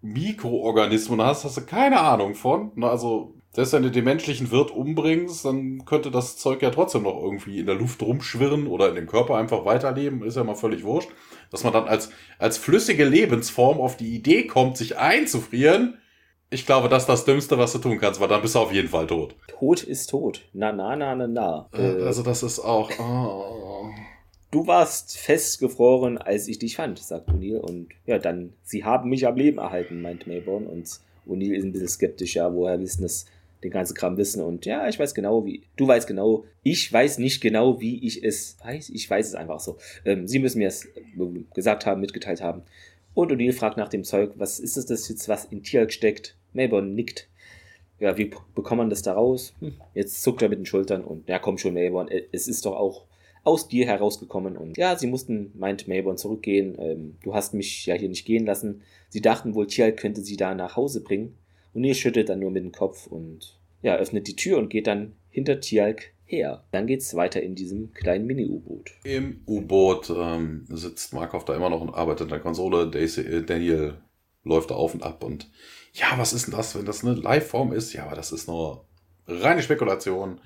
Speaker 1: Mikroorganismen hast, hast du keine Ahnung von. Ne, also selbst wenn du den menschlichen Wirt umbringst, dann könnte das Zeug ja trotzdem noch irgendwie in der Luft rumschwirren oder in dem Körper einfach weiterleben, ist ja mal völlig wurscht. Dass man dann als, als flüssige Lebensform auf die Idee kommt, sich einzufrieren, ich glaube, das ist das Dümmste, was du tun kannst, weil dann bist du auf jeden Fall tot.
Speaker 2: Tod ist tot. Na, na, na, na, na.
Speaker 1: Äh, also das ist auch... Oh.
Speaker 2: Du warst festgefroren, als ich dich fand, sagt O'Neill. Und ja, dann, sie haben mich am Leben erhalten, meint Mayborn. Und O'Neill ist ein bisschen skeptisch, ja, woher wissen das, den ganzen Kram wissen. Und ja, ich weiß genau, wie, du weißt genau, ich weiß nicht genau, wie ich es weiß. Ich weiß es einfach so. Ähm, sie müssen mir es gesagt haben, mitgeteilt haben. Und O'Neill fragt nach dem Zeug, was ist das jetzt, was in Tialk steckt? Mayborn nickt. Ja, wie bekommt man das da raus? Hm, jetzt zuckt er mit den Schultern und ja, komm schon, Mayborn, äh, es ist doch auch aus dir herausgekommen und ja, sie mussten, meint Mayborn, zurückgehen. Ähm, du hast mich ja hier nicht gehen lassen. Sie dachten wohl, Tial könnte sie da nach Hause bringen. Und ihr schüttelt dann nur mit dem Kopf und ja, öffnet die Tür und geht dann hinter Tialk her. Dann geht's weiter in diesem kleinen Mini-U-Boot.
Speaker 1: Im U-Boot ähm, sitzt Markov da immer noch und arbeitet an der Konsole. Äh, Daniel läuft da auf und ab und ja, was ist denn das, wenn das eine Live-Form ist? Ja, aber das ist nur reine Spekulation.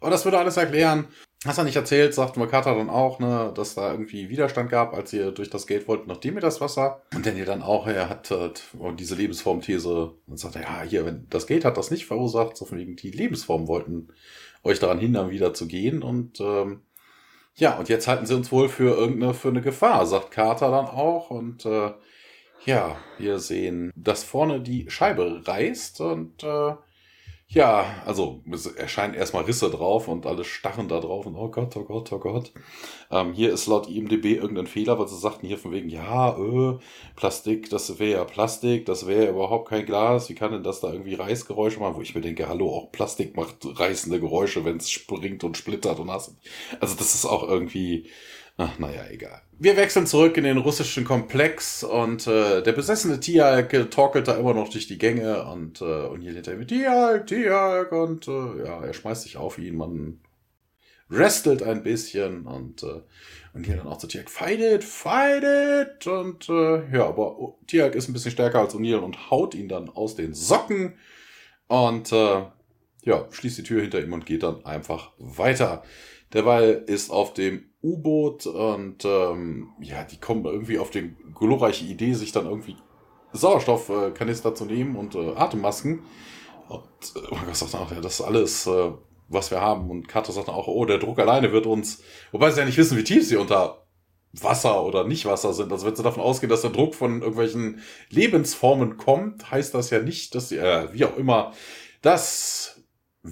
Speaker 1: Aber das würde alles erklären. Hast du nicht erzählt, sagt Makata dann auch, ne, dass da irgendwie Widerstand gab, als ihr durch das Gate wollten, nachdem ihr das Wasser. Und Daniel dann auch, er hat äh, diese Lebensformthese und sagt, ja, hier, wenn das Gate hat das nicht verursacht, so von wegen die Lebensformen wollten euch daran hindern, wieder zu gehen. Und ähm, ja, und jetzt halten sie uns wohl für irgendeine für eine Gefahr, sagt Carter dann auch. Und äh, ja, wir sehen, dass vorne die Scheibe reißt und äh, ja, also es erscheinen erstmal Risse drauf und alle starren da drauf und oh Gott, oh Gott, oh Gott. Ähm, hier ist laut IMDB irgendein Fehler, weil sie sagten hier von wegen, ja, öh, Plastik, das wäre ja Plastik, das wäre ja überhaupt kein Glas, wie kann denn das da irgendwie Reißgeräusche machen? Wo ich mir denke, hallo, auch Plastik macht reißende Geräusche, wenn es springt und splittert und hast. Also das ist auch irgendwie, Ach, naja, egal. Wir wechseln zurück in den russischen Komplex und äh, der besessene Tialk torkelt da immer noch durch die Gänge und, äh, und hier hinter ihm Tialk, Tialk und äh, ja, er schmeißt sich auf ihn, man wrestelt ein bisschen und, äh, und hier dann auch zu Tialk, fight it, fight it und äh, ja, aber Tialk ist ein bisschen stärker als O'Neill und haut ihn dann aus den Socken und äh, ja, schließt die Tür hinter ihm und geht dann einfach weiter. Derweil ist auf dem U-Boot und ähm, ja, die kommen irgendwie auf die glorreiche Idee, sich dann irgendwie Sauerstoffkanister zu nehmen und äh, Atemmasken. Und äh, Markus sagt auch, ja, das ist alles, äh, was wir haben. Und Kato sagt auch, oh, der Druck alleine wird uns, wobei sie ja nicht wissen, wie tief sie unter Wasser oder nicht Wasser sind. Also wenn sie davon ausgehen, dass der Druck von irgendwelchen Lebensformen kommt, heißt das ja nicht, dass äh, wie auch immer das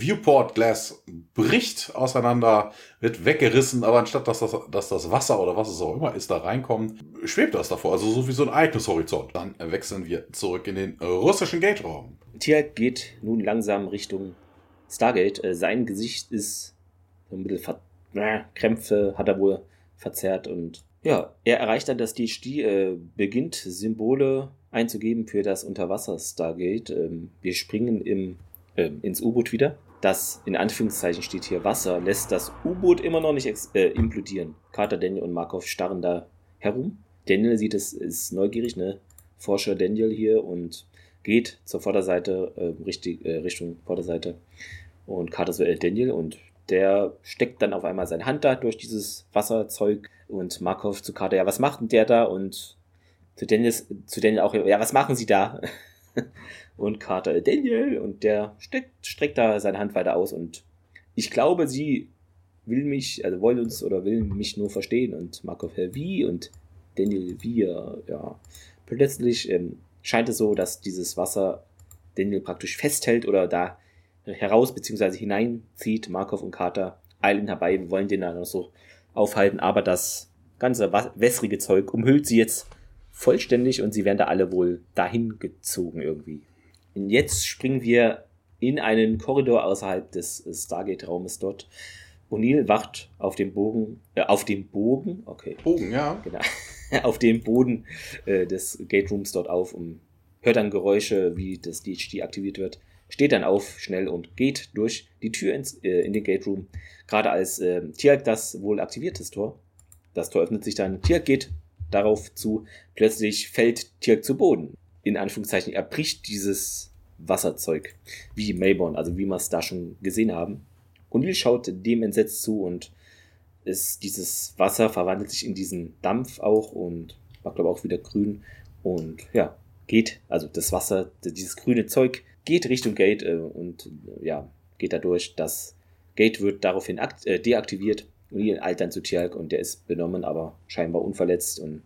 Speaker 1: Viewport Glass bricht auseinander, wird weggerissen, aber anstatt dass das, dass das Wasser oder was es auch immer ist, da reinkommt, schwebt das davor. Also so wie so ein Ereignishorizont. Dann wechseln wir zurück in den russischen Gate-Raum.
Speaker 2: Tia geht nun langsam Richtung Stargate. Äh, sein Gesicht ist ein bisschen ver Krämpfe hat er wohl verzerrt und ja, er erreicht dann, dass die Sti äh, beginnt, Symbole einzugeben für das Unterwasser-Stargate. Ähm, wir springen im, äh, ins U-Boot wieder. Das in Anführungszeichen steht hier Wasser, lässt das U-Boot immer noch nicht äh, implodieren. Carter, Daniel und Markov starren da herum. Daniel sieht es, ist neugierig, ne? Forscher Daniel hier und geht zur Vorderseite, äh, richtig, äh, Richtung Vorderseite. Und Carter so, äh, Daniel und der steckt dann auf einmal seine Hand da durch dieses Wasserzeug und Markov zu Carter, ja, was macht denn der da? Und zu Daniel, zu Daniel auch, ja, was machen sie da? und Carter, Daniel, und der steckt, streckt da seine Hand weiter aus und ich glaube, sie will mich, also wollen uns oder will mich nur verstehen und Markov, äh, wie? Und Daniel, wir, ja. Plötzlich ähm, scheint es so, dass dieses Wasser Daniel praktisch festhält oder da heraus bzw. hineinzieht. Markov und Carter eilen herbei, wollen den dann noch so aufhalten, aber das ganze wässrige Zeug umhüllt sie jetzt vollständig und sie werden da alle wohl dahin gezogen irgendwie. Und jetzt springen wir in einen Korridor außerhalb des Stargate-Raumes dort. O'Neill wacht auf dem Bogen, äh, auf dem Bogen, okay.
Speaker 1: Bogen, ja.
Speaker 2: Genau. auf dem Boden äh, des Gate Rooms dort auf und hört dann Geräusche, wie das DHD aktiviert wird steht dann auf schnell und geht durch die Tür ins, äh, in den Gate Room. Gerade als äh, Tiag das wohl aktiviert ist Tor. Das Tor öffnet sich dann. Tiag geht darauf zu. Plötzlich fällt Tiag zu Boden. In Anführungszeichen, er bricht dieses Wasserzeug. Wie Mayborn, also wie wir es da schon gesehen haben. Und Will schaut dem entsetzt zu und ist, dieses Wasser verwandelt sich in diesen Dampf auch und war, glaube ich, auch wieder grün. Und ja, geht, also das Wasser, dieses grüne Zeug geht Richtung Gate äh, und äh, ja, geht da durch. Das Gate wird daraufhin äh, deaktiviert. O'Neill eilt dann zu Tialk und der ist benommen, aber scheinbar unverletzt und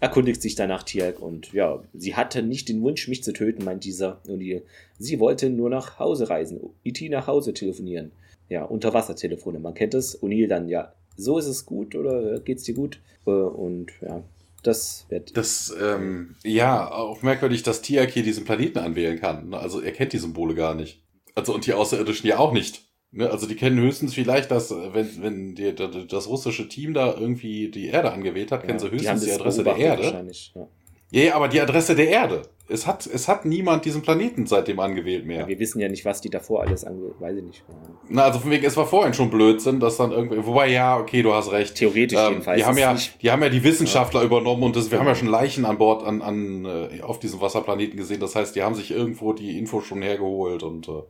Speaker 2: erkundigt sich danach Tialk und ja, sie hatte nicht den Wunsch, mich zu töten, meint dieser O'Neill. Sie wollte nur nach Hause reisen, IT nach Hause telefonieren. Ja, Unterwassertelefone, man kennt es. O'Neill dann, ja, so ist es gut oder geht's dir gut? Äh, und ja, das wird.
Speaker 1: Das, ähm, ja, auch merkwürdig, dass Tiak hier diesen Planeten anwählen kann. Also er kennt die Symbole gar nicht. Also und die Außerirdischen ja auch nicht. Ne? Also die kennen höchstens vielleicht, dass, wenn, wenn die, das russische Team da irgendwie die Erde angewählt hat, kennen ja, sie höchstens die, die Adresse der Erde. Wahrscheinlich, ja. Ja, aber die Adresse der Erde. Es hat, es hat niemand diesen Planeten seitdem angewählt mehr. Ja,
Speaker 2: wir wissen ja nicht, was die davor alles angewählt, weiß ich nicht.
Speaker 1: Na, also von wegen, es war vorhin schon Blödsinn, dass dann irgendwie, wobei ja, okay, du hast recht.
Speaker 2: Theoretisch ähm, jedenfalls.
Speaker 1: Die haben ja, die haben ja die Wissenschaftler ja. übernommen und das, wir haben ja schon Leichen an Bord an, an, äh, auf diesem Wasserplaneten gesehen. Das heißt, die haben sich irgendwo die Info schon hergeholt und, äh,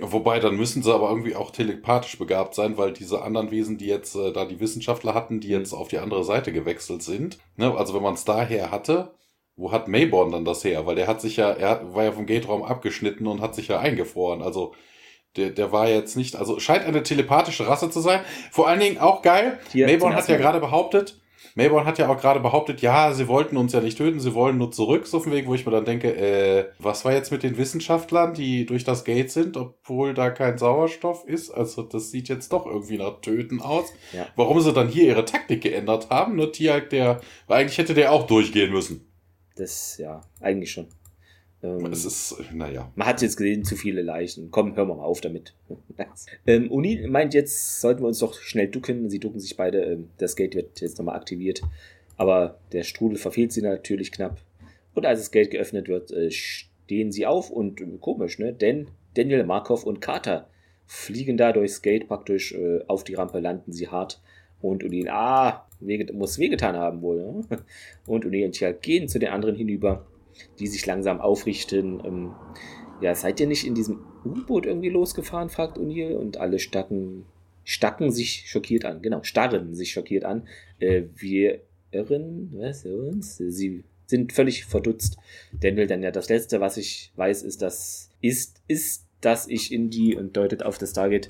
Speaker 1: Wobei, dann müssen sie aber irgendwie auch telepathisch begabt sein, weil diese anderen Wesen, die jetzt äh, da die Wissenschaftler hatten, die jetzt auf die andere Seite gewechselt sind, ne, also wenn man es daher hatte, wo hat Mayborn dann das her? Weil der hat sich ja, er war ja vom Gate-Raum abgeschnitten und hat sich ja eingefroren. Also der, der war jetzt nicht, also scheint eine telepathische Rasse zu sein. Vor allen Dingen auch geil. Hier, Mayborn hat ja gerade behauptet, Mayborn hat ja auch gerade behauptet, ja, sie wollten uns ja nicht töten, sie wollen nur zurück, so auf dem Weg, wo ich mir dann denke, äh, was war jetzt mit den Wissenschaftlern, die durch das Gate sind, obwohl da kein Sauerstoff ist? Also das sieht jetzt doch irgendwie nach Töten aus. Ja. Warum sie dann hier ihre Taktik geändert haben, nur Tiag, der, weil eigentlich hätte der auch durchgehen müssen.
Speaker 2: Das, ja, eigentlich schon.
Speaker 1: Ähm, es ist, naja.
Speaker 2: Man hat jetzt gesehen, zu viele Leichen. Komm, hören wir mal auf damit. ähm, Uni meint jetzt, sollten wir uns doch schnell ducken. Sie ducken sich beide. Ähm, das Gate wird jetzt nochmal aktiviert. Aber der Strudel verfehlt sie natürlich knapp. Und als das Gate geöffnet wird, äh, stehen sie auf und äh, komisch, ne? Denn Daniel, Markov und Carter fliegen da durchs Gate praktisch äh, auf die Rampe, landen sie hart. Und Uni, ah, weh, muss wehgetan haben wohl. Ne? Und O'Neill und Tia gehen zu den anderen hinüber, die sich langsam aufrichten. Ähm, ja, seid ihr nicht in diesem U-Boot irgendwie losgefahren, fragt O'Neill. Und alle stacken, stacken sich schockiert an. Genau, starren sich schockiert an. Äh, wir irren, was, uns? Sie sind völlig verdutzt. Daniel dann ja, das Letzte, was ich weiß, ist, dass, ist, ist, dass ich in die, und deutet auf das Target.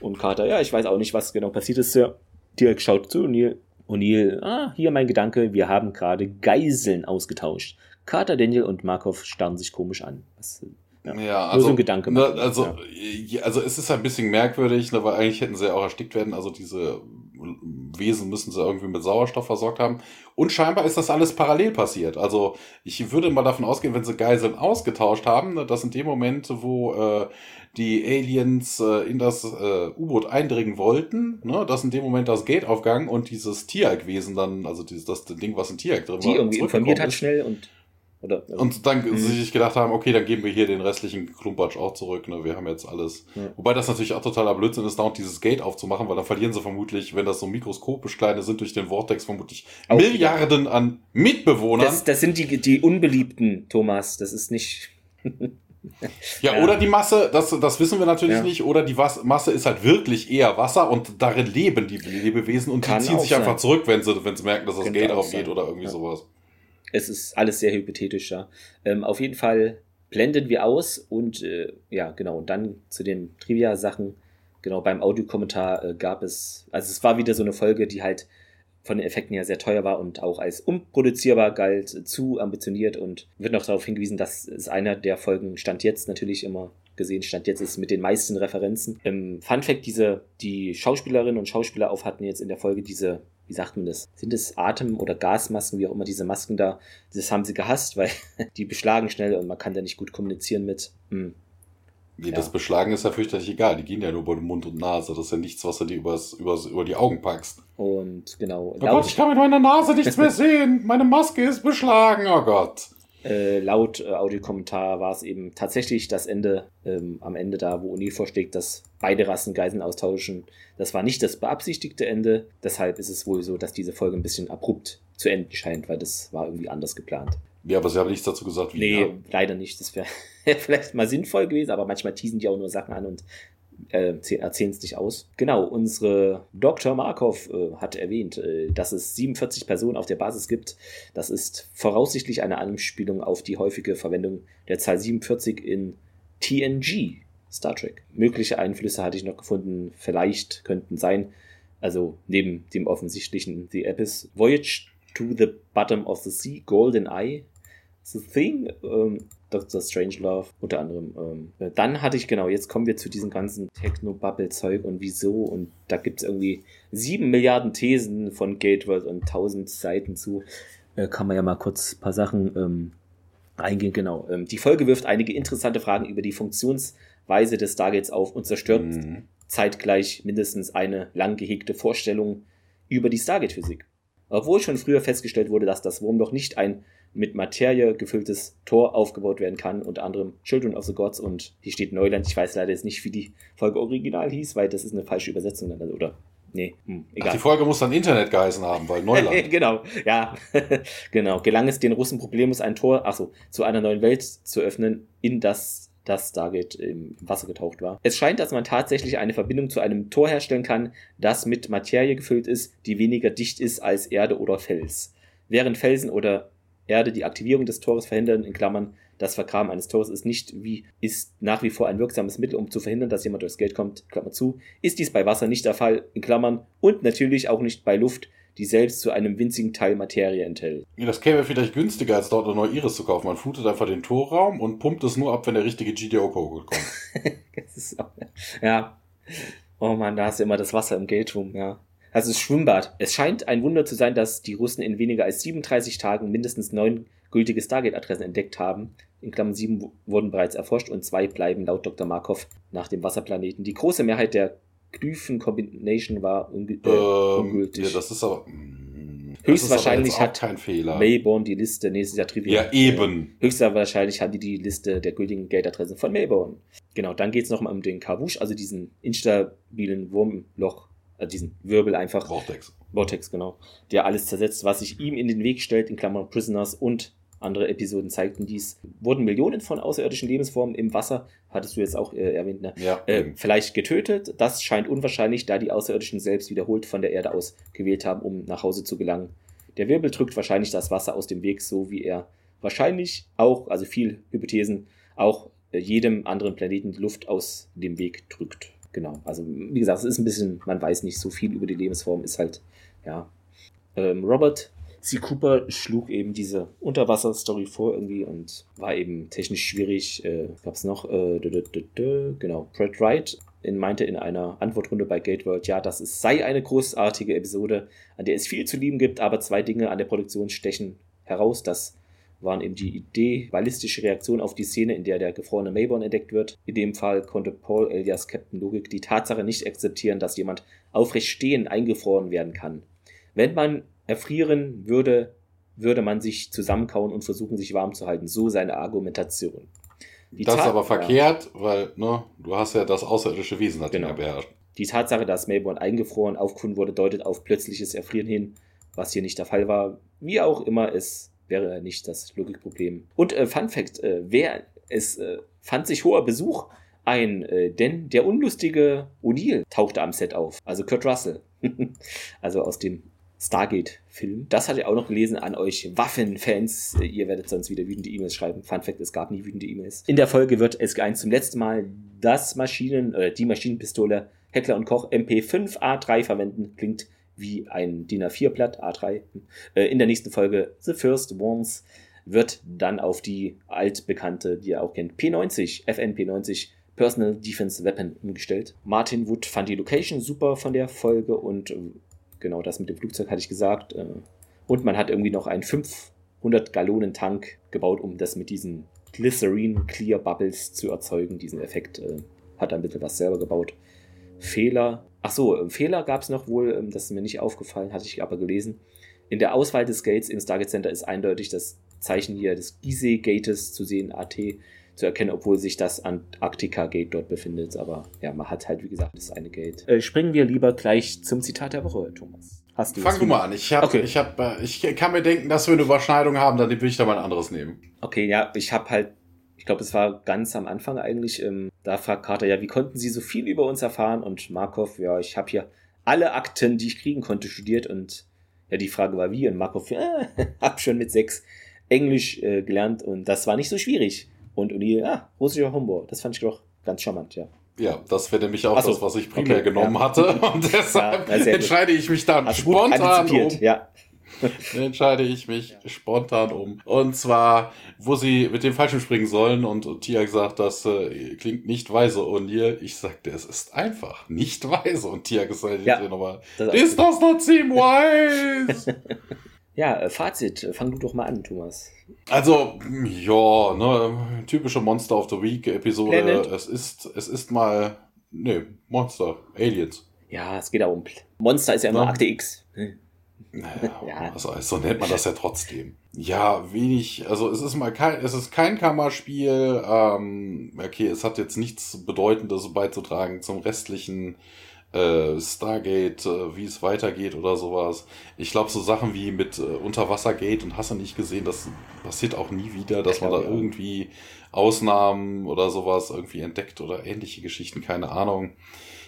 Speaker 2: Und Carter, ja, ich weiß auch nicht, was genau passiert ist, Sir. Dirk schaut zu, O'Neill O'Neill, ah, hier mein Gedanke, wir haben gerade Geiseln ausgetauscht. Carter, Daniel und Markov starren sich komisch an. Was,
Speaker 1: ja, ja
Speaker 2: also, Nur so ein Gedanke.
Speaker 1: Ne, also, ja. also es ist ein bisschen merkwürdig, ne, weil eigentlich hätten sie ja auch erstickt werden. Also diese Wesen müssen sie irgendwie mit Sauerstoff versorgt haben. Und scheinbar ist das alles parallel passiert. Also ich würde mal davon ausgehen, wenn sie Geiseln ausgetauscht haben, ne, dass in dem Moment, wo äh, die Aliens äh, in das äh, U-Boot eindringen wollten, ne, dass in dem Moment das Gate aufgang und dieses Tiereck-Wesen dann, also dieses, das Ding, was in Tiereck drin
Speaker 2: die war, irgendwie informiert hat schnell und
Speaker 1: oder, und dann mhm. sich gedacht haben, okay, dann geben wir hier den restlichen Klumpatsch auch zurück. Ne? Wir haben jetzt alles. Ja. Wobei das natürlich auch totaler Blödsinn ist, dauernd dieses Gate aufzumachen, weil dann verlieren sie vermutlich, wenn das so mikroskopisch kleine sind, durch den Vortex vermutlich auch Milliarden wieder. an Mitbewohnern.
Speaker 2: Das, das sind die, die Unbeliebten, Thomas. Das ist nicht.
Speaker 1: ja, ja, oder die Masse, das, das wissen wir natürlich ja. nicht, oder die Was Masse ist halt wirklich eher Wasser und darin leben die Lebewesen und Kann die ziehen sich sein. einfach zurück, wenn sie, wenn sie merken, dass das Könnte Gate aufgeht oder irgendwie ja. sowas
Speaker 2: es ist alles sehr hypothetisch, ja. Ähm, auf jeden Fall blenden wir aus und äh, ja, genau, und dann zu den Trivia-Sachen. Genau, beim Audiokommentar äh, gab es, also es war wieder so eine Folge, die halt von den Effekten her sehr teuer war und auch als unproduzierbar galt, äh, zu ambitioniert und wird noch darauf hingewiesen, dass es einer der Folgen Stand jetzt natürlich immer gesehen, Stand jetzt ist mit den meisten Referenzen. Ähm, Fun Fact, diese, die Schauspielerinnen und Schauspieler auf hatten jetzt in der Folge diese wie sagt man das? Sind es Atem- oder Gasmasken, wie auch immer diese Masken da? Das haben sie gehasst, weil die beschlagen schnell und man kann da nicht gut kommunizieren mit. Hm.
Speaker 1: Nee, ja. Das Beschlagen ist ja fürchterlich egal. Die gehen ja nur über den Mund und Nase. Das ist ja nichts, was du dir übers, übers, über die Augen packst.
Speaker 2: Und genau.
Speaker 1: Oh Gott, ich kann mit meiner Nase nichts mehr sehen. Meine Maske ist beschlagen. Oh Gott.
Speaker 2: Äh, laut äh, Audiokommentar war es eben tatsächlich das Ende, ähm, am Ende da, wo Uni vorschlägt, dass beide Rassen Geiseln austauschen. Das war nicht das beabsichtigte Ende. Deshalb ist es wohl so, dass diese Folge ein bisschen abrupt zu enden scheint, weil das war irgendwie anders geplant.
Speaker 1: Ja, aber sie haben nichts dazu gesagt,
Speaker 2: wie. Nee, ja. leider nicht. Das wäre vielleicht mal sinnvoll gewesen, aber manchmal teasen die auch nur Sachen an und äh, erzählen es nicht aus. Genau, unsere Dr. Markov äh, hat erwähnt, äh, dass es 47 Personen auf der Basis gibt. Das ist voraussichtlich eine Anspielung auf die häufige Verwendung der Zahl 47 in TNG, Star Trek. Mögliche Einflüsse hatte ich noch gefunden, vielleicht könnten sein, also neben dem offensichtlichen The Abyss, Voyage to the Bottom of the Sea, Golden Eye, The Thing, ähm, Dr. Strangelove unter anderem. Ähm, dann hatte ich, genau, jetzt kommen wir zu diesem ganzen Techno-Bubble-Zeug und wieso. Und da gibt es irgendwie sieben Milliarden Thesen von Gateworld und tausend Seiten zu. Äh, kann man ja mal kurz ein paar Sachen ähm, eingehen. Genau. Ähm, die Folge wirft einige interessante Fragen über die Funktionsweise des Stargates auf und zerstört mhm. zeitgleich mindestens eine lang gehegte Vorstellung über die Stargate-Physik. Obwohl schon früher festgestellt wurde, dass das Wurmloch nicht ein mit Materie gefülltes Tor aufgebaut werden kann, unter anderem Children of the Gods und hier steht Neuland. Ich weiß leider jetzt nicht, wie die Folge original hieß, weil das ist eine falsche Übersetzung dann, oder? Nee,
Speaker 1: hm, egal. Ach, die Folge muss dann Internet geheißen haben, weil Neuland.
Speaker 2: genau, ja. genau. Gelang es den Russen problemlos ein Tor, achso, zu einer neuen Welt zu öffnen, in das das Stargate im Wasser getaucht war. Es scheint, dass man tatsächlich eine Verbindung zu einem Tor herstellen kann, das mit Materie gefüllt ist, die weniger dicht ist als Erde oder Fels. Während Felsen oder Erde die Aktivierung des Tores verhindern, in Klammern, das Vergraben eines Tores ist nicht wie, ist nach wie vor ein wirksames Mittel, um zu verhindern, dass jemand durchs Geld kommt, Klammer zu, ist dies bei Wasser nicht der Fall, in Klammern, und natürlich auch nicht bei Luft, die selbst zu einem winzigen Teil Materie enthält.
Speaker 1: Ja, das käme vielleicht günstiger, als dort eine neue Iris zu kaufen. Man flutet einfach den Torraum und pumpt es nur ab, wenn der richtige GDO-Kogel kommt.
Speaker 2: auch, ja. Oh man, da hast du immer das Wasser im Geldrum, ja. Also das Schwimmbad. Es scheint ein Wunder zu sein, dass die Russen in weniger als 37 Tagen mindestens neun gültige Stargate-Adressen entdeckt haben. In Klammern sieben wurden bereits erforscht und zwei bleiben laut Dr. Markov nach dem Wasserplaneten. Die große Mehrheit der Glyphen-Combination war unge äh, ähm, ungültig.
Speaker 1: Ja, das ist aber. Hm,
Speaker 2: Höchstwahrscheinlich hat
Speaker 1: kein Fehler.
Speaker 2: Mayborn die Liste nächstes Jahr
Speaker 1: Trivia. Ja, eben.
Speaker 2: Höchstwahrscheinlich haben die die Liste der gültigen Gate-Adressen von Mayborn. Genau, dann geht es nochmal um den Kavush, also diesen instabilen Wurmloch äh, diesen Wirbel einfach.
Speaker 1: Vortex.
Speaker 2: Vortex, genau. Der alles zersetzt, was sich ihm in den Weg stellt, in Klammern Prisoners und andere Episoden zeigten dies. Wurden Millionen von außerirdischen Lebensformen im Wasser, hattest du jetzt auch äh, erwähnt, ne?
Speaker 1: Ja,
Speaker 2: äh, vielleicht getötet. Das scheint unwahrscheinlich, da die Außerirdischen selbst wiederholt von der Erde aus gewählt haben, um nach Hause zu gelangen. Der Wirbel drückt wahrscheinlich das Wasser aus dem Weg, so wie er wahrscheinlich auch, also viel Hypothesen, auch äh, jedem anderen Planeten Luft aus dem Weg drückt genau. Also, wie gesagt, es ist ein bisschen, man weiß nicht so viel über die Lebensform, ist halt, ja. Ähm, Robert C. Cooper schlug eben diese Unterwasser-Story vor irgendwie und war eben technisch schwierig. Äh, Gab es noch, äh, dü, dü, dü, genau, Brad Wright in, meinte in einer Antwortrunde bei Gateworld, ja, dass es sei eine großartige Episode, an der es viel zu lieben gibt, aber zwei Dinge an der Produktion stechen heraus. Das waren eben die Idee, ballistische Reaktion auf die Szene, in der der gefrorene Mayborn entdeckt wird. In dem Fall konnte Paul alias Captain Logik die Tatsache nicht akzeptieren, dass jemand aufrecht stehend eingefroren werden kann. Wenn man erfrieren würde, würde man sich zusammenkauen und versuchen, sich warm zu halten. So seine Argumentation.
Speaker 1: Die das ist aber verkehrt, ja. weil ne, du hast ja das außerirdische Wesen hat
Speaker 2: genau. beherrscht. Die Tatsache, dass Mayborn eingefroren aufgefunden wurde, deutet auf plötzliches Erfrieren hin, was hier nicht der Fall war. Wie auch immer, es wäre nicht das Logikproblem. Und äh, Fun Fact, äh, wer es äh, fand sich hoher Besuch ein, äh, denn der unlustige O'Neill tauchte am Set auf, also Kurt Russell. also aus dem Stargate-Film. Das hatte ich auch noch gelesen an euch Waffenfans. Ihr werdet sonst wieder wütende E-Mails schreiben. Fun Fact, es gab nie wütende E-Mails. In der Folge wird SG1 zum letzten Mal das Maschinen, äh, die Maschinenpistole Heckler und Koch MP5A3 verwenden. Klingt wie ein DIN A4-Blatt, A3. Äh, in der nächsten Folge The First Ones wird dann auf die altbekannte, die ihr auch kennt, P90, FNP90 Personal Defense Weapon umgestellt. Martin Wood fand die Location super von der Folge und äh, genau das mit dem Flugzeug hatte ich gesagt. Äh, und man hat irgendwie noch einen 500 Gallonen Tank gebaut, um das mit diesen Glycerine Clear Bubbles zu erzeugen. Diesen Effekt hat er ein bisschen was selber gebaut. Fehler. Ach so, äh, Fehler gab es noch wohl, ähm, das ist mir nicht aufgefallen, hatte ich aber gelesen. In der Auswahl des Gates im Stargate Center ist eindeutig das Zeichen hier des Gizeh Gates zu sehen, AT zu erkennen, obwohl sich das Antarktika Gate dort befindet. Aber ja, man hat halt, wie gesagt, das eine Gate. Äh, springen wir lieber gleich zum Zitat der Woche, Thomas.
Speaker 1: Hast du Fang du mal an. Ich, hab, okay. ich, hab, äh, ich kann mir denken, dass wir eine Überschneidung haben, dann will ich da mal ein anderes nehmen.
Speaker 2: Okay, ja, ich habe halt, glaube, es war ganz am Anfang eigentlich, ähm, da fragt Carter ja, wie konnten Sie so viel über uns erfahren? Und Markov, ja, ich habe hier alle Akten, die ich kriegen konnte, studiert und ja, die Frage war wie und Markov, äh, hab schon mit sechs Englisch äh, gelernt und das war nicht so schwierig. Und O'Neill, ah, russischer Humor. Das fand ich doch ganz charmant, ja.
Speaker 1: Ja, das wäre nämlich auch so, das, was ich primär okay, genommen ja. hatte. Und deshalb ja, entscheide ich mich dann Hast spontan um. Ja. entscheide ich mich spontan um. Und zwar, wo sie mit dem Falschen springen sollen und Tia gesagt, das äh, klingt nicht weise, O'Neill. Ich sagte, es ist einfach nicht weise. Und Tia gesagt, ja, nochmal, this does not seem wise.
Speaker 2: Ja, äh, Fazit, fang du doch mal an, Thomas.
Speaker 1: Also, ja, ne, typische Monster of the Week Episode. Planet. Es ist, es ist mal, ne, Monster, Aliens.
Speaker 2: Ja, es geht auch um Monster ist ja immer ne? Akte X.
Speaker 1: Naja, ja. also, so nennt man das ja trotzdem. Ja, wenig, also es ist mal kein, es ist kein Kammerspiel, ähm, okay, es hat jetzt nichts Bedeutendes beizutragen zum restlichen äh, Stargate, äh, wie es weitergeht oder sowas. Ich glaube, so Sachen wie mit äh, Unterwassergate und hast du nicht gesehen, das passiert auch nie wieder, dass man da irgendwie Ausnahmen oder sowas irgendwie entdeckt oder ähnliche Geschichten, keine Ahnung.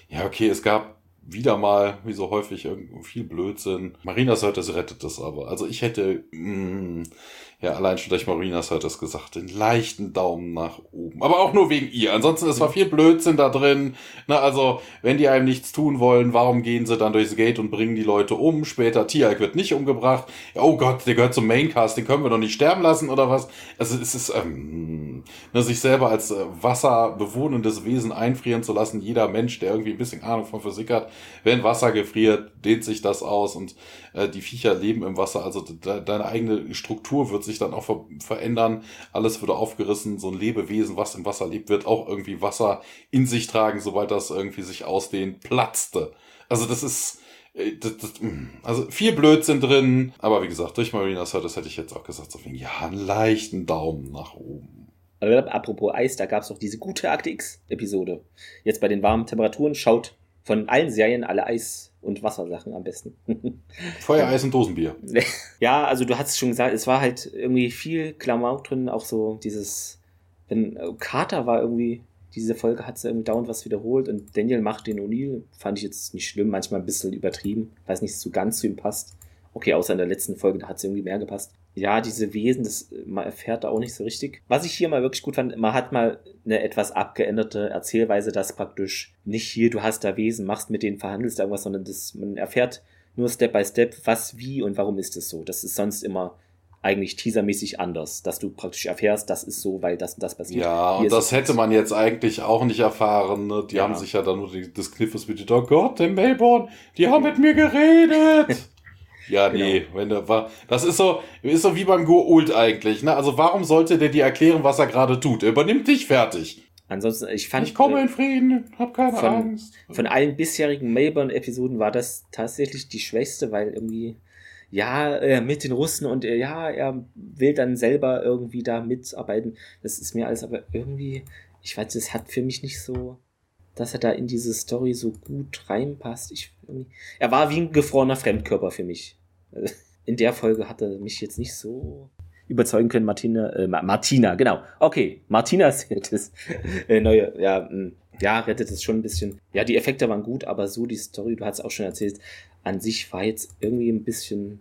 Speaker 1: Ja, okay, es gab wieder mal, wie so häufig, irgendwie viel Blödsinn. Marina Sirtis rettet das aber. Also ich hätte, mh, mm, ja, allein schon durch Marinas hat es gesagt, den leichten Daumen nach oben. Aber auch nur wegen ihr. Ansonsten, es war viel Blödsinn da drin. Na, also, wenn die einem nichts tun wollen, warum gehen sie dann durchs Gate und bringen die Leute um? Später, Tialk wird nicht umgebracht. Oh Gott, der gehört zum Maincast, den können wir doch nicht sterben lassen oder was? Also, es ist, ähm, ne, sich selber als äh, wasserbewohnendes Wesen einfrieren zu lassen. Jeder Mensch, der irgendwie ein bisschen Ahnung von Physik hat, wenn Wasser gefriert, dehnt sich das aus und äh, die Viecher leben im Wasser. Also, de deine eigene Struktur wird sich dann auch ver verändern. Alles würde aufgerissen. So ein Lebewesen, was im Wasser lebt, wird auch irgendwie Wasser in sich tragen, sobald das irgendwie sich ausdehnt, platzte. Also das ist, äh, das, das, mm, also viel Blödsinn drin. Aber wie gesagt, durch Marina Curtis hätte ich jetzt auch gesagt, so wegen, ja, einen leichten Daumen nach oben.
Speaker 2: Apropos Eis, da gab es doch diese gute Akte X-Episode. Jetzt bei den warmen Temperaturen schaut von allen Serien alle Eis und Wassersachen am besten.
Speaker 1: Feuer, Eis und Dosenbier.
Speaker 2: Ja, also du hast es schon gesagt, es war halt irgendwie viel Klamauk drin, auch so dieses, wenn äh, Carter war irgendwie, diese Folge hat sie irgendwie dauernd was wiederholt und Daniel macht den O'Neill, fand ich jetzt nicht schlimm, manchmal ein bisschen übertrieben, weiß nicht, so ganz zu ihm passt. Okay, außer in der letzten Folge, da hat es irgendwie mehr gepasst ja, diese Wesen, das man erfährt da auch nicht so richtig. Was ich hier mal wirklich gut fand, man hat mal eine etwas abgeänderte Erzählweise, dass praktisch nicht hier, du hast da Wesen, machst mit denen, verhandelst irgendwas, sondern das, man erfährt nur Step by Step, was, wie und warum ist es so. Das ist sonst immer eigentlich teasermäßig anders, dass du praktisch erfährst, das ist so, weil das und das passiert.
Speaker 1: Ja,
Speaker 2: Hier
Speaker 1: und das hätte man jetzt eigentlich auch nicht erfahren. Ne? Die
Speaker 2: Ja.
Speaker 1: haben sich ja dann nur die, des Kniffes mit, oh Gott, der Melbourne, die haben mit mir geredet. ja, nee,
Speaker 2: Genau.
Speaker 1: wenn der war, das ist so, ist so wie beim Go-Ult eigentlich. Ne? Also warum sollte der dir erklären, was er gerade tut? Er übernimmt dich fertig.
Speaker 2: Ansonsten, ich fand.
Speaker 1: Ich komme
Speaker 2: äh,
Speaker 1: in Frieden, hab keine
Speaker 2: von-
Speaker 1: Angst.
Speaker 2: Von allen bisherigen Melbourne-Episoden war das tatsächlich die schwächste, weil irgendwie, ja, äh, mit den Russen und äh, ja, er will dann selber irgendwie da mitarbeiten. Das ist mir alles aber irgendwie, ich weiß, das hat für mich nicht so, dass er da in diese Story so gut reinpasst. Ich, er war wie ein gefrorener Fremdkörper für mich. In der Folge hat er mich jetzt nicht so überzeugen können, Martina, äh, Ma- Martina, genau. Okay, Martina ist das äh, neue, ja, mh, ja, rettet es schon ein bisschen. Ja, die Effekte waren gut, aber so die Story, du hast auch schon erzählt, an sich war jetzt irgendwie ein bisschen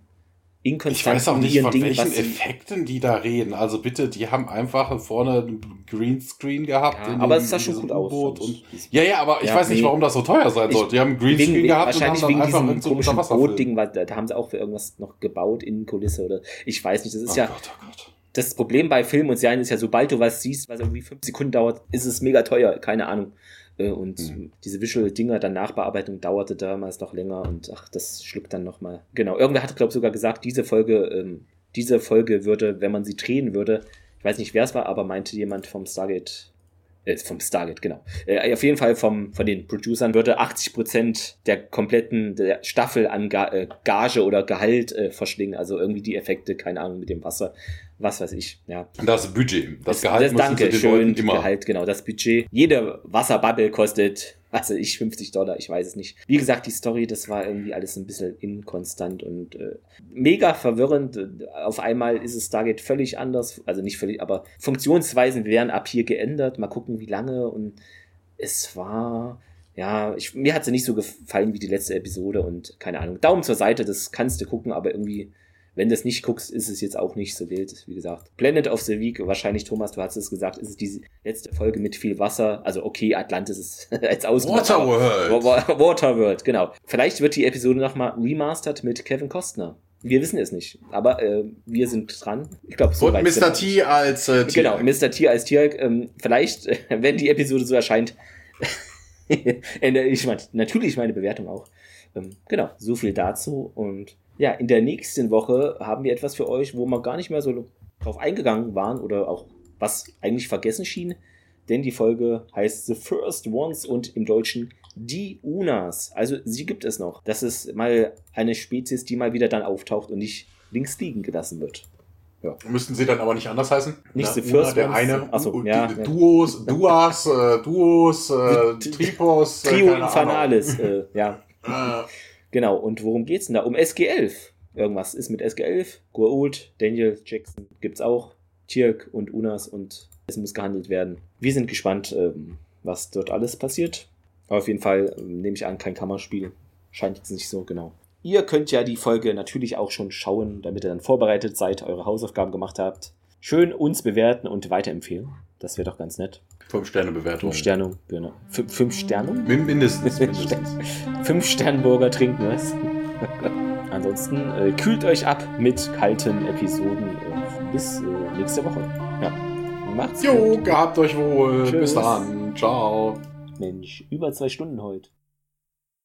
Speaker 1: Ich
Speaker 2: inkonstant.
Speaker 1: weiß auch nicht, von
Speaker 2: Dingen,
Speaker 1: welchen Effekten die da reden. Also bitte, die haben einfach vorne einen Greenscreen gehabt.
Speaker 2: Ja,
Speaker 1: in
Speaker 2: aber es sah schon gut aus.
Speaker 1: Und
Speaker 2: ich.
Speaker 1: ja, ja, aber ich
Speaker 2: Ja,
Speaker 1: weiß nicht,
Speaker 2: nee.
Speaker 1: warum das so teuer sein
Speaker 2: Ich-
Speaker 1: sollte. Die haben einen Greenscreen
Speaker 2: Wegen,
Speaker 1: gehabt und haben
Speaker 2: wahrscheinlich
Speaker 1: dann
Speaker 2: wegen
Speaker 1: einfach
Speaker 2: diesem
Speaker 1: irgend so
Speaker 2: komischen. Bootding, da, haben sie auch für irgendwas noch gebaut in Kulisse oder ich weiß nicht. Das ist
Speaker 1: Oh
Speaker 2: ja
Speaker 1: Gott, oh Gott.
Speaker 2: das Problem bei Filmen und Serien ist ja, sobald du was siehst, was irgendwie fünf Sekunden dauert, ist es mega teuer. Keine Ahnung. Äh, Und
Speaker 1: Mhm.
Speaker 2: diese Visual-Dinger, dann Nachbearbeitung dauerte damals noch länger und ach, das schluckt dann nochmal. Genau, irgendwer hat, glaube ich, sogar gesagt, diese Folge, ähm, diese Folge würde, wenn man sie drehen würde, ich weiß nicht, wer es war, aber meinte jemand vom Stargate, äh, vom Stargate, genau. Äh, auf jeden Fall vom, von den Producern würde 80% der kompletten der Staffel an Ga äh, Gage oder Gehalt äh, verschlingen. Also irgendwie die Effekte, keine Ahnung, mit dem Wasser, was weiß ich, ja.
Speaker 1: Das Budget. Das,
Speaker 2: Das,
Speaker 1: Gehalt
Speaker 2: das, danke,
Speaker 1: den
Speaker 2: schön,
Speaker 1: Leuten immer.
Speaker 2: Gehalt, genau, das Budget. Jede Wasserbubble kostet, was weiß ich, 50 Dollar, ich weiß es nicht. Wie gesagt, die Story, das war irgendwie alles ein bisschen inkonstant und äh, mega verwirrend. Auf einmal ist es Stargate völlig anders, also nicht völlig, aber Funktionsweisen werden ab hier geändert. Mal gucken, wie lange und es war, ja, ich, mir hat sie nicht so gefallen wie die letzte Episode und keine Ahnung. Daumen zur Seite, das kannst du gucken, aber irgendwie, wenn du es nicht guckst, ist es jetzt auch nicht so wild. Wie gesagt, Planet of the Week, wahrscheinlich, Thomas, du hast es gesagt, ist es die letzte Folge mit viel Wasser. Also, okay, Atlantis ist als aber-
Speaker 1: Waterworld.
Speaker 2: Wa- Wa- Waterworld, genau. Vielleicht wird die Episode nochmal remastered mit Kevin Costner. Wir wissen es nicht, aber äh, wir sind dran. Ich glaube, so
Speaker 1: Und Mr. T als äh, T.
Speaker 2: Genau, Mr. T als Tierk. Ähm, vielleicht, äh, wenn die Episode so erscheint, ändere ich mein, natürlich meine Bewertung auch. Ähm, genau, so viel dazu. Und ja, in der nächsten Woche haben wir etwas für euch, wo wir gar nicht mehr so drauf eingegangen waren oder auch was eigentlich vergessen schien. Denn die Folge heißt The First Ones und im Deutschen die Unas. Also sie gibt es noch. Das ist mal eine Spezies, die mal wieder dann auftaucht und nicht links liegen gelassen wird.
Speaker 1: Müssten sie dann aber nicht anders heißen?
Speaker 2: Nicht
Speaker 1: Na,
Speaker 2: the
Speaker 1: Una,
Speaker 2: first
Speaker 1: der
Speaker 2: ones.
Speaker 1: eine.
Speaker 2: Ach so,
Speaker 1: und
Speaker 2: ja, ja.
Speaker 1: Duos, Duas, äh, Duos, äh, Tripos. äh,
Speaker 2: Trio Infernales, äh, ja. Genau, und worum geht's denn da? Um SG11. Irgendwas ist mit SG11. Goa'uld, Daniel, Jackson gibt's auch. Tirk und Unas und es muss gehandelt werden. Wir sind gespannt, ähm, was dort alles passiert. Aber auf jeden Fall ähm, nehme ich an, kein Kammerspiel. Scheint jetzt nicht so genau. Ihr könnt ja die Folge natürlich auch schon schauen, damit ihr dann vorbereitet seid, eure Hausaufgaben gemacht habt. Schön uns bewerten und weiterempfehlen. Das wäre doch ganz nett.
Speaker 1: Fünf Sterne Bewertung.
Speaker 2: Fünf Sterne. Genau. Fünf, fünf Sterne?
Speaker 1: Min mindestens. mindestens.
Speaker 2: Fünf Sternburger trinken was. Ansonsten äh, kühlt euch ab mit kalten Episoden. Äh, bis äh, nächste Woche. Ja. Macht's
Speaker 1: Jo,
Speaker 2: gut.
Speaker 1: gehabt euch wohl.
Speaker 2: Tschüss.
Speaker 1: Bis dann. Ciao.
Speaker 2: Mensch, über zwei Stunden heute.